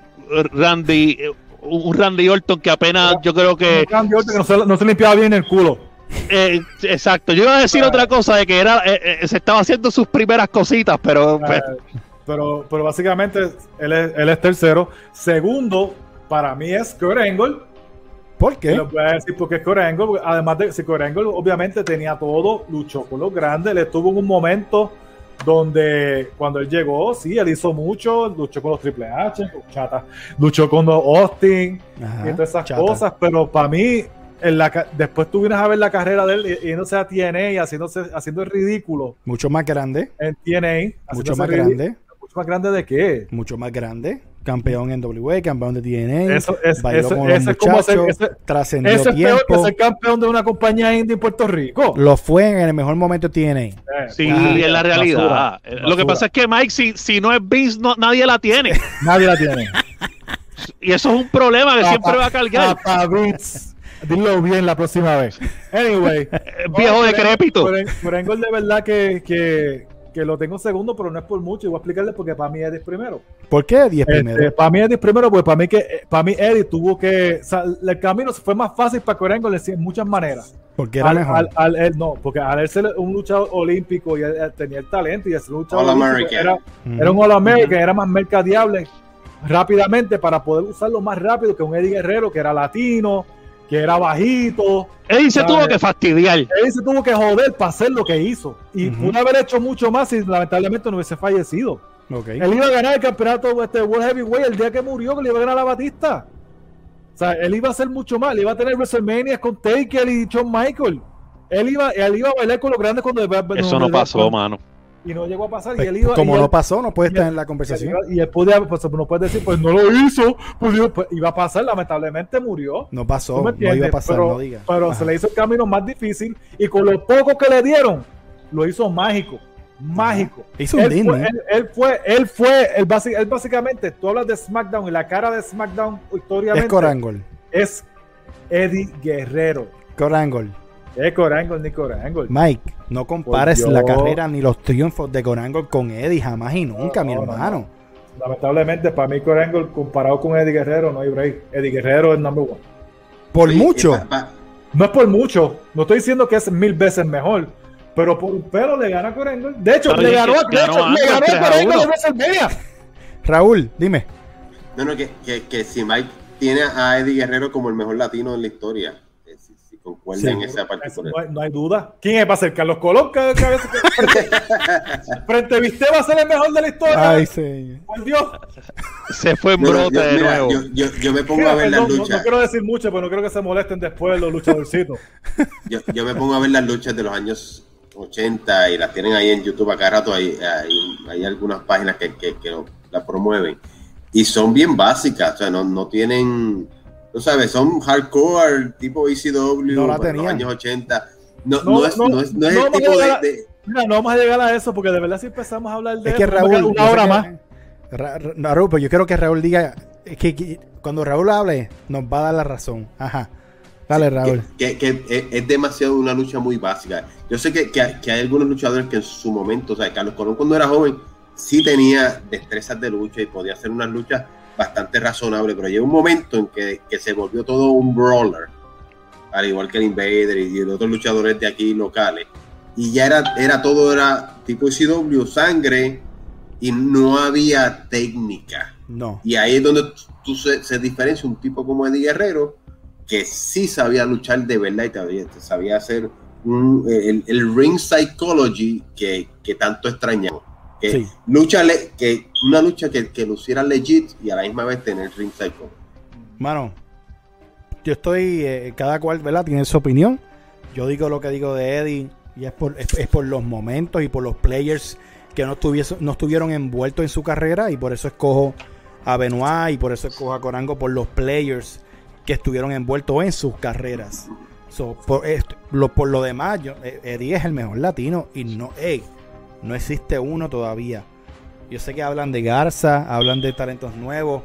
Randy, un Randy Orton que apenas yo creo que. Randy Orton que no se, limpiaba bien el culo. Eh, exacto, yo iba a decir otra cosa de que era eh, eh, se estaba haciendo sus primeras cositas, pero. Pues, pero, pero básicamente él es, él es tercero. Segundo, para mí es Kurt Angle. ¿Por qué? Lo voy a decir porque es Kurt Angle. Además de si Kurt Angle obviamente tenía todo, luchó con los grandes, le estuvo en un momento donde cuando él llegó, sí, él hizo mucho, luchó con los Triple H, chata, luchó con los Austin y todas esas cosas, pero para mí, en la, después tú vienes a ver la carrera de él y, no se a TNA y haciéndose, haciendo el ridículo. Mucho más grande. En TNA. Mucho más grande. ¿Mucho más grande de qué? Mucho más grande campeón en WA, campeón de TNA, eso es, bailó con los muchachos, trascendió Eso es peor que ser campeón de una compañía indie en Puerto Rico. Lo fue en el mejor momento de TNA. Eh, sí, en la realidad. Lo que pasa es que Mike, si, si no es Vince, no, nadie la tiene. nadie la tiene. y eso es un problema que siempre va a cargar. Dilo bien la próxima vez. Anyway. Viejo decrépito. Por, por, de verdad que, que que lo tengo segundo, pero no es por mucho. Y voy a explicarle porque para mí Eddie es primero. ¿Por qué Eddie es este, primero? para mí Eddie es primero, porque para mí, que, para mí Eddie tuvo que. O sea, el camino fue más fácil para Corengo en muchas maneras. Porque era mejor. Al, no, porque al él ser un luchador olímpico y tenía el talento y ese luchador era, era, un All American, era más mercadiable rápidamente para poder usarlo más rápido que un Eddie Guerrero que era latino que era bajito. Él se tuvo que fastidiar. Él se tuvo que joder para hacer lo que hizo. Y pudo haber hecho mucho más si lamentablemente no hubiese fallecido. Él iba a ganar el campeonato este World Heavyweight el día que murió, que le iba a ganar a la Batista. O sea, él iba a hacer mucho más. Él iba a tener WrestleMania con Taker y Shawn Michael. Él iba, él iba a bailar con los grandes cuando... Eso no pasó, mano y no llegó a pasar. y pues, él iba, como no pasó, no puede estar en la conversación. Y él podía, pues, no puede decir, pues no lo hizo, pues, pues, iba a pasar, lamentablemente murió. No pasó, no iba a pasar, pero, no diga. Pero se le hizo el camino más difícil y con lo poco que le dieron, lo hizo mágico. Mágico. Hizo un él, fue, él, fue, él fue, él, básicamente, tú hablas de SmackDown y la cara de SmackDown historiamente es Corangol. Es Eddie Guerrero. Corangol. Es Corangle ni Corangle. Mike, no compares la carrera ni los triunfos de Corangle con Eddie, jamás y nunca, mi hermano. Lamentablemente, para mí Corangle comparado con Eddie Guerrero no hay break. Eddie Guerrero es number one. Por mucho. No es por mucho. No estoy diciendo que es mil veces mejor. Pero por un pelo le gana a Corangle. De hecho, le ganó, a, le ganó a Corangle WrestleMania. Raúl, dime. No, no, que, que, que si Mike tiene a Eddie Guerrero como el mejor latino en la historia no, hay, duda. ¿Quién es? ¿Va a ser Carlos Colón? Cada, vez frente Viste va a ser el mejor de la historia. Ay, sí. Por Dios. Se fue en brote yo, de nuevo. Yo, me pongo a ver las luchas. No, quiero decir mucho, pero no quiero que se molesten después los luchadorcitos. yo, me pongo a ver las luchas de los años 80 y las tienen ahí en YouTube acá rato. Hay, hay, algunas páginas que, que, que la promueven y son bien básicas. O sea, no, no tienen Tú sabes, son hardcore, tipo ECW, no la los años 80. No, no, es, no, es, no es el tipo de, Mira, no vamos a llegar a eso, porque de verdad si empezamos a hablar de es que Raúl, una hora más. Raúl, pues yo quiero que Raúl diga, que, cuando Raúl hable, nos va a dar la razón. Ajá. Dale, Raúl. Que, que, es demasiado una lucha muy básica. Yo sé que, que, hay algunos luchadores que en su momento, o sea, Carlos Colón cuando era joven, sí tenía destrezas de lucha y podía hacer unas luchas bastante razonables, pero llegó un momento en que, que se volvió todo un brawler, al igual que el Invader y los otros luchadores de aquí locales. Y ya era, era todo, era tipo CW, sangre, y no había técnica. No. Y ahí es donde tú se, se diferencia un tipo como Eddie Guerrero, que sí sabía luchar de verdad y sabía, sabía hacer un, el, el, ring psychology que, que tanto extrañamos. Que Sí. lucha le- que una lucha que, que luciera legit y a la misma vez tener ring psychology. Mano, yo estoy, eh, cada cual, ¿verdad? Tiene su opinión. Yo digo lo que digo de Eddie y es por, es, es por los momentos y por los players que no, estuviese- no estuvieron envueltos en su carrera y por eso escojo a Benoit y por eso escojo a Corango por los players que estuvieron envueltos en sus carreras. So, por, esto- lo, por lo demás, yo, eh, Eddie es el mejor latino y no, ey, no existe uno todavía. Yo sé que hablan de Garza, hablan de talentos nuevos.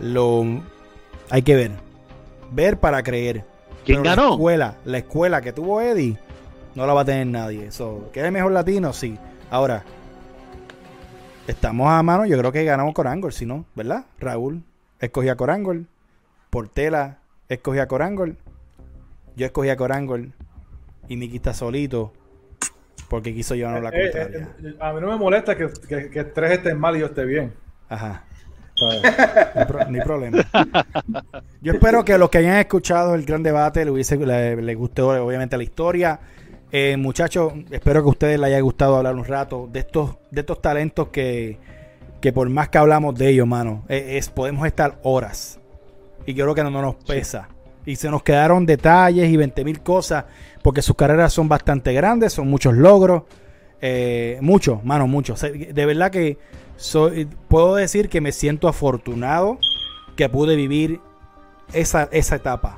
Lo hay que ver. Ver para creer. ¿Quién Pero La ganó? escuela, la escuela que tuvo Eddie no la va a tener nadie. So, ¿Que es el mejor latino? Sí. Ahora, estamos a mano. Yo creo que ganamos Corangol, si no, ¿verdad? Raúl escogía Corangol. Portela escogía Corangol. Yo escogí a Corangol. Y Miki está solito. Porque quiso llevarnos la Eh, eh, contraria. eh, a mí no me molesta que, que, que tres estén mal y yo esté bien. Ajá. hay problema. Yo espero que los que hayan escuchado el gran debate le, hubiese, le, le gustó obviamente la historia. Eh, muchachos, espero que a ustedes les haya gustado hablar un rato de estos, de estos talentos que, que por más que hablamos de ellos, mano, eh, es, podemos estar horas. Y yo creo que no, no nos pesa. Y se nos quedaron detalles y 20 mil cosas, porque sus carreras son bastante grandes, son muchos logros. Eh, muchos, mano, muchos. Se- De verdad que soy, puedo decir que me siento afortunado que pude vivir esa, esa etapa.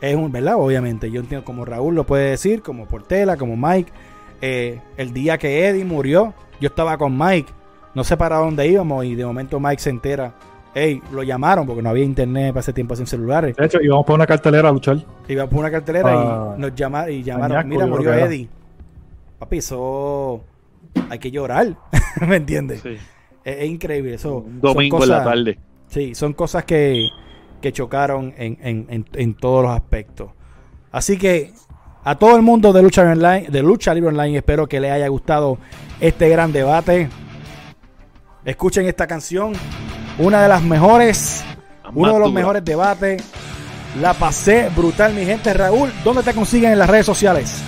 Es un, ¿verdad? Obviamente, yo entiendo como Raúl lo puede decir, como Portela, como Mike. Eh, el día que Eddie murió, yo estaba con Mike, no sé para dónde íbamos y de momento Mike se entera. Ey, lo llamaron porque no había internet para ese tiempo sin celulares. De hecho, íbamos por una cartelera a luchar. Iba por una cartelera Ah. y nos llama, y llamaron, mira, murió. Eddie. Papi, eso hay que llorar, ¿me entiendes? Sí. Es, es increíble eso. Un domingo en la cosas- tarde. Sí, son cosas que, que chocaron en, en- en- en todos los aspectos. Así que a todo el mundo de Lucha Online, de Lucha Libre Online, espero que les haya gustado este gran debate. Escuchen esta canción, una de las mejores, uno de los mejores debates. La pasé brutal, mi gente. Raúl, ¿dónde te consiguen en las redes sociales?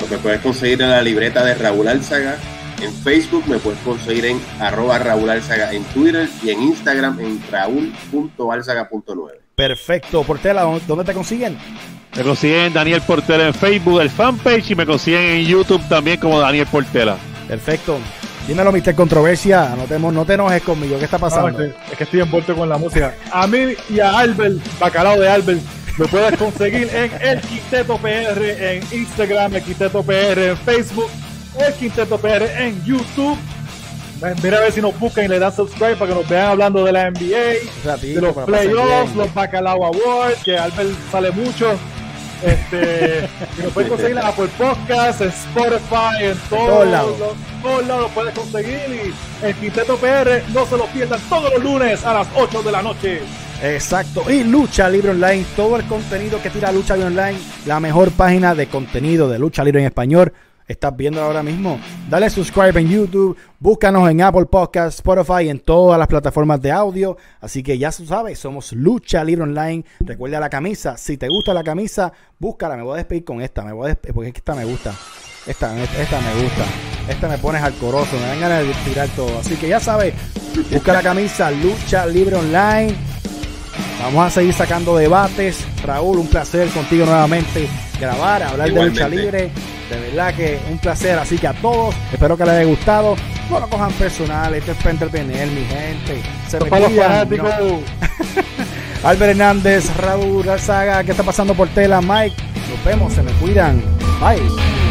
Lo que puedes conseguir en la libreta de Raúl Álzaga. En Facebook me puedes conseguir en arroba Raúl Álzaga en Twitter y en Instagram en raúl.álzaga.9. Perfecto. Portela, ¿dó- ¿dónde te consiguen? Me consiguen en Daniel Portela en Facebook, el fanpage, y me consiguen en YouTube también como Daniel Portela. Perfecto. Dímelo, Mr. Controversia. No te, no te enojes conmigo. ¿Qué está No, pasando? es, que, es que estoy envuelto con la música. A mí y a Albert, bacalao de Albert, lo puedes conseguir en El Quinteto PR en Instagram, El Quinteto PR en Facebook, El Quinteto PR en YouTube. Mira a ver si nos buscan y le dan subscribe para que nos vean hablando de la NBA, Ratito, de los playoffs, los Bacalao Awards, que Albert sale mucho. Este, nos puedes conseguir en Apple Podcasts, en Spotify, en todos, lados. todos lados puedes conseguir. Y el Quinteto PR no se lo pierdan todos los lunes a las 8 de la noche. Exacto. Y Lucha Libre Online, todo el contenido que tira Lucha Libre Online, la mejor página de contenido de Lucha Libre en español. Estás viendo ahora mismo. Dale subscribe en YouTube, búscanos en Apple Podcasts, Spotify, en todas las plataformas de audio. Así que ya sabes, somos Lucha Libre Online. Recuerda la camisa. Si te gusta la camisa, búscala. Me voy a despedir con esta. Me voy a despedir porque es que esta me gusta. Esta, esta me gusta. Esta me pones alcoroso. Me dan ganas de tirar todo. Así que ya sabes, busca la camisa Lucha Libre Online. Vamos a seguir sacando debates. Raúl, un placer contigo nuevamente grabar, hablar de lucha Igualmente. libre. De verdad que un placer. Así que a todos, espero que les haya gustado. No lo cojan personal, esto es para entretener, mi gente. Se me cuidan, fanáticos. no. Albert Hernández, Raúl Saga, ¿qué está pasando por tela? Mike, nos vemos, se me cuidan. Bye.